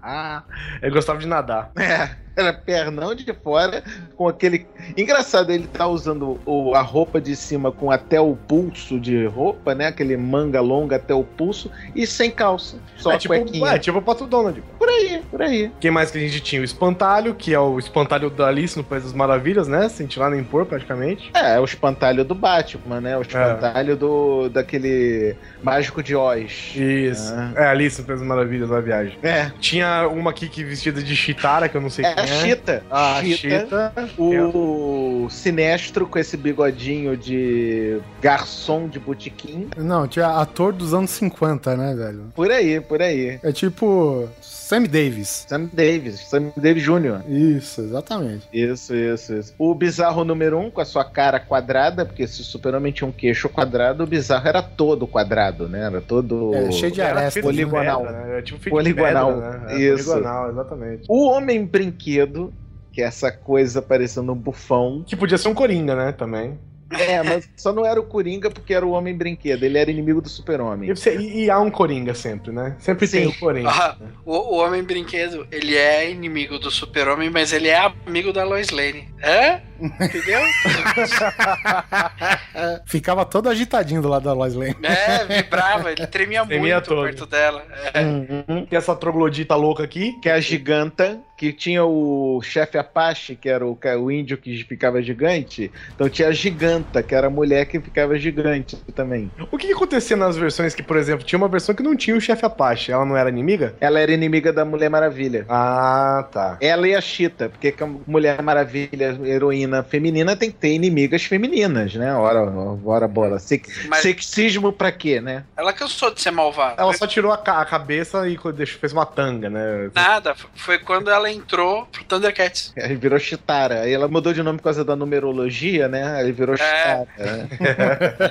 [SPEAKER 3] Ele gostava de nadar.
[SPEAKER 6] É, era pernão de fora, com aquele. Engraçado, ele tá usando o- a roupa de cima com até o pulso de roupa, né? Aquele manga longa até o pulso, e sem calça. Só
[SPEAKER 3] é, tipo,
[SPEAKER 6] cuequinha.
[SPEAKER 3] é, tipo o Pato Donald.
[SPEAKER 6] Por aí, por aí.
[SPEAKER 3] Quem mais que a gente tinha? O Espantalho, que é o espantalho da Alice no País das Maravilhas, né? Sem tirar nem pôr, praticamente.
[SPEAKER 6] É, é o espantalho do Batman, né? O espantalho do daquele mágico de Oz.
[SPEAKER 3] Isso.
[SPEAKER 6] Ah.
[SPEAKER 3] É, Alice no País das Maravilhas, na viagem.
[SPEAKER 6] É.
[SPEAKER 3] Tinha uma aqui que vestida de Chitara, que eu não sei
[SPEAKER 6] É
[SPEAKER 3] quem é.
[SPEAKER 6] Chita.
[SPEAKER 3] A
[SPEAKER 6] Chita. O Sinestro com esse bigodinho de garçom de botequim.
[SPEAKER 1] Não, tinha ator dos anos 50, né, velho?
[SPEAKER 6] Por aí, por aí.
[SPEAKER 1] É tipo Sam Davis.
[SPEAKER 6] Sam Davis, Sam Davis Jr.
[SPEAKER 1] Isso, exatamente.
[SPEAKER 6] Isso, isso, isso. O bizarro número um, com a sua cara quadrada, porque se o super-homem tinha um queixo quadrado, o bizarro era todo quadrado, né? Era todo.
[SPEAKER 1] É, cheio de
[SPEAKER 3] Era
[SPEAKER 1] aresta.
[SPEAKER 3] feito de
[SPEAKER 6] Poligonal.
[SPEAKER 3] pedra, né? Era tipo feito
[SPEAKER 6] Poligonal.
[SPEAKER 3] de pedra, né?
[SPEAKER 6] Isso.
[SPEAKER 3] Poligonal, exatamente.
[SPEAKER 6] O homem brinquedo, que é essa coisa parecendo um bufão.
[SPEAKER 3] Que podia ser um Coringa, né? Também.
[SPEAKER 6] É, mas só não era o Coringa porque era o homem brinquedo. Ele era inimigo do super-homem.
[SPEAKER 3] E, e- e há um Coringa sempre, né? Sempre tem
[SPEAKER 6] Sim.
[SPEAKER 3] o Coringa.
[SPEAKER 2] Ah, o, o Homem Brinquedo, ele é inimigo do Super-Homem, mas ele é amigo da Lois Lane. É? Entendeu?
[SPEAKER 1] Ficava todo agitadinho do lado da Lois Lane.
[SPEAKER 2] É, vibrava, ele tremia,
[SPEAKER 3] Tremia
[SPEAKER 2] muito
[SPEAKER 3] todo.
[SPEAKER 2] perto dela. É.
[SPEAKER 6] Uhum.
[SPEAKER 3] Tem essa troglodita louca aqui.
[SPEAKER 6] Que é a giganta, que tinha o chefe Apache, que era o, o índio que ficava gigante. Então tinha a giganta, que era a mulher que ficava gigante também.
[SPEAKER 3] O que, que acontecia nas versões que, por exemplo, tinha uma versão que não tinha o chefe Apache? Ela não era inimiga?
[SPEAKER 6] Ela era inimiga da Mulher Maravilha.
[SPEAKER 3] Ah, tá.
[SPEAKER 6] Ela e a Cheetah, porque que a Mulher Maravilha, heroína feminina, tem que ter inimigas femininas, né? Ora, ora bola. Sex-
[SPEAKER 2] Mas-
[SPEAKER 6] Sexismo pra quê, né?
[SPEAKER 2] Ela cansou de ser malvada.
[SPEAKER 3] Ela só tirou a, ca- a cabeça e fez uma tanga, né?
[SPEAKER 2] Nada, foi quando ela entrou pro Thundercats.
[SPEAKER 6] Aí virou Chitara. Aí ela mudou de nome por causa da numerologia, né? Aí virou Chitara. né?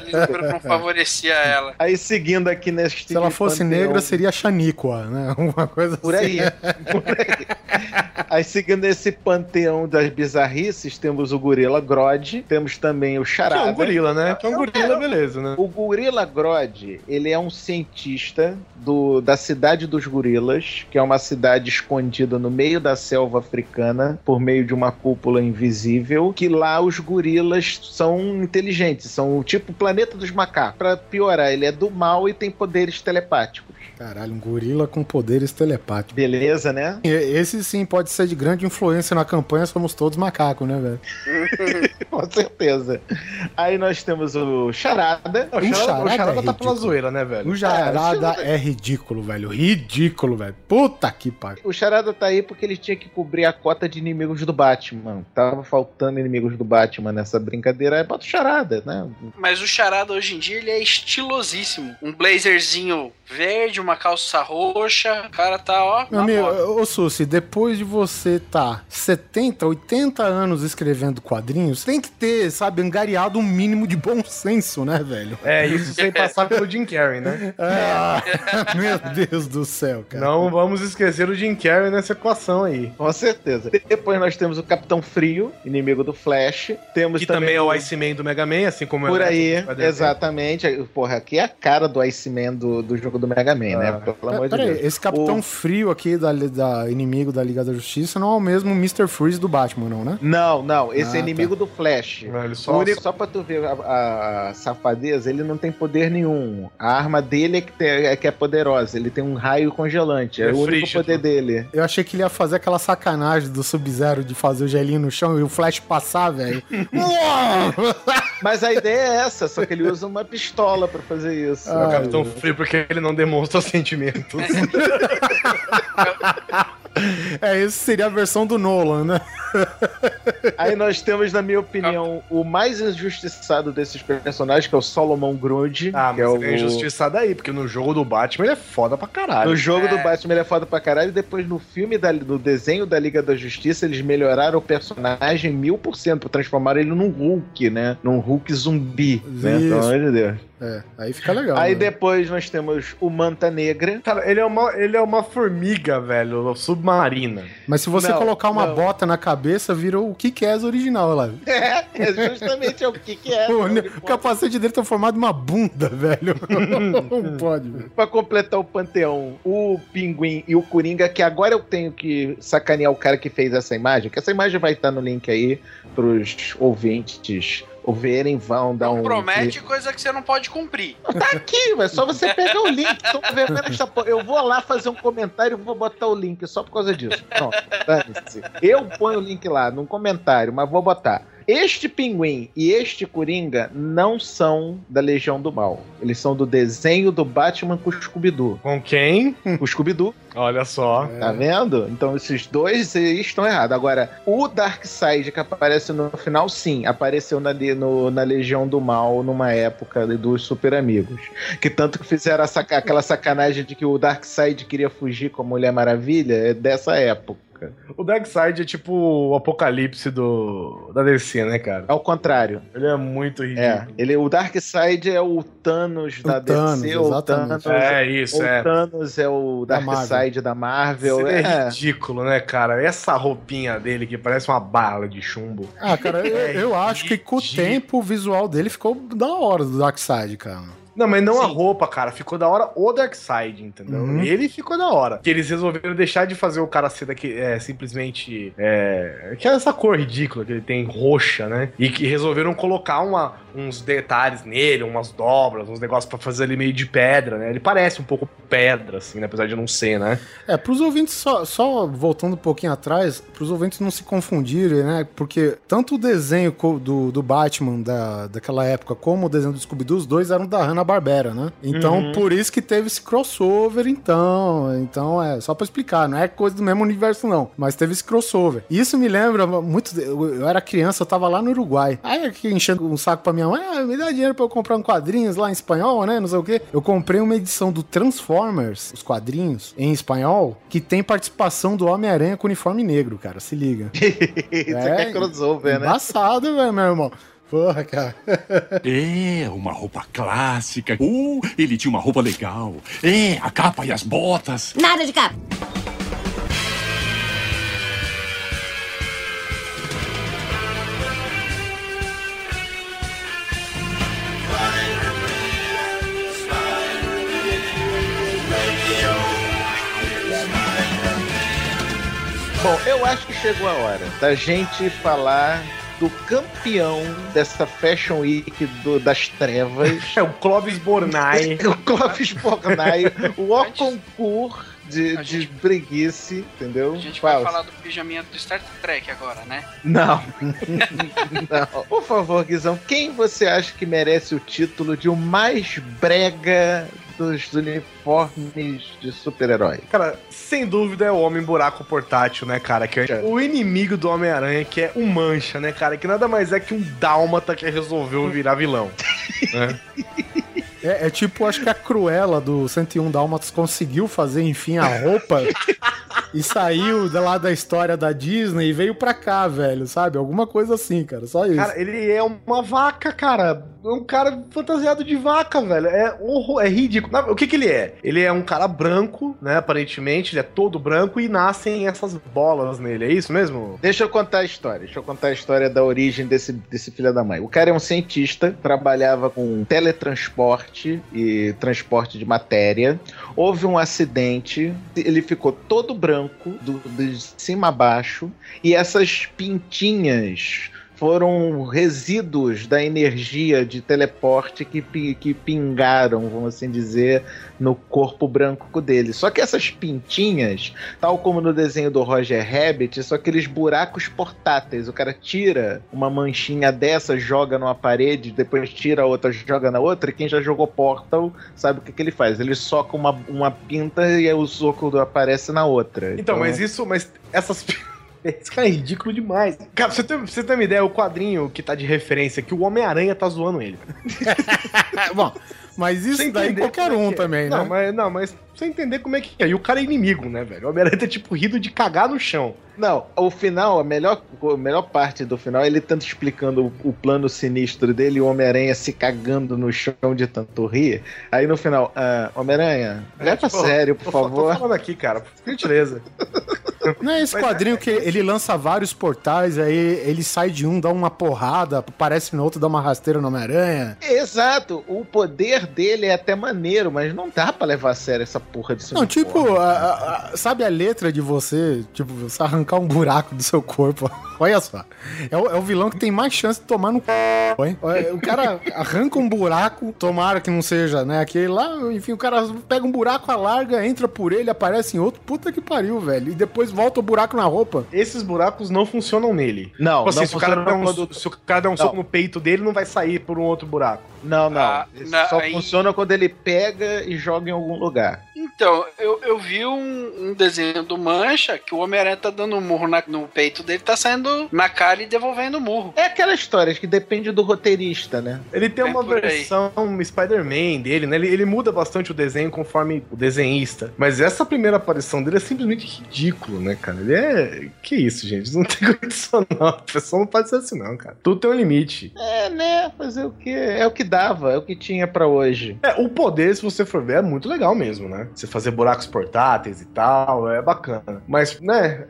[SPEAKER 2] Ele não- favorecia ela.
[SPEAKER 6] Aí seguindo aqui neste
[SPEAKER 1] Se ela fosse
[SPEAKER 6] panteão-
[SPEAKER 1] negra, seria Xaníqua, né? Uma coisa
[SPEAKER 6] Por aí.
[SPEAKER 1] assim.
[SPEAKER 6] Por aí. Aí seguindo esse panteão das bizarrices, temos o Gorila Grodd, temos também o
[SPEAKER 3] Que é
[SPEAKER 6] Charada.
[SPEAKER 3] um gorila, né? Que é um
[SPEAKER 6] É
[SPEAKER 3] gorila, beleza, né?
[SPEAKER 6] O Gorila Grodd, ele é um cientista do, da cidade dos gorilas, que é uma cidade escondida no meio da selva africana, por meio de uma cúpula invisível, que lá os gorilas são inteligentes, são o tipo planeta dos macacos. Pra piorar, ele é do mal e tem poderes telepáticos.
[SPEAKER 1] Caralho, um gorila com poderes telepáticos.
[SPEAKER 6] Beleza, né?
[SPEAKER 1] Esse sim pode ser de grande influência na campanha Somos Todos Macacos, né, velho?
[SPEAKER 6] Com certeza. Aí nós temos o Charada.
[SPEAKER 3] O Charada, o Charada
[SPEAKER 1] é
[SPEAKER 3] tá pela zoeira, né, velho?
[SPEAKER 1] O Jarada é ridículo, velho. Ridículo, velho. Puta que pariu.
[SPEAKER 6] O Charada tá aí porque ele tinha que cobrir a cota de inimigos do Batman. Tava faltando inimigos do Batman nessa brincadeira. Aí bota o Charada, né?
[SPEAKER 2] Mas o Charada hoje em dia ele é estilosíssimo. Um blazerzinho verde, uma calça roxa. O cara tá, ó.
[SPEAKER 1] Meu amigo, ô Susi, depois de você tá 70, 80 anos escrevendo quadrinhos, tem que ter, sabe, angariado um mínimo de bom senso, né, velho?
[SPEAKER 3] É, isso sem passar pelo Jim Carrey, né?
[SPEAKER 1] Ah, meu Deus do céu, cara.
[SPEAKER 3] Não vamos esquecer o Jim Carrey nessa equação aí.
[SPEAKER 6] Com certeza. Depois nós temos o Capitão Frio, inimigo do Flash. Temos
[SPEAKER 3] Que também é o Iceman do Mega Man, assim como
[SPEAKER 6] Por
[SPEAKER 3] é o
[SPEAKER 6] aí, exatamente. Porra, aqui é a cara do Iceman do, do jogo do Mega Man,
[SPEAKER 3] Ah.
[SPEAKER 6] né? Pelo amor de
[SPEAKER 1] Peraí,
[SPEAKER 6] Deus.
[SPEAKER 1] esse Capitão
[SPEAKER 6] O-
[SPEAKER 1] Frio aqui da, da inimigo da Liga da Justiça não é o mesmo Mr. Freeze do Batman, não, né?
[SPEAKER 6] Não, não, esse
[SPEAKER 1] Ah,
[SPEAKER 6] é inimigo do Flash.
[SPEAKER 3] Não,
[SPEAKER 6] Só, o único, só pra tu ver a, a- a safadeza, ele não tem poder nenhum. A arma dele é que, tem- é que é poderosa. Ele tem um raio congelante. É,
[SPEAKER 3] É
[SPEAKER 6] o único
[SPEAKER 3] frígido.
[SPEAKER 6] poder dele.
[SPEAKER 1] Eu achei que ele ia fazer aquela sacanagem do Sub-Zero de fazer o gelinho no chão e o Flash passar, velho.
[SPEAKER 6] Mas a ideia é essa, só que ele usa uma pistola pra fazer isso.
[SPEAKER 3] é o
[SPEAKER 1] Ah,
[SPEAKER 3] Capitão Frio porque ele não demonstra sentimentos.
[SPEAKER 1] é, esse seria a versão do Nolan, né?
[SPEAKER 6] Aí nós temos, na minha opinião, o mais injustiçado desses personagens, que é o Solomon Grundy.
[SPEAKER 3] Ah,
[SPEAKER 6] que
[SPEAKER 3] mas
[SPEAKER 6] é o...
[SPEAKER 3] ele é injustiçado aí, porque no jogo do Batman ele é foda pra caralho.
[SPEAKER 6] No jogo
[SPEAKER 2] É.
[SPEAKER 6] do Batman ele é foda pra caralho. E depois no filme, da, no desenho da Liga da Justiça, eles melhoraram o personagem mil por cento. Transformaram ele num Hulk, né? Num Hulk zumbi. Né?
[SPEAKER 1] Isso.
[SPEAKER 6] Pelo amor de Deus.
[SPEAKER 1] É, aí fica legal.
[SPEAKER 6] Aí
[SPEAKER 1] né?
[SPEAKER 6] depois nós temos o Manta Negra.
[SPEAKER 3] Cara, ele é uma, ele é uma formiga, velho, submarina.
[SPEAKER 1] Mas se você
[SPEAKER 6] Não,
[SPEAKER 1] colocar uma
[SPEAKER 6] não.
[SPEAKER 1] bota na cabeça, vira o Kick-Ass original lá.
[SPEAKER 6] É, é justamente o que, que é.
[SPEAKER 1] O, o capacete dele tá formado uma bunda, velho. Não pode, velho.
[SPEAKER 6] Pra completar o panteão, o Pinguim e o Coringa, que agora eu tenho que sacanear o cara que fez essa imagem, que essa imagem vai estar no link aí pros ouvintes verem, vão dar um.
[SPEAKER 2] Promete coisa que você não pode cumprir.
[SPEAKER 6] Tá aqui, é só você pegar o link. Tô vendo essa porra. Eu vou lá fazer um comentário e vou botar o link só por causa disso. Pronto, dane-se. Eu ponho o link lá num comentário, mas vou botar. Este pinguim e este coringa não são da Legião do Mal. Eles são do desenho do Batman com o Scooby-Doo.
[SPEAKER 3] Com quem?
[SPEAKER 6] O Scooby-Doo,
[SPEAKER 3] Olha só.
[SPEAKER 6] tá vendo? Então esses dois estão errados. Agora, o Darkseid que aparece no final, sim, apareceu na, no- na Legião do Mal numa época dos Super Amigos. Que tanto que fizeram saca- aquela sacanagem de que o Darkseid queria fugir com a Mulher Maravilha, é dessa época.
[SPEAKER 3] O Darkseid é tipo o apocalipse do, da DC, né, cara?
[SPEAKER 6] Ao contrário.
[SPEAKER 3] Ele é muito
[SPEAKER 6] É,
[SPEAKER 3] ridículo.
[SPEAKER 6] ele, o Darkseid é o Thanos da
[SPEAKER 1] Thanos,
[SPEAKER 6] DC, ou o
[SPEAKER 1] exatamente.
[SPEAKER 6] Thanos,
[SPEAKER 3] É, isso,
[SPEAKER 6] ou
[SPEAKER 3] é.
[SPEAKER 6] o Thanos é o
[SPEAKER 1] Da
[SPEAKER 6] Darkseid da Marvel.
[SPEAKER 3] Ele é
[SPEAKER 6] É,
[SPEAKER 3] ridículo, né, cara? Essa roupinha dele que parece uma bala de chumbo.
[SPEAKER 1] Ah, cara, eu,
[SPEAKER 3] É
[SPEAKER 1] eu acho que com o tempo o visual dele ficou da hora do Darkseid, cara.
[SPEAKER 3] Não, mas não a
[SPEAKER 2] Sim.
[SPEAKER 3] roupa, cara. Ficou da hora o Darkseid, entendeu?
[SPEAKER 1] Uhum.
[SPEAKER 3] Ele ficou da hora. Que eles resolveram deixar de fazer o cara ser daqui, é, simplesmente. É, que é essa cor ridícula que ele tem, roxa, né? E que resolveram colocar uma, uns detalhes nele, umas dobras, uns negócios pra fazer ele meio de pedra, né? Ele parece um pouco pedra, assim, né? Apesar de não ser, né?
[SPEAKER 1] É, pros ouvintes, só, só voltando um pouquinho atrás, pros ouvintes não se confundirem, né? Porque tanto o desenho do, do Batman da, daquela época como o desenho do Scooby-Doo, os dois eram da Hanna-Barbera, né? Então,
[SPEAKER 3] Uhum.
[SPEAKER 1] por isso que teve esse crossover, então. Então, é só pra explicar, não é coisa do mesmo universo, não. Mas teve esse crossover. Isso me lembra muito. Eu, eu era criança, eu tava lá no Uruguai. Aí, aqui enchendo um saco pra minha mãe, ah, me dá dinheiro pra eu comprar um quadrinhos lá em espanhol, né? Não sei o quê. Eu comprei uma edição do Transformers, os quadrinhos, em espanhol, que tem participação do Homem-Aranha com uniforme negro, cara. Se liga.
[SPEAKER 6] isso aqui é crossover, né?
[SPEAKER 1] Embaçado, velho, meu irmão. Porra, cara.
[SPEAKER 9] É, uma roupa clássica. Uh, ele tinha uma roupa legal. É, a capa e as botas.
[SPEAKER 10] Nada de capa.
[SPEAKER 6] Bom, eu acho que chegou a hora da gente falar do campeão dessa Fashion Week do- das trevas.
[SPEAKER 3] É o Clóvis Bornai.
[SPEAKER 6] o Clóvis Bornai, o O concurso de, de preguice, entendeu?
[SPEAKER 2] A gente
[SPEAKER 6] Fala.
[SPEAKER 2] vai falar do pijaminha do Star Trek agora, né?
[SPEAKER 6] Não. Não. Por favor, Guizão, quem você acha que merece o título de o mais brega dos uniformes de super-herói?
[SPEAKER 3] Cara, sem dúvida é o Homem Buraco Portátil, né, cara? Que é o inimigo do Homem-Aranha, que é o Mancha, né, cara? Que nada mais é que um dálmata que resolveu virar vilão. né?
[SPEAKER 1] É, é tipo, acho que a Cruella do 101 Dálmatas conseguiu fazer, enfim, a roupa e saiu da- lá da história da Disney e veio pra cá, velho, sabe? Alguma coisa assim, cara, só isso.
[SPEAKER 3] Cara, ele é uma vaca, cara. É um cara fantasiado de vaca, velho. É, horror, é ridículo. Na- O que que ele é? Ele é um cara branco, né? Aparentemente, ele é todo branco e nascem essas bolas nele. É isso mesmo?
[SPEAKER 6] Deixa eu contar a história. Deixa eu contar a história da origem desse, desse filho da mãe. O cara é um cientista, trabalhava com teletransporte e transporte de matéria. Houve um acidente, ele ficou todo branco, do, de cima a baixo, e essas pintinhas foram resíduos da energia de teleporte que, que pingaram, vamos assim dizer, no corpo branco dele. Só que essas pintinhas, tal como no desenho do Roger Rabbit, são aqueles buracos portáteis. O cara tira uma manchinha dessa, joga numa parede, depois tira outra, joga na outra, e quem já jogou Portal sabe o que, que ele faz. Ele soca uma, uma pinta e aí o soco aparece na outra.
[SPEAKER 3] Então, mas isso, mas essas. Esse cara é ridículo demais. Cara, pra você ter, pra você ter uma ideia, o quadrinho que tá de referência que o Homem-Aranha tá zoando ele.
[SPEAKER 1] Bom, mas isso
[SPEAKER 3] Você
[SPEAKER 1] daí qualquer
[SPEAKER 3] é
[SPEAKER 1] um
[SPEAKER 3] é.
[SPEAKER 1] também,
[SPEAKER 3] não,
[SPEAKER 1] né?
[SPEAKER 3] Mas, não, mas pra você entender como é que é. E o cara é inimigo, né, velho? O Homem-Aranha tá tipo rido de cagar no chão.
[SPEAKER 6] Não, o final, a melhor, a melhor parte do final, é ele tanto explicando o, o plano sinistro dele e o Homem-Aranha se cagando no chão de tanto rir. Aí no final, ah, Homem-Aranha, leva a
[SPEAKER 3] Tipo,
[SPEAKER 6] sério, por
[SPEAKER 3] tô, Tô
[SPEAKER 6] favor.
[SPEAKER 3] falando aqui, cara, por gentileza.
[SPEAKER 1] Não é esse quadrinho que ele lança vários portais, aí ele sai de um, dá uma porrada, aparece no outro, dá uma rasteira no Homem-Aranha.
[SPEAKER 6] Exato, o poder dele é até maneiro, mas não dá pra levar a sério essa porra de
[SPEAKER 1] Não, tipo, a- a- sabe a letra de você, tipo, você arrancar um buraco do seu corpo? Olha só. É o, é o vilão que tem mais chance de tomar no c... hein? O cara arranca um buraco, tomara que não seja, né? Aquele lá, enfim, o cara pega um buraco, alarga, entra por ele, aparece em outro. Puta que pariu, velho. E depois volta o buraco na roupa.
[SPEAKER 3] Esses buracos não funcionam nele.
[SPEAKER 6] Não,
[SPEAKER 3] Tipo assim,
[SPEAKER 6] não
[SPEAKER 3] se, o cara der um,
[SPEAKER 6] quando-
[SPEAKER 3] se o cara der um
[SPEAKER 6] Não.
[SPEAKER 3] soco no peito dele, não vai sair por um outro buraco.
[SPEAKER 6] Não, não.
[SPEAKER 2] Ah,
[SPEAKER 6] só
[SPEAKER 2] aí-
[SPEAKER 6] funciona quando ele pega e joga em algum lugar.
[SPEAKER 2] Então, eu, eu vi um, um desenho do Mancha que o Homem-Aranha tá dando um murro na- no peito dele, tá saindo na cara e devolvendo o murro.
[SPEAKER 6] É aquela história que depende do roteirista, né?
[SPEAKER 3] Ele tem
[SPEAKER 2] É
[SPEAKER 3] uma versão Spider-Man dele, né? Ele, ele muda bastante o desenho conforme o desenhista. Mas essa primeira aparição dele é simplesmente ridículo, né, cara? Ele é. Que isso, gente? Não tem condição, não. A pessoa não pode ser assim, não, cara. Tudo tem um limite.
[SPEAKER 6] É, né? Fazer o que? É o que dava, é o que tinha pra hoje.
[SPEAKER 3] É, o poder, se você for ver, é muito legal mesmo, né? Você fazer buracos portáteis e tal, é bacana. Mas, né?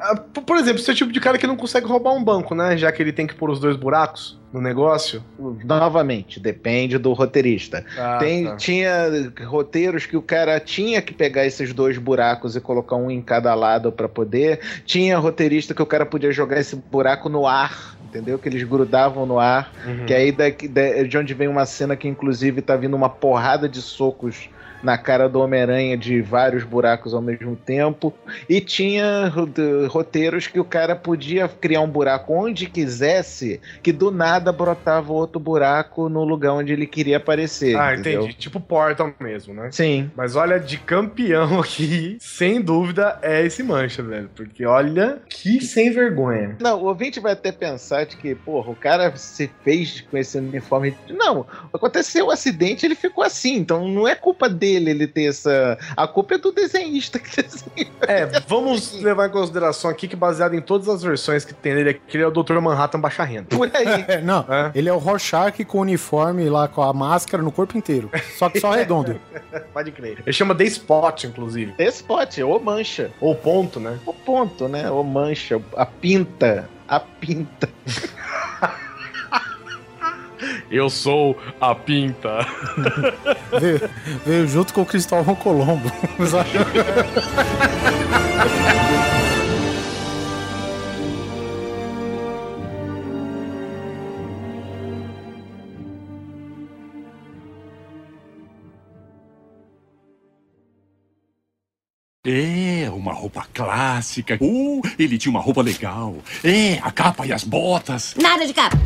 [SPEAKER 3] Por exemplo, você é o tipo de cara que não consegue roubar um banco, né? Já que ele tem que pôr os dois buracos no negócio.
[SPEAKER 6] Novamente, depende do roteirista.
[SPEAKER 3] Ah,
[SPEAKER 6] Tem,
[SPEAKER 3] tá.
[SPEAKER 6] Tinha roteiros que o cara tinha que pegar esses dois buracos e colocar um em cada lado pra poder. Tinha roteirista que o cara podia jogar esse buraco no ar. Entendeu? Que eles grudavam no ar.
[SPEAKER 3] Uhum.
[SPEAKER 6] Que aí daqui, da- de onde vem uma cena que, inclusive, tá vindo uma porrada de socos na cara do Homem-Aranha de vários buracos ao mesmo tempo. E tinha roteiros que o cara podia criar um buraco onde quisesse, que do nada brotava outro buraco no lugar onde ele queria aparecer.
[SPEAKER 3] Ah,
[SPEAKER 6] entendeu?
[SPEAKER 3] entendi. Tipo Portal mesmo, né?
[SPEAKER 6] Sim.
[SPEAKER 3] Mas olha, de campeão aqui, sem dúvida, é esse mancha, velho. Porque olha que sem vergonha.
[SPEAKER 6] Não, o ouvinte vai até pensar de que, porra, o cara se fez com esse uniforme. Não, aconteceu um acidente ele ficou assim, então não é culpa dele ele ter essa. A culpa é do desenhista que desenhou.
[SPEAKER 3] É, vamos levar em consideração aqui que baseado em todas as versões que tem dele aqui, ele é o Dr. Manhattan baixa renda.
[SPEAKER 6] Por aí.
[SPEAKER 1] É, não,
[SPEAKER 3] É.
[SPEAKER 1] ele é o Rorschach com o uniforme lá, com a máscara no corpo inteiro. Só que só redondo.
[SPEAKER 3] Pode crer. Ele chama The Spot, inclusive.
[SPEAKER 6] Esse pote, ou mancha.
[SPEAKER 3] Ou ponto, né?
[SPEAKER 6] O ponto, né? Ou mancha, a pinta. A pinta.
[SPEAKER 3] Eu sou a pinta.
[SPEAKER 1] veio, veio, junto com o Cristóvão Colombo.
[SPEAKER 9] É, uma roupa clássica. Uh, ele tinha uma roupa legal. É, a capa e as botas.
[SPEAKER 12] Nada de capa.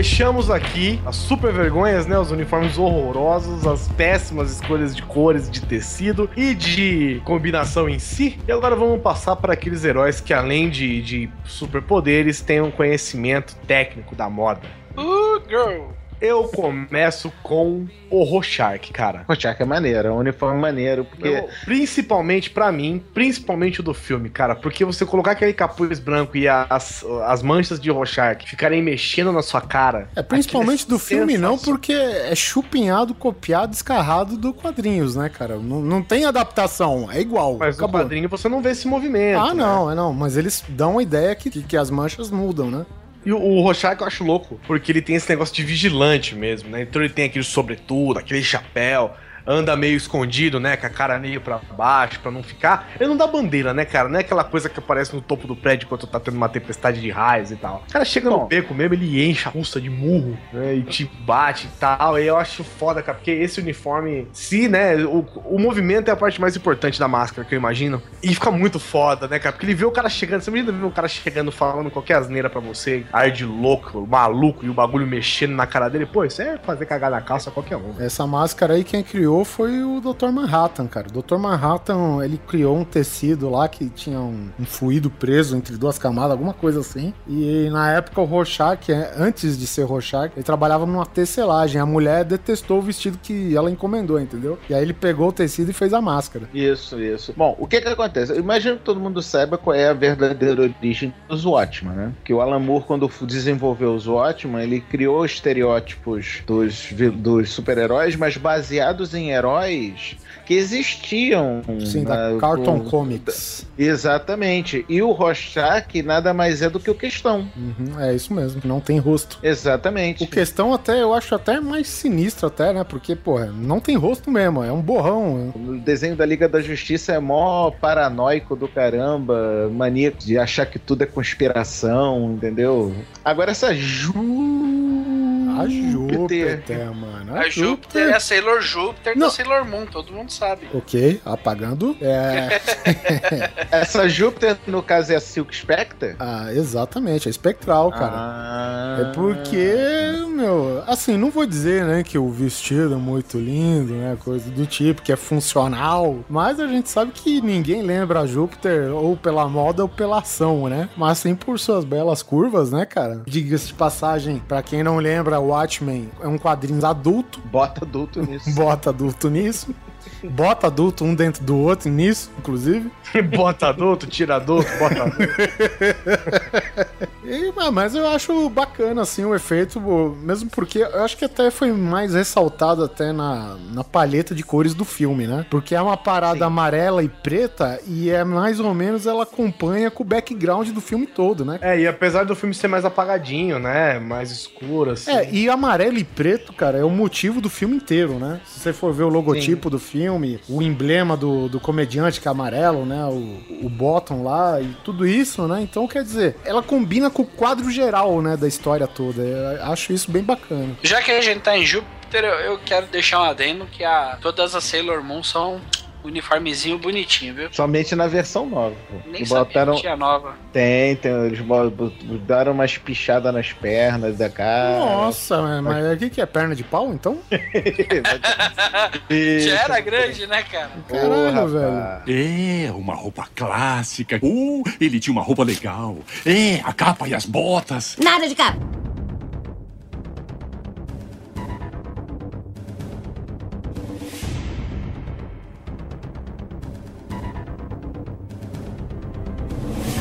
[SPEAKER 3] Fechamos aqui as super vergonhas, né? Os uniformes horrorosos, as péssimas escolhas de cores, de tecido e de combinação em si. E agora vamos passar para aqueles heróis que, além de, de superpoderes, têm um conhecimento técnico da moda.
[SPEAKER 2] Uh, girl.
[SPEAKER 3] Eu começo com o Rorschach, cara.
[SPEAKER 6] Rorschach é maneiro, é um uniforme maneiro, porque...
[SPEAKER 3] Eu- principalmente pra mim, principalmente o do filme, cara, porque você colocar aquele capuz branco e as, as manchas de Rorschach ficarem mexendo na sua cara.
[SPEAKER 1] É, principalmente
[SPEAKER 3] aquilo
[SPEAKER 1] do filme não, porque é chupinhado, copiado, escarrado do quadrinhos, né, cara? Não, não tem adaptação, é igual.
[SPEAKER 3] Mas no
[SPEAKER 1] acabou.
[SPEAKER 3] quadrinho você não vê esse movimento.
[SPEAKER 1] Ah,
[SPEAKER 3] né?
[SPEAKER 1] não, é não, mas eles dão a ideia que, que, que as manchas mudam, né?
[SPEAKER 3] E o, o Rorschach eu acho louco, porque ele tem esse negócio de vigilante mesmo, né? Então ele tem aquele sobretudo, aquele chapéu, anda meio escondido, né? Com a cara meio pra baixo, pra não ficar. Ele não dá bandeira, né, cara? Não é aquela coisa que aparece no topo do prédio quando tá tendo uma tempestade de raios e tal. O cara chega no beco mesmo, ele enche a russa de murro, né? E te bate e tal. E eu acho foda, cara, porque esse uniforme, se, né? O, o movimento é a parte mais importante da máscara, que eu imagino. E fica muito foda, né, cara? Porque ele vê o cara chegando. Você imagina ver o cara chegando falando qualquer asneira pra você, ar de louco, maluco, e o bagulho mexendo na cara dele. Pô, isso é fazer cagar na calça qualquer um.
[SPEAKER 1] Essa máscara aí quem criou foi o Dr. Manhattan, cara. O Dr. Manhattan, ele criou um tecido lá que tinha um, um fluido preso entre duas camadas, alguma coisa assim. E na época o Rorschach, é, antes de ser Rorschach, ele trabalhava numa tecelagem. A mulher detestou o vestido que ela encomendou, entendeu? E aí ele pegou o tecido e fez a máscara.
[SPEAKER 6] Isso, isso. Bom, o que que acontece? Eu imagino que todo mundo saiba qual é a verdadeira origem dos Watchmen, né? Que o Alan Moore, quando desenvolveu os Watchmen, ele criou estereótipos dos, dos super-heróis, mas baseados em heróis que existiam.
[SPEAKER 1] Sim, da
[SPEAKER 6] na-
[SPEAKER 1] Cartoon Comics.
[SPEAKER 6] Exatamente. E o Rorschach nada mais é do que o Questão.
[SPEAKER 1] Uhum, é isso mesmo, não tem rosto.
[SPEAKER 6] Exatamente.
[SPEAKER 1] O questão até, eu acho até mais sinistro até, né? Porque, porra, não tem rosto mesmo, é um borrão.
[SPEAKER 6] O desenho da Liga da Justiça é mó paranoico do caramba, maníaco de achar que tudo é conspiração, entendeu? Agora essa Ju...
[SPEAKER 1] A Júpiter, mano.
[SPEAKER 2] A Júpiter é a Sailor Júpiter
[SPEAKER 1] Não.
[SPEAKER 2] da Sailor Moon, todo mundo sabe.
[SPEAKER 1] Ok, apagando. É.
[SPEAKER 6] Essa Júpiter, no caso, é a Silk Spectre?
[SPEAKER 1] ah, exatamente, é espectral, cara.
[SPEAKER 6] Ah,
[SPEAKER 1] É porque, meu, assim, não vou dizer, né, que o vestido é muito lindo, né, coisa do tipo, que é funcional, mas a gente sabe que ninguém lembra a Júpiter ou pela moda ou pela ação, né, mas sim por suas belas curvas, né, cara. Diga-se de passagem, pra quem não lembra, Watchmen é um quadrinho adulto,
[SPEAKER 6] Bota adulto nisso.
[SPEAKER 1] bota adulto nisso, bota adulto um dentro do outro nisso, inclusive.
[SPEAKER 3] bota adulto, tira adulto, bota adulto.
[SPEAKER 1] E, ah, mas eu acho bacana, assim, o efeito, mesmo porque eu acho que até foi mais ressaltado até na, na palheta de cores do filme, né? Porque é uma parada amarela e preta e é mais ou menos ela acompanha com o background do filme todo, né?
[SPEAKER 3] É, e apesar do filme ser mais apagadinho, né? Mais escuro, assim.
[SPEAKER 1] É, e amarelo e preto, cara, é o motivo do filme inteiro, né? Se você for ver o logotipo do filme, o emblema do, do comediante que é amarelo, né? O, o bottom lá e tudo isso, né? Então, quer dizer, ela combina com o quadro geral, né? Da história toda. Eu acho isso bem bacana.
[SPEAKER 2] Já que a gente tá em Júpiter, eu, eu quero deixar um adendo que a, todas as Sailor Moon são uniformezinho bonitinho, viu?
[SPEAKER 6] Somente na versão nova.
[SPEAKER 2] Nem sabia
[SPEAKER 6] botaram...
[SPEAKER 2] que tinha nova.
[SPEAKER 6] Tem, tem, eles bo- bo- deram umas pichadas nas pernas da cara.
[SPEAKER 1] Nossa, mas- mas o que, que é perna de pau, então?
[SPEAKER 2] Já era grande, né, cara?
[SPEAKER 1] Caralho, velho.
[SPEAKER 9] É, uma roupa clássica. Uh, ele tinha uma roupa legal. É, a capa e as botas.
[SPEAKER 12] Nada de capa.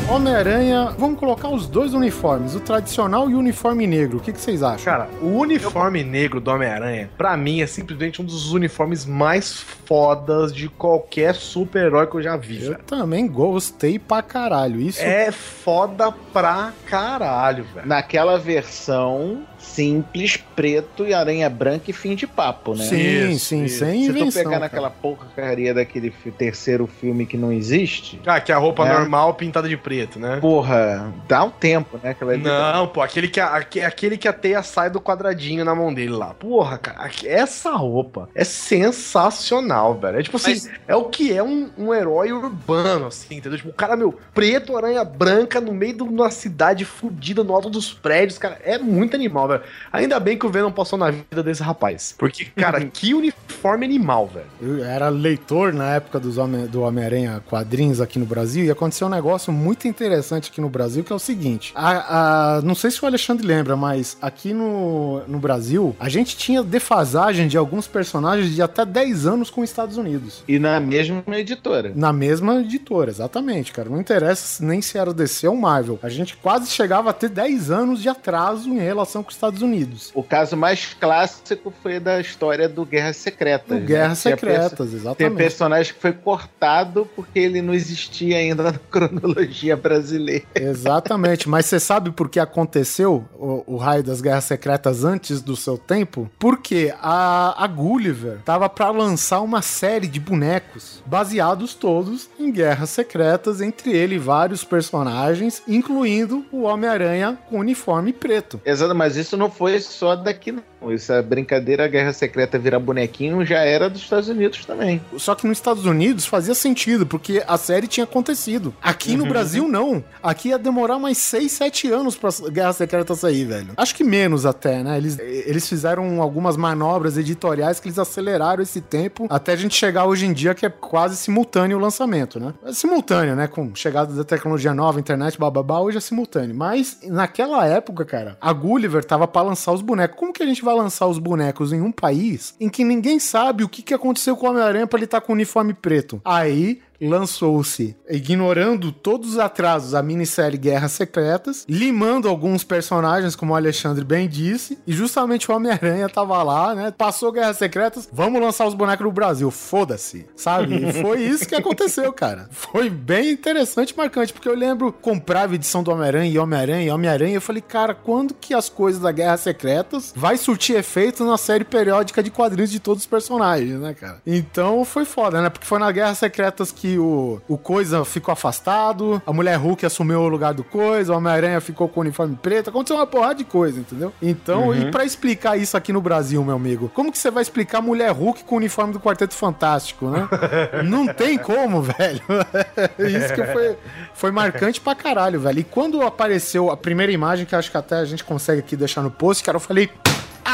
[SPEAKER 1] Homem-Aranha, vamos colocar os dois uniformes, o tradicional e o uniforme negro. O que, que vocês acham?
[SPEAKER 3] Cara, o uniforme negro do Homem-Aranha, pra mim, é simplesmente um dos uniformes mais fodas de qualquer super-herói que eu já vi,
[SPEAKER 1] eu
[SPEAKER 3] velho.
[SPEAKER 1] também gostei pra caralho. Isso
[SPEAKER 3] É foda pra caralho, velho.
[SPEAKER 6] Naquela versão simples, preto e aranha branca e fim de papo, né?
[SPEAKER 1] Sim,
[SPEAKER 3] Isso,
[SPEAKER 1] sim,
[SPEAKER 3] isso.
[SPEAKER 1] sem
[SPEAKER 6] Se tu pegar
[SPEAKER 1] cara.
[SPEAKER 6] naquela porcaria daquele terceiro filme que não existe,
[SPEAKER 3] Ah, que é a roupa
[SPEAKER 6] É.
[SPEAKER 3] normal pintada de preto, né?
[SPEAKER 6] porra, dá um tempo, né? Aquela
[SPEAKER 3] Não, pô, aquele que, a, aque- aquele que a teia sai do quadradinho na mão dele lá. Porra, cara, essa roupa é sensacional, velho. É tipo assim,
[SPEAKER 2] Mas-
[SPEAKER 3] é o que é um, um herói urbano, assim, entendeu? Tipo, o cara, meu, preto, aranha branca, no meio de uma cidade fudida, no alto dos prédios, cara, é muito animal, velho. Ainda bem que o Venom passou na vida desse rapaz. Porque, cara, que uniforme animal, velho.
[SPEAKER 1] Eu era leitor na época dos Homem- do Homem-Aranha quadrinhos aqui no Brasil e aconteceu um negócio muito interessante aqui no Brasil que é o seguinte: a, a- não sei se o Alexandre lembra, mas aqui no, no Brasil a gente tinha defasagem de alguns personagens de até 10 anos com os Estados Unidos.
[SPEAKER 6] E na mesma editora.
[SPEAKER 1] Na mesma editora, exatamente, cara. Não interessa nem se era DC ou Marvel. A gente quase chegava a ter 10 anos de atraso em relação com os Estados Unidos.
[SPEAKER 6] O caso mais clássico foi da história do Guerras Secretas.
[SPEAKER 1] No
[SPEAKER 6] né? Perso-
[SPEAKER 1] Secretas,
[SPEAKER 6] Tem
[SPEAKER 1] exatamente.
[SPEAKER 6] personagem que foi cortado porque ele não existia ainda na cronologia brasileira.
[SPEAKER 1] Exatamente, mas você sabe por que aconteceu o, o raio das Guerras Secretas antes do seu tempo? Porque a, a Gulliver tava pra lançar uma série de bonecos baseados todos em Guerras Secretas, entre ele vários personagens, incluindo o Homem-Aranha com uniforme preto.
[SPEAKER 6] Exato, mas isso não foi só daqui, não. Essa brincadeira, a Guerra Secreta virar bonequinho, já era dos Estados Unidos também.
[SPEAKER 1] Só que nos Estados Unidos fazia sentido, porque a série tinha acontecido. Aqui no Brasil, não. Aqui ia demorar mais 6, 7 anos pra Guerra Secreta sair, velho. Acho que menos até, né? Eles, eles fizeram algumas manobras editoriais que eles aceleraram esse tempo até a gente chegar hoje em dia, que é quase simultâneo o lançamento, né? É simultâneo, né? Com chegada da tecnologia nova, internet, bababá, hoje é simultâneo. Mas naquela época, cara, a Gulliver tava pra lançar os bonecos. Como que a gente vai lançar os bonecos em um país em que ninguém sabe o que, que aconteceu com o Homem-Aranha pra ele estar com o uniforme preto? Aí lançou-se, ignorando todos os atrasos, a minissérie Guerras Secretas, limando alguns personagens, como o Alexandre bem disse, e justamente o Homem-Aranha tava lá, né? Passou Guerras Secretas, vamos lançar os bonecos no Brasil, foda-se, sabe? E foi isso que aconteceu, cara. Foi bem interessante e marcante, porque eu lembro, comprava edição do Homem-Aranha e Homem-Aranha e Homem-Aranha, eu falei, cara, quando que as coisas da Guerras Secretas vai surtir efeito na série periódica de quadrinhos de todos os personagens, né, cara? Então foi foda, né? Porque foi na Guerras Secretas que o, o Coisa ficou afastado, a Mulher Hulk assumiu o lugar do Coisa, o Homem-Aranha ficou com o uniforme preto, aconteceu uma porrada de coisa, entendeu? Então, e pra explicar isso aqui no Brasil, meu amigo, como que você vai explicar Mulher Hulk com o uniforme do Quarteto Fantástico, né? Não tem como, velho. isso que foi, foi marcante pra caralho, velho. E quando apareceu a primeira imagem, que acho que até a gente consegue aqui deixar no post, cara, eu falei,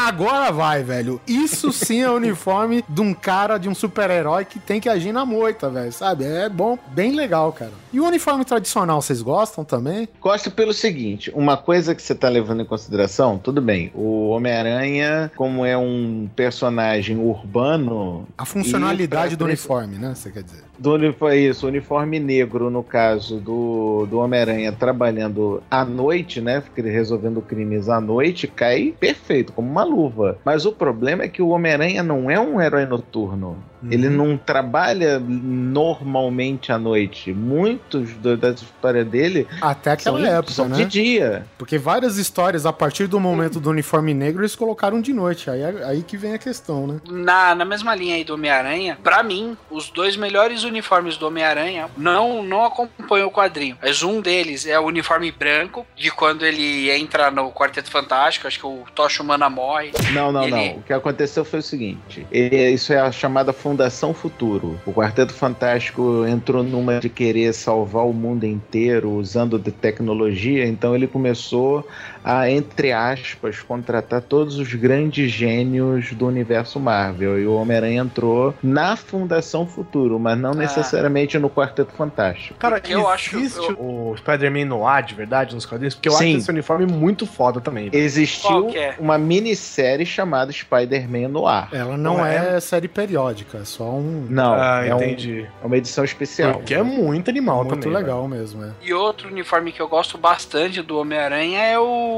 [SPEAKER 1] Agora vai, velho. Isso sim é o uniforme de um cara, de um super-herói que tem que agir na moita, velho, sabe? É bom, bem legal, cara. E o uniforme tradicional, vocês gostam também?
[SPEAKER 6] Gosto pelo seguinte, uma coisa que você tá levando em consideração, tudo bem, o Homem-Aranha, como é um personagem urbano...
[SPEAKER 1] A funcionalidade do uniforme, né? Você quer dizer?
[SPEAKER 6] Do uniforme, isso, uniforme negro, no caso do, do Homem-Aranha trabalhando à noite, né? Resolvendo crimes à noite, cai perfeito, como uma luva. Mas o problema é que o Homem-Aranha não é um herói noturno. Ele não trabalha normalmente à noite. Muitos do, das histórias dele
[SPEAKER 1] Até aquela
[SPEAKER 6] são,
[SPEAKER 1] época,
[SPEAKER 6] são
[SPEAKER 1] né?
[SPEAKER 6] de dia.
[SPEAKER 1] Porque várias histórias, a partir do momento do uniforme negro, eles colocaram de noite. Aí, aí que vem a questão, né?
[SPEAKER 2] Na, na mesma linha aí do Homem-Aranha, pra mim, os dois melhores uniformes do Homem-Aranha não, não acompanham o quadrinho. Mas um deles é o uniforme branco, de quando ele entra no Quarteto Fantástico, acho que o Tocha Humana morre.
[SPEAKER 6] Não, não,
[SPEAKER 2] Ele-
[SPEAKER 6] não. O que aconteceu foi o seguinte: é- isso é a chamada Fundação Futuro. O Quarteto Fantástico entrou numa de querer salvar o mundo inteiro usando de tecnologia, então ele começou a, entre aspas, contratar todos os grandes gênios do universo Marvel. E o Homem-Aranha entrou na Fundação Futuro, mas não necessariamente no Quarteto Fantástico.
[SPEAKER 3] Cara,
[SPEAKER 2] Porque eu acho- eu-
[SPEAKER 3] o Spider-Man no ar de verdade nos quadrinhos? Porque eu
[SPEAKER 6] Sim.
[SPEAKER 3] acho esse uniforme muito foda também. velho.
[SPEAKER 6] Existiu
[SPEAKER 2] é?
[SPEAKER 6] uma minissérie chamada Spider-Man no ar.
[SPEAKER 1] Ela não,
[SPEAKER 3] Não
[SPEAKER 1] é, série periódica, é só um.
[SPEAKER 6] Não,
[SPEAKER 3] Ah,
[SPEAKER 6] é, um-
[SPEAKER 3] entendi.
[SPEAKER 6] é uma edição especial.
[SPEAKER 3] Porque é muito animal
[SPEAKER 1] muito
[SPEAKER 3] também.
[SPEAKER 1] legal mesmo, é.
[SPEAKER 2] E outro uniforme que eu gosto bastante do Homem-Aranha é o.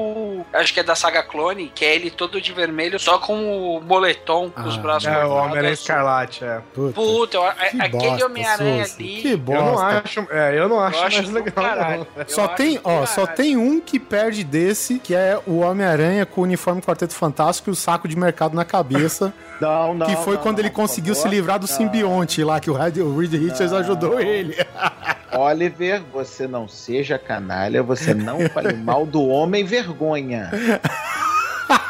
[SPEAKER 2] Acho que é da saga Clone, que é ele todo de vermelho, só com o moletom, com os
[SPEAKER 1] Ah,
[SPEAKER 2] braços.
[SPEAKER 3] É, o Homem-Aranha. Escarlate, é.
[SPEAKER 1] Puta,
[SPEAKER 2] Puta, eu-
[SPEAKER 1] que
[SPEAKER 2] aquele Homem-Aranha ali.
[SPEAKER 1] Que bosta.
[SPEAKER 3] Eu não acho, é, eu não acho,
[SPEAKER 2] eu acho
[SPEAKER 3] mais legal.
[SPEAKER 2] caralho.
[SPEAKER 1] Só tem, ó, só tem um que perde desse, que é o Homem-Aranha com o uniforme Quarteto Fantástico e o saco de mercado na cabeça,
[SPEAKER 6] Não, não,
[SPEAKER 1] que foi
[SPEAKER 6] não,
[SPEAKER 1] quando
[SPEAKER 6] não,
[SPEAKER 1] ele conseguiu se livrar do simbionte lá, que o Reed Richards ajudou ele.
[SPEAKER 6] Oliver, você não seja canalha, você não fale mal do homem vergonha.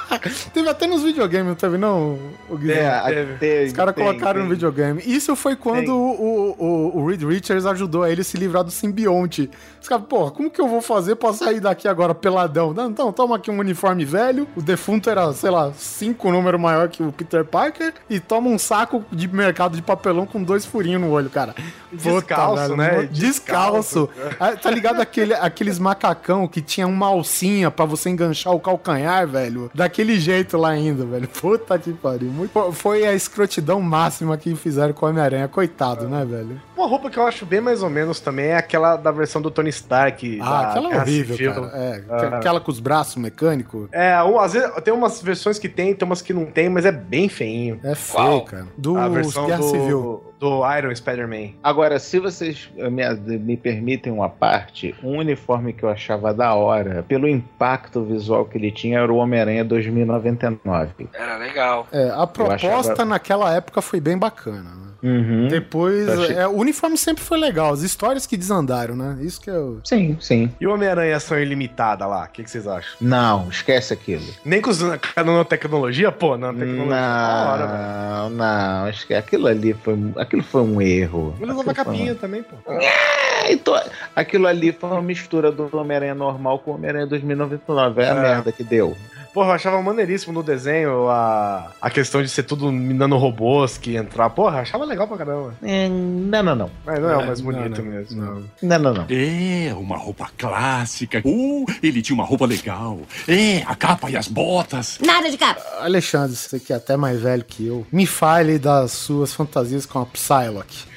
[SPEAKER 1] Teve até nos videogames, não teve não, o Guilherme?
[SPEAKER 6] É,
[SPEAKER 3] teve.
[SPEAKER 1] Os caras
[SPEAKER 6] tem-
[SPEAKER 1] colocaram no
[SPEAKER 6] tem.
[SPEAKER 1] videogame. Isso foi quando o, o, o Reed Richards ajudou a ele se livrar do simbionte. Os caras, porra, como que eu vou fazer pra sair daqui agora peladão? Não, então, toma aqui um uniforme velho. O defunto era, sei lá, cinco números maior que o Peter Parker. E toma um saco de mercado de papelão com dois furinhos no olho, cara.
[SPEAKER 3] Descalço, né?
[SPEAKER 1] mano, Descalço. Ah, tá ligado aquele, aqueles macacão que tinha uma alcinha pra você enganchar o calcanhar, velho? Daquele jeito lá ainda, velho. Puta que pariu. Muito- Foi a escrotidão máxima que fizeram com o Homem-Aranha. Coitado, né, velho?
[SPEAKER 3] Uma roupa que eu acho bem mais ou menos também é aquela da versão do Tony Stark.
[SPEAKER 1] Ah,
[SPEAKER 3] da
[SPEAKER 1] aquela é horrível,
[SPEAKER 3] Civil.
[SPEAKER 1] cara. É,
[SPEAKER 3] Ah.
[SPEAKER 1] aquela com os braços mecânicos.
[SPEAKER 3] É, um, às vezes tem umas versões que tem, tem umas que não tem, mas é bem feinho.
[SPEAKER 1] É feio,
[SPEAKER 2] Qual?
[SPEAKER 1] cara. Do
[SPEAKER 3] a versão
[SPEAKER 1] Guerra
[SPEAKER 3] do,
[SPEAKER 1] Civil.
[SPEAKER 3] Do Iron Spider-Man.
[SPEAKER 6] Agora, se vocês me, me permitem uma parte, um uniforme que eu achava da hora, pelo impacto visual que ele tinha, era o Homem-Aranha 2099.
[SPEAKER 2] Era legal.
[SPEAKER 1] É, a proposta
[SPEAKER 6] achava-
[SPEAKER 1] naquela época foi bem bacana, né?
[SPEAKER 6] Uhum.
[SPEAKER 1] Depois,
[SPEAKER 6] achei-
[SPEAKER 1] é, o uniforme sempre foi legal, as histórias que desandaram, né? Isso que eu.
[SPEAKER 6] Sim, sim.
[SPEAKER 3] E o Homem-Aranha ação ilimitada lá, o que, que vocês acham?
[SPEAKER 6] Não, esquece aquilo.
[SPEAKER 3] Nem com a nanotecnologia? Pô, nanotecnologia é da hora, velho.
[SPEAKER 6] Não, não, acho que aquilo ali foi, aquilo foi um erro.
[SPEAKER 3] Ele usava
[SPEAKER 6] Aquilo foi
[SPEAKER 3] capinha
[SPEAKER 6] um-
[SPEAKER 3] também, pô.
[SPEAKER 6] É, então, aquilo ali foi uma mistura do Homem-Aranha normal com o Homem-Aranha 2099. É a
[SPEAKER 3] É.
[SPEAKER 6] merda que deu.
[SPEAKER 3] Porra, eu achava maneiríssimo no desenho a, a questão de ser tudo robôs que entrar. Porra, eu achava legal pra caramba.
[SPEAKER 6] É, não, não, não.
[SPEAKER 3] Mas não é o
[SPEAKER 1] É,
[SPEAKER 3] mais
[SPEAKER 1] não,
[SPEAKER 3] bonito
[SPEAKER 1] não,
[SPEAKER 3] mesmo.
[SPEAKER 1] não.
[SPEAKER 6] Não, não, não.
[SPEAKER 9] É, uma roupa clássica. Uh, ele tinha uma roupa legal. É, a capa e as botas.
[SPEAKER 12] Nada de capa.
[SPEAKER 1] Alexandre, você que é até mais velho que eu, me fale das suas fantasias com a Psylocke.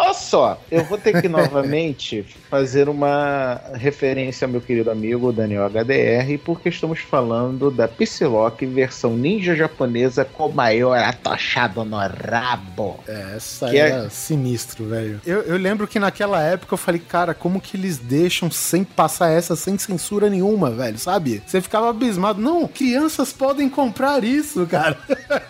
[SPEAKER 6] Olha só, eu vou ter que novamente fazer uma referência ao meu querido amigo Daniel HDR, porque estamos falando da Psylocke versão ninja japonesa com maior atochado no rabo.
[SPEAKER 1] É, essa
[SPEAKER 6] Que
[SPEAKER 1] é,
[SPEAKER 6] é-
[SPEAKER 1] sinistro, velho. Eu, eu lembro que naquela época eu falei, cara, como que eles deixam sem passar essa sem censura nenhuma, velho, sabe? Você ficava abismado. Não, crianças podem comprar isso, cara.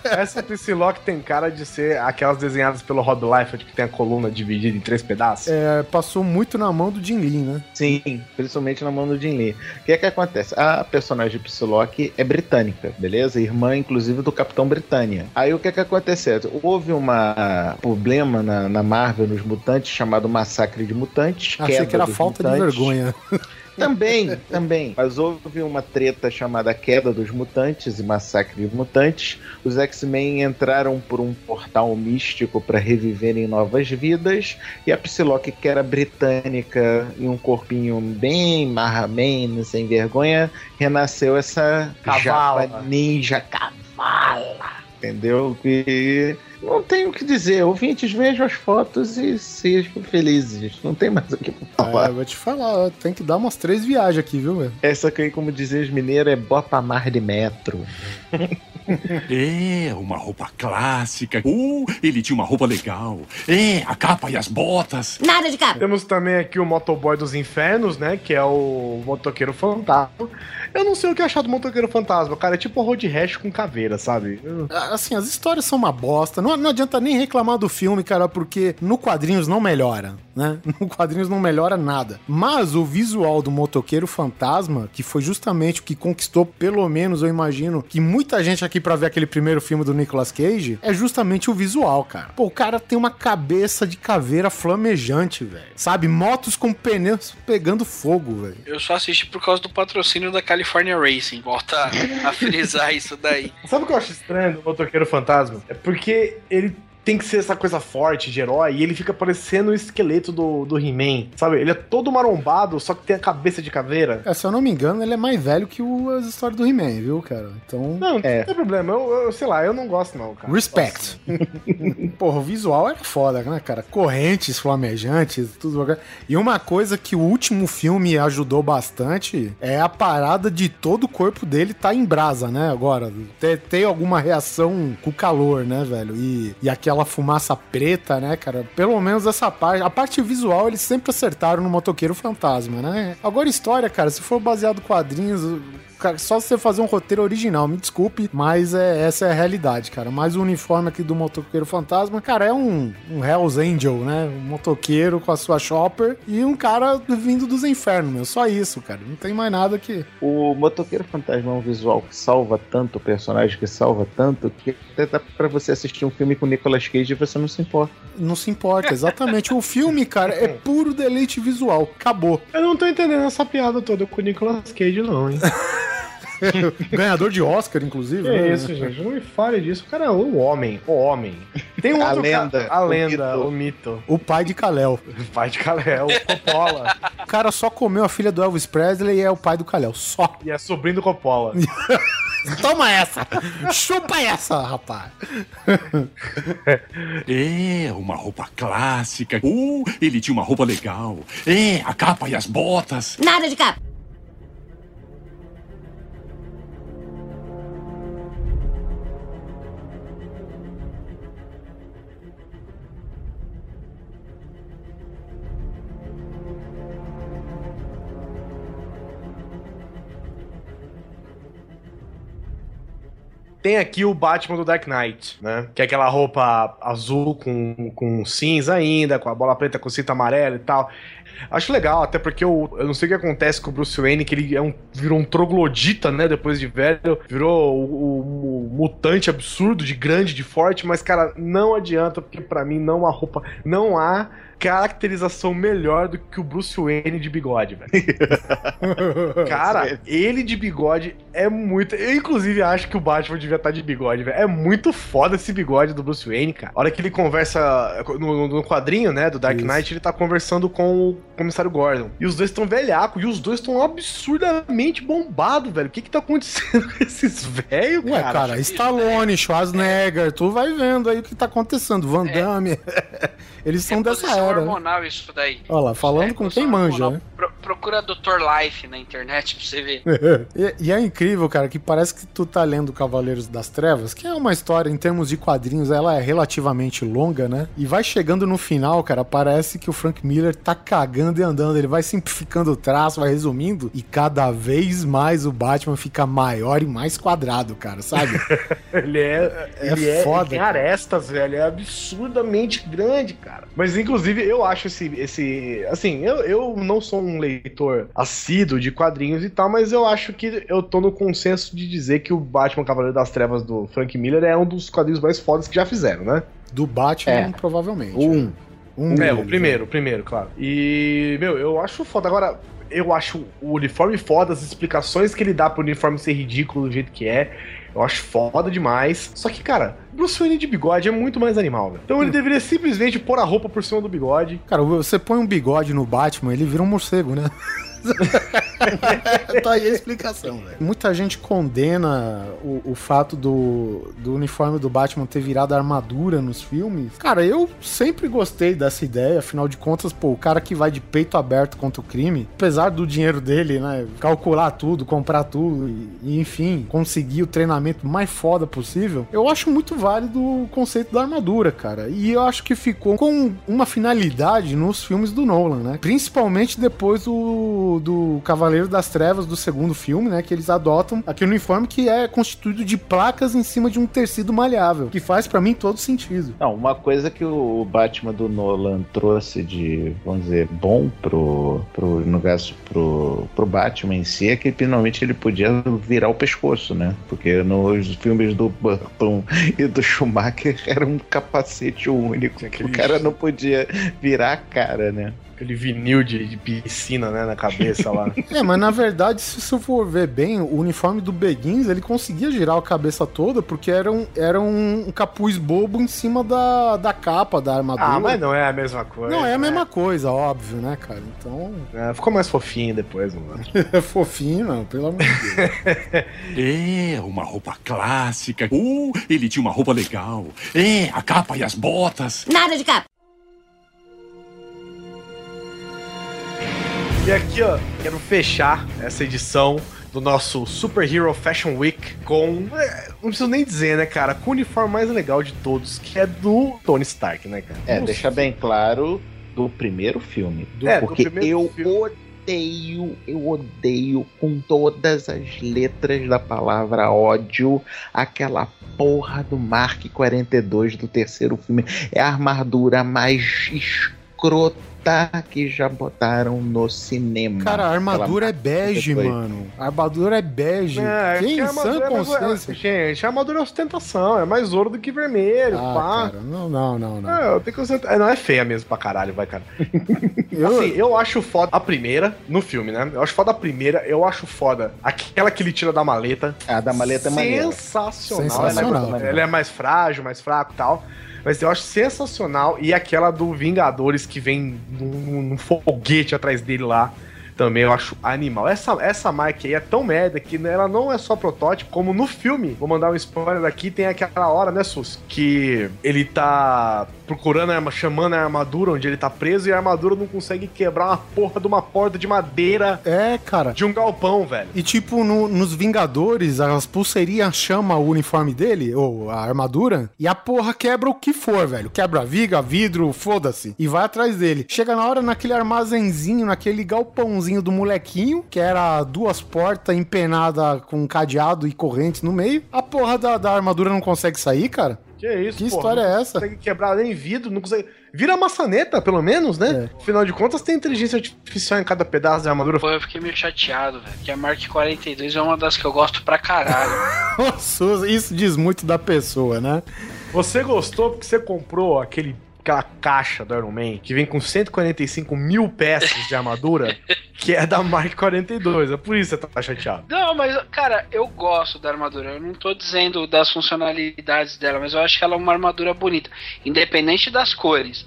[SPEAKER 3] Essa Psylocke tem cara de ser aquelas desenhadas pelo Rob Liefeld que tem a coluna dividida em três pedaços.
[SPEAKER 1] É, passou muito na mão do Jin Lee, né?
[SPEAKER 6] Sim, principalmente na mão do Jin Lee. O que é que acontece? A personagem Psylocke é britânica, beleza? Irmã, inclusive, do Capitão Britânia. Aí o que é que aconteceu? Houve um problema na, na Marvel, nos Mutantes, chamado Massacre de Mutantes.
[SPEAKER 1] Achei que era falta de
[SPEAKER 6] mutantes.
[SPEAKER 1] vergonha.
[SPEAKER 6] Também, também. Mas houve uma treta chamada Queda dos Mutantes e Massacre de Mutantes. Os X-Men entraram por um portal místico para reviverem novas vidas. E a Psylocke, que era britânica e um corpinho bem marramen, sem vergonha, renasceu essa
[SPEAKER 3] Cavala.
[SPEAKER 6] japa ninja cavala. Entendeu? E não tenho o que dizer. Ouvintes, vejam as fotos e sejam felizes. Não tem mais o que falar.
[SPEAKER 1] É, eu vou te falar, tem que dar umas três viagens aqui, viu, velho?
[SPEAKER 6] Essa aqui, como dizem os mineiros, é bota mar de metro.
[SPEAKER 9] É, uma roupa clássica. Uh, ele tinha uma roupa legal. É, a capa e as botas.
[SPEAKER 12] Nada de capa.
[SPEAKER 3] Temos também aqui o motoboy dos infernos, né? Que é o motoqueiro fantasma. Eu não sei o que achar do motoqueiro fantasma, cara. É tipo road rash com caveira, sabe? Eu-
[SPEAKER 1] Assim, as histórias são uma bosta. Não, não adianta nem reclamar do filme, cara, porque no quadrinhos não melhora. Né? No quadrinhos não melhora nada. Mas o visual do motoqueiro fantasma, que foi justamente o que conquistou, pelo menos eu imagino, que muita gente aqui pra ver aquele primeiro filme do Nicolas Cage, é justamente o visual, cara. Pô, o cara tem uma cabeça de caveira flamejante, velho. Sabe? Motos com pneus pegando fogo, velho.
[SPEAKER 2] Eu só assisti por causa do patrocínio da California Racing. Volta a frisar isso daí.
[SPEAKER 3] Sabe o que eu acho estranho do Motoqueiro Fantasma? É porque ele tem que ser essa coisa forte de herói e ele fica parecendo o esqueleto do, do He-Man, sabe? Ele é todo marombado, só que tem a cabeça de caveira.
[SPEAKER 1] É, se eu não me engano, ele é mais velho que o, as histórias do He-Man, viu, cara? Então.
[SPEAKER 3] Não, não
[SPEAKER 6] É.
[SPEAKER 3] tem problema. Eu, eu- sei lá, eu não gosto não, cara.
[SPEAKER 1] Respect. Porra, o visual era foda, né, cara? Correntes flamejantes, tudo. E uma coisa que o último filme ajudou bastante é a parada de todo o corpo dele tá em brasa, né? Agora, ter, ter alguma reação com o calor, né, velho? E, e aquela fumaça preta, né, cara? Pelo menos essa parte. A parte visual eles sempre acertaram no Motoqueiro Fantasma, né? Agora, história, cara, se for baseado em quadrinhos. Cara, só você fazer um roteiro original, me desculpe, mas é, essa é a realidade, cara. Mas o uniforme aqui do motoqueiro fantasma, cara, é um, um Hells Angel, né? Um motoqueiro com a sua shopper e um cara vindo dos infernos, meu. Só isso, cara. Não tem mais nada que.
[SPEAKER 6] O Motoqueiro Fantasma é um visual que salva tanto, o personagem que salva tanto, que até dá pra você assistir um filme com Nicolas Cage e você não se importa.
[SPEAKER 1] Não se importa, exatamente. o filme, cara, é puro deleite visual. Acabou.
[SPEAKER 3] Eu não tô entendendo essa piada toda com o Nicolas Cage, não, hein?
[SPEAKER 1] Ganhador de Oscar, inclusive.
[SPEAKER 3] Que
[SPEAKER 1] né?
[SPEAKER 3] isso, gente? Não me fale disso. O cara é o homem. O homem. Tem um
[SPEAKER 6] A
[SPEAKER 3] outro
[SPEAKER 6] lenda,
[SPEAKER 3] cara- a
[SPEAKER 6] o
[SPEAKER 3] lenda,
[SPEAKER 6] mito.
[SPEAKER 3] o mito.
[SPEAKER 1] O pai de Kalel.
[SPEAKER 3] O pai de Kalel, o Coppola.
[SPEAKER 1] O cara só comeu a filha do Elvis Presley e é o pai do Kalel. Só.
[SPEAKER 3] e é sobrinho do Coppola.
[SPEAKER 1] Toma essa! Chupa essa, rapaz!
[SPEAKER 9] É, uma roupa clássica. Uh, ele tinha uma roupa legal. É, a capa e as botas.
[SPEAKER 12] Nada de capa.
[SPEAKER 3] Tem aqui o Batman do Dark Knight, né? Que é aquela roupa azul com, com cinza ainda, com a bola preta com cinta amarela e tal. Acho legal, até porque eu, eu não sei o que acontece com o Bruce Wayne, que ele é um, virou um troglodita, né? Depois de velho, virou o, o- o mutante absurdo, de grande, de forte, mas, cara, não adianta, porque pra mim não há roupa, não há caracterização melhor do que o Bruce Wayne de bigode, velho. Cara, ele de bigode é muito. Eu, inclusive, acho que o Batman devia estar de bigode, velho. É muito foda esse bigode do Bruce Wayne, cara. A hora que ele conversa no, no quadrinho, né, do Dark
[SPEAKER 1] Isso.
[SPEAKER 3] Knight, ele tá conversando com o comissário Gordon. E os dois estão velhaco, e os dois estão absurdamente bombados, velho. O que que tá acontecendo com esses velhos,
[SPEAKER 1] Ué,
[SPEAKER 3] cara?
[SPEAKER 1] cara, Stallone, Schwarzenegger, tu vai vendo aí o que tá acontecendo. Van
[SPEAKER 2] É.
[SPEAKER 1] Damme. Eles são dessa Né?
[SPEAKER 2] hormonal isso daí.
[SPEAKER 1] Olha lá, falando
[SPEAKER 2] É,
[SPEAKER 1] com quem manja,
[SPEAKER 2] hormonal.
[SPEAKER 1] né?
[SPEAKER 2] Pro- procura Dr. Life na internet pra você ver.
[SPEAKER 1] E, e é incrível, cara, que parece que tu tá lendo Cavaleiros das Trevas, que é uma história, em termos de quadrinhos, ela é relativamente longa, né? E vai chegando no final, cara, parece que o Frank Miller tá cagando e andando. Ele vai simplificando o traço, vai resumindo, e cada vez mais o Batman fica maior e mais quadrado, cara, sabe?
[SPEAKER 3] Ele é,
[SPEAKER 1] É
[SPEAKER 3] ele é,
[SPEAKER 1] foda,
[SPEAKER 3] ele tem arestas, velho. É absurdamente grande, cara. Mas, inclusive, eu acho esse. esse assim, eu, eu não sou um leitor assíduo de quadrinhos e tal, mas eu acho que eu tô no consenso de dizer que o Batman Cavaleiro das Trevas do Frank Miller é um dos quadrinhos mais fodas que já fizeram, né?
[SPEAKER 1] Do Batman,
[SPEAKER 6] É.
[SPEAKER 1] provavelmente.
[SPEAKER 6] Um.
[SPEAKER 1] Um
[SPEAKER 3] é, o primeiro, o primeiro, claro. E, meu, eu acho foda. Agora, eu acho o uniforme foda, as explicações que ele dá pro uniforme ser ridículo do jeito que é. Eu acho foda demais. Só que, cara, Bruce Wayne de bigode é muito mais animal, velho. Então ele deveria simplesmente pôr a roupa por cima do bigode.
[SPEAKER 1] Cara, você põe um bigode no Batman, ele vira um morcego, né? tá aí a explicação, velho. Muita gente condena o, o fato do, do uniforme do Batman ter virado armadura nos filmes. Cara, eu sempre gostei dessa ideia, afinal de contas, pô, o cara que vai de peito aberto contra o crime, apesar do dinheiro dele, né, calcular tudo, comprar tudo e, e, enfim, conseguir o treinamento mais foda possível, eu acho muito válido o conceito da armadura, cara. E eu acho que ficou com uma finalidade nos filmes do Nolan, né? Principalmente depois do do, do Cavaleiro das Trevas do segundo filme, né? Que eles adotam aquele uniforme que é constituído de placas em cima de um tecido maleável, que faz pra mim todo sentido.
[SPEAKER 6] Não, uma coisa que o Batman do Nolan trouxe de, vamos dizer, bom pro, pro no caso, pro, pro Batman em si é que finalmente ele podia virar o pescoço, né? Porque nos filmes do Burton e do Schumacher era um capacete único. que O cara não podia virar a cara, né?
[SPEAKER 3] Aquele vinil de, de piscina, né, na cabeça lá.
[SPEAKER 1] É, mas na verdade, se você for ver bem, o uniforme do Beguins, ele conseguia girar a cabeça toda porque era um, era um capuz bobo em cima da, da capa, da armadura.
[SPEAKER 3] ah, mas não é a mesma coisa.
[SPEAKER 1] Não, é a
[SPEAKER 3] né?
[SPEAKER 1] mesma coisa, óbvio, né, cara? Então,
[SPEAKER 3] É, ficou mais fofinho depois, mano.
[SPEAKER 1] é fofinho, não, pelo amor de Deus.
[SPEAKER 9] É, uma roupa clássica. Uh, ele tinha uma roupa legal. É, a capa e as botas.
[SPEAKER 12] Nada de capa.
[SPEAKER 3] E aqui, ó, quero fechar essa edição do nosso Super Hero Fashion Week com. é, não preciso nem dizer, né, cara? Com o uniforme mais legal de todos, que é do Tony Stark, né, cara?
[SPEAKER 6] É,
[SPEAKER 3] Nossa.
[SPEAKER 6] deixa bem claro do primeiro filme. Do-
[SPEAKER 3] É, do
[SPEAKER 6] porque
[SPEAKER 3] primeiro
[SPEAKER 6] eu odeio, eu odeio com todas as letras da palavra ódio aquela porra do Mark 42 do terceiro filme. É a armadura mais escrota que já botaram no cinema.
[SPEAKER 1] Cara, a armadura é bege,
[SPEAKER 6] 42.
[SPEAKER 1] mano. A armadura é bege.
[SPEAKER 3] É,
[SPEAKER 1] Quem em sã
[SPEAKER 3] armadura é mais-
[SPEAKER 1] consciência?
[SPEAKER 3] Gente, a armadura é ostentação, é mais ouro do que vermelho,
[SPEAKER 1] Ah,
[SPEAKER 3] pá.
[SPEAKER 1] cara, não, não, não, não.
[SPEAKER 3] É, eu tenho que ostentar- é, Não é feia mesmo pra caralho, vai, cara.
[SPEAKER 1] Eu-
[SPEAKER 3] Assim, eu acho foda a primeira, no filme, né? Eu acho foda a primeira, eu acho foda aquela que ele tira da maleta.
[SPEAKER 6] A da maleta é maneira.
[SPEAKER 3] Sensacional.
[SPEAKER 1] Sensacional.
[SPEAKER 3] Ela é, ela é mais frágil, mais fraco e tal. Mas eu acho sensacional. E aquela do Vingadores que vem num, num foguete atrás dele lá. Também eu acho animal. Essa, essa marca aí é tão merda que ela não é só protótipo, como no filme. Vou mandar um spoiler aqui, tem aquela hora, né, Sus? Que ele tá procurando chamando a armadura onde ele tá preso e a armadura não consegue quebrar uma porra de uma porta de madeira
[SPEAKER 1] É, cara.
[SPEAKER 3] de um galpão, velho.
[SPEAKER 1] E tipo, no- nos Vingadores, as pulseirinhas chamam o uniforme dele, ou a armadura, e a porra quebra o que for, velho. Quebra viga, vidro, foda-se. E vai atrás dele. Chega na hora naquele armazenzinho, naquele galpãozinho do molequinho, que era duas portas empenadas com cadeado e correntes no meio. A porra da, da armadura não consegue sair, cara?
[SPEAKER 3] Que isso,
[SPEAKER 1] Que
[SPEAKER 3] porra,
[SPEAKER 1] história
[SPEAKER 3] não
[SPEAKER 1] é essa?
[SPEAKER 3] consegue quebrar nem vidro, não consegue. Vira maçaneta, pelo menos, né?
[SPEAKER 1] É.
[SPEAKER 3] Afinal de contas, tem inteligência artificial em cada pedaço de armadura.
[SPEAKER 2] Pô, eu fiquei meio chateado, velho. Que a Mark 42 é uma das que eu gosto pra caralho.
[SPEAKER 1] Nossa, isso diz muito da pessoa, né?
[SPEAKER 3] Você gostou porque você comprou aquele, aquela caixa do Iron Man que vem com 145 mil peças de armadura, que é da Mark 42. É por isso que você tá chateado.
[SPEAKER 2] Não, mas, cara, eu gosto da armadura. Eu não tô dizendo das funcionalidades dela, mas eu acho que ela é uma armadura bonita. Independente das cores.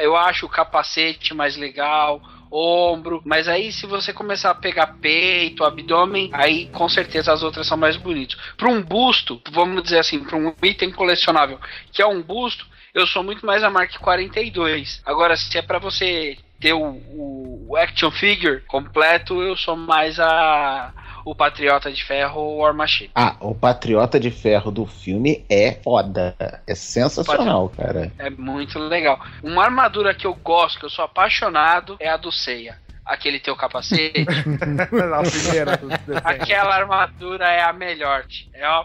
[SPEAKER 2] Eu acho o capacete mais legal, ombro. Mas aí, se você começar a pegar peito, abdômen, aí com certeza as outras são mais bonitas. Para um busto, vamos dizer assim, para um item colecionável, que é um busto, eu sou muito mais a Mark 42. Agora, se é para você ter o, o- action figure completo, eu sou mais a o Patriota de Ferro ou War Machine.
[SPEAKER 6] Ah, o Patriota de Ferro do filme é foda. É sensacional, cara.
[SPEAKER 2] É muito legal. Uma armadura que eu gosto, que eu sou apaixonado, é a do Seiya. Aquele teu capacete.
[SPEAKER 3] Na primeira.
[SPEAKER 2] aquela armadura é a melhor. É ó,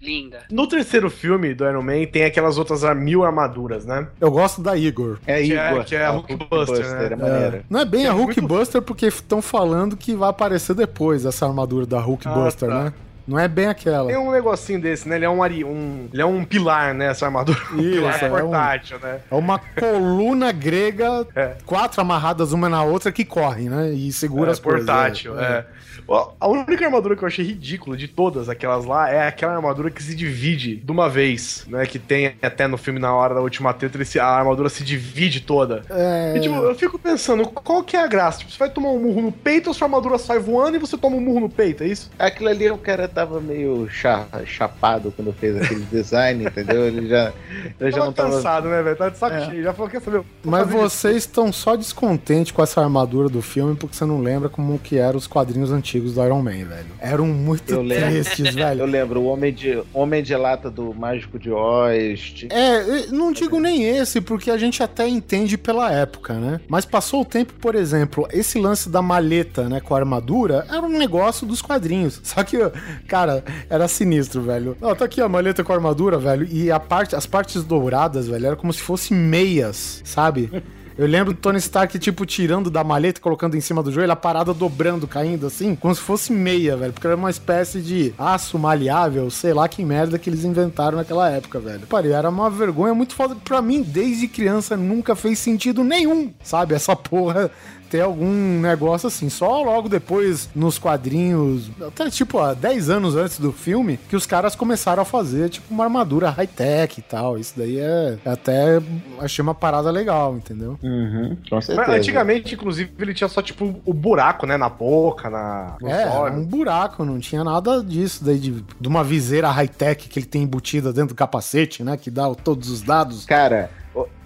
[SPEAKER 2] linda.
[SPEAKER 3] No terceiro filme do Iron Man tem aquelas outras mil armaduras, né?
[SPEAKER 1] Eu gosto da Igor.
[SPEAKER 6] É
[SPEAKER 3] Que é-
[SPEAKER 6] Igor.
[SPEAKER 3] que é a Hulkbuster, né?
[SPEAKER 6] é.
[SPEAKER 1] É. Não é bem
[SPEAKER 3] Que
[SPEAKER 1] a
[SPEAKER 3] é
[SPEAKER 1] Hulkbuster porque estão falando que vai aparecer depois essa armadura da Hulkbuster,
[SPEAKER 3] Ah, tá.
[SPEAKER 1] né? Não é bem aquela.
[SPEAKER 3] Tem um negocinho desse, né? Ele é um, ari- um- ele é um pilar, né? Essa armadura. Um
[SPEAKER 1] Isso,
[SPEAKER 3] pilar
[SPEAKER 1] é um-
[SPEAKER 3] portátil, né?
[SPEAKER 1] É uma coluna grega,
[SPEAKER 3] É.
[SPEAKER 1] quatro amarradas uma na outra que correm, né? E segura
[SPEAKER 3] É,
[SPEAKER 1] as coisas.
[SPEAKER 3] portátil, é. Ó, A única armadura que eu achei ridícula de todas aquelas lá é aquela armadura que se divide de uma vez, né? Que tem até no filme na hora da última treta, a armadura se divide toda.
[SPEAKER 1] É.
[SPEAKER 3] E, tipo, eu fico pensando, qual que é a graça? Tipo, você vai tomar um murro no peito, a sua armadura sai voando e você toma um murro no peito, é isso?
[SPEAKER 6] Aquilo ali o cara tava meio cha- chapado quando fez aquele design, entendeu? Ele já, ele já não tava.
[SPEAKER 3] cansado, né, velho? Tá de saco
[SPEAKER 6] É.
[SPEAKER 3] cheio. Já falou, quer saber?
[SPEAKER 1] Mas vocês estão só descontentes com essa armadura do filme porque você não lembra como que eram os quadrinhos antigos do Iron Man, velho. Eram muito
[SPEAKER 6] Eu lembro.
[SPEAKER 1] tristes, velho.
[SPEAKER 6] Eu lembro, o Homem de, Homem de Lata do Mágico de Oz.
[SPEAKER 1] É, eu não digo nem esse, porque a gente até entende pela época, né? Mas passou o tempo, por exemplo, esse lance da maleta, né, com a armadura, era um negócio dos quadrinhos. Só que, cara, era sinistro, velho. Ó, tá aqui a maleta com a armadura, velho, e a parte, as partes douradas, velho, era como se fossem meias, sabe? Eu lembro do Tony Stark, tipo, tirando da maleta colocando em cima do joelho, a parada dobrando, caindo assim, como se fosse meia, velho. Porque era uma espécie de aço maleável, sei lá que merda que eles inventaram naquela época, velho. Pare, era uma vergonha muito foda. Pra mim, desde criança, nunca fez sentido nenhum, sabe? Essa porra ter algum negócio assim. Só logo depois, nos quadrinhos, até tipo, há 10 anos antes do filme, que os caras começaram a fazer, tipo, uma armadura high-tech e tal. Isso daí é até achei uma parada legal, entendeu?
[SPEAKER 6] Uhum, com
[SPEAKER 3] Mas antigamente, inclusive, ele tinha só, tipo, o buraco, né? Na boca, na. no
[SPEAKER 1] É, um buraco, não tinha nada disso daí de, de uma viseira high-tech que ele tem embutida dentro do capacete, né? Que dá todos os dados.
[SPEAKER 6] Cara,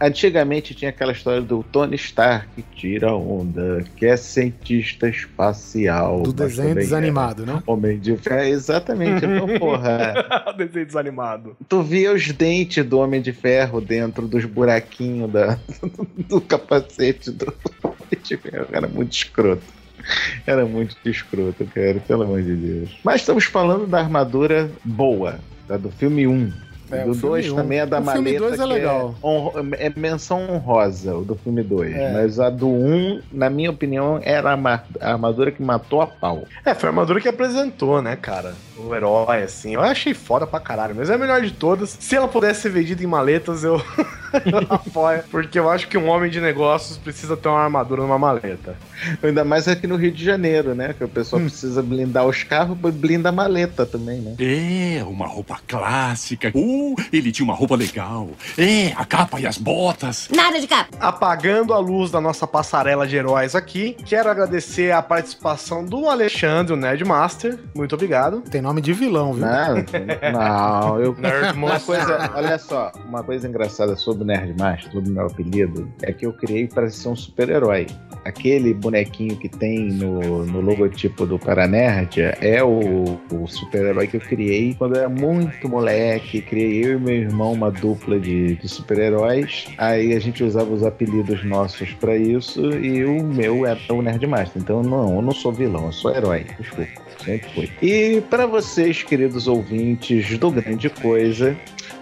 [SPEAKER 6] antigamente tinha aquela história do Tony Stark que tira onda, que é cientista espacial.
[SPEAKER 1] Do desenho desanimado,
[SPEAKER 6] é
[SPEAKER 1] né?
[SPEAKER 6] Homem de ferro, exatamente. Então, porra,
[SPEAKER 3] Desenho desanimado.
[SPEAKER 6] tu via os dentes do Homem de Ferro dentro dos buraquinhos da, do capacete do Homem de Ferro. Era muito escroto. Era muito escroto, cara, pelo amor de Deus. Mas estamos falando da armadura boa, da do filme 1.
[SPEAKER 1] É,
[SPEAKER 6] do
[SPEAKER 1] o filme
[SPEAKER 6] 2
[SPEAKER 1] um.
[SPEAKER 6] também é da
[SPEAKER 1] O filme
[SPEAKER 6] maleta.
[SPEAKER 1] dois é
[SPEAKER 6] que
[SPEAKER 1] legal.
[SPEAKER 6] honro- É, menção honrosa, o do filme 2.
[SPEAKER 1] É.
[SPEAKER 6] Mas a do 1, um, na minha opinião, era a armadura que matou a pau.
[SPEAKER 3] É, foi a armadura que apresentou, né, cara? O herói, assim. Eu achei foda pra caralho, mas é a melhor de todas. Se ela pudesse ser vendida em maletas, eu, eu apoio. Porque eu acho que um homem de negócios precisa ter uma armadura numa maleta.
[SPEAKER 6] Ainda mais aqui no Rio de Janeiro, né? Que o
[SPEAKER 1] Hum.
[SPEAKER 6] pessoal precisa blindar os carros, blinda a maleta também, né?
[SPEAKER 9] É, uma roupa clássica. Uh, ele tinha uma roupa legal. É, a capa e as botas.
[SPEAKER 12] Nada de capa.
[SPEAKER 3] Apagando a luz da nossa passarela de heróis aqui, quero agradecer a participação do Alexandre, o Nerdmaster. Muito obrigado.
[SPEAKER 1] Tem nome de vilão, viu?
[SPEAKER 6] Não, não, eu.
[SPEAKER 3] Nerd
[SPEAKER 6] Uma coisa, olha só, uma coisa engraçada sobre o Nerdmaster, sobre o meu apelido, é que eu criei para ser um super-herói. Aquele bonequinho que tem no, no logotipo do Paranerd é o, o super-herói que eu criei quando eu era muito moleque. Criei eu e meu irmão uma dupla de, de super-heróis. Aí a gente usava os apelidos nossos para isso e o meu era o Nerdmaster. Então, não, eu não sou vilão, eu sou herói. Desculpa, sempre fui. E para vocês, queridos ouvintes do Grande Coisa,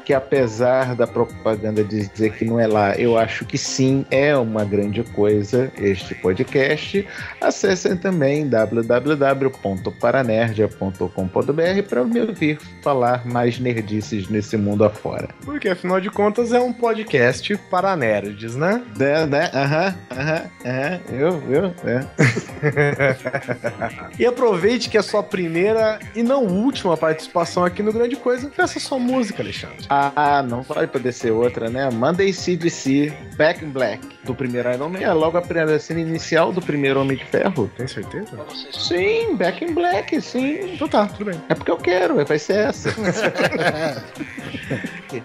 [SPEAKER 6] que apesar da propaganda dizer que não é lá, eu acho que sim, é uma grande coisa este podcast. Acessem também www.paranerdia.com.br para me ouvir falar mais nerdices nesse mundo afora.
[SPEAKER 3] Porque afinal de contas é um podcast para nerds, né?
[SPEAKER 6] Né, né? Aham, aham, aham, eu, eu, é.
[SPEAKER 3] E aproveite que é a sua primeira e não última participação aqui no Grande Coisa. Peça sua música, Alexandre.
[SPEAKER 6] Ah, não pode poder ser outra, né? Manda ACDC, Back in Black, do primeiro Iron Man, é logo a primeira cena inicial do primeiro Homem de Ferro.
[SPEAKER 3] Tem certeza?
[SPEAKER 6] Sim, Back in Black, sim.
[SPEAKER 3] Então tá, tudo bem.
[SPEAKER 6] É porque eu quero, vai ser essa.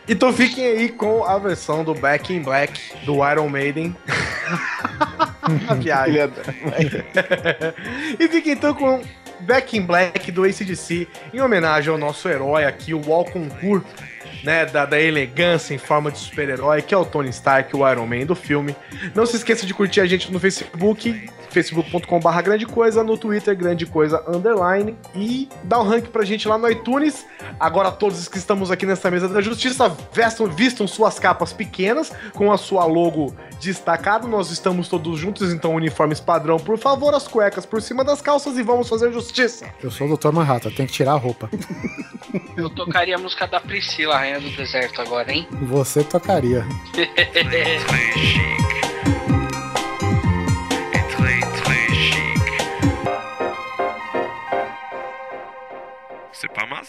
[SPEAKER 3] Então fiquem aí com a versão do Back in Black do Iron Maiden. a viagem. e fiquem então com Back in Black do ACDC em homenagem ao nosso herói aqui, o Al Concur, né, da, da elegância em forma de super-herói, que é o Tony Stark, o Iron Man do filme. Não se esqueça de curtir a gente no Facebook, facebook.com.br grande coisa, no Twitter, grande coisa underline, e dá um rank pra gente lá no iTunes. Agora todos que estamos aqui nessa mesa da justiça vestam, vistam suas capas pequenas, com a sua logo destacada. Nós estamos todos juntos, então uniformes padrão, por favor, as cuecas por cima das calças e vamos fazer justiça.
[SPEAKER 1] Eu sou o Dr. Manhattan, tem que tirar a roupa.
[SPEAKER 2] Eu tocaria a música da Priscila, pela Rainha do Deserto agora, hein?
[SPEAKER 1] Você tocaria.
[SPEAKER 2] Você pas mal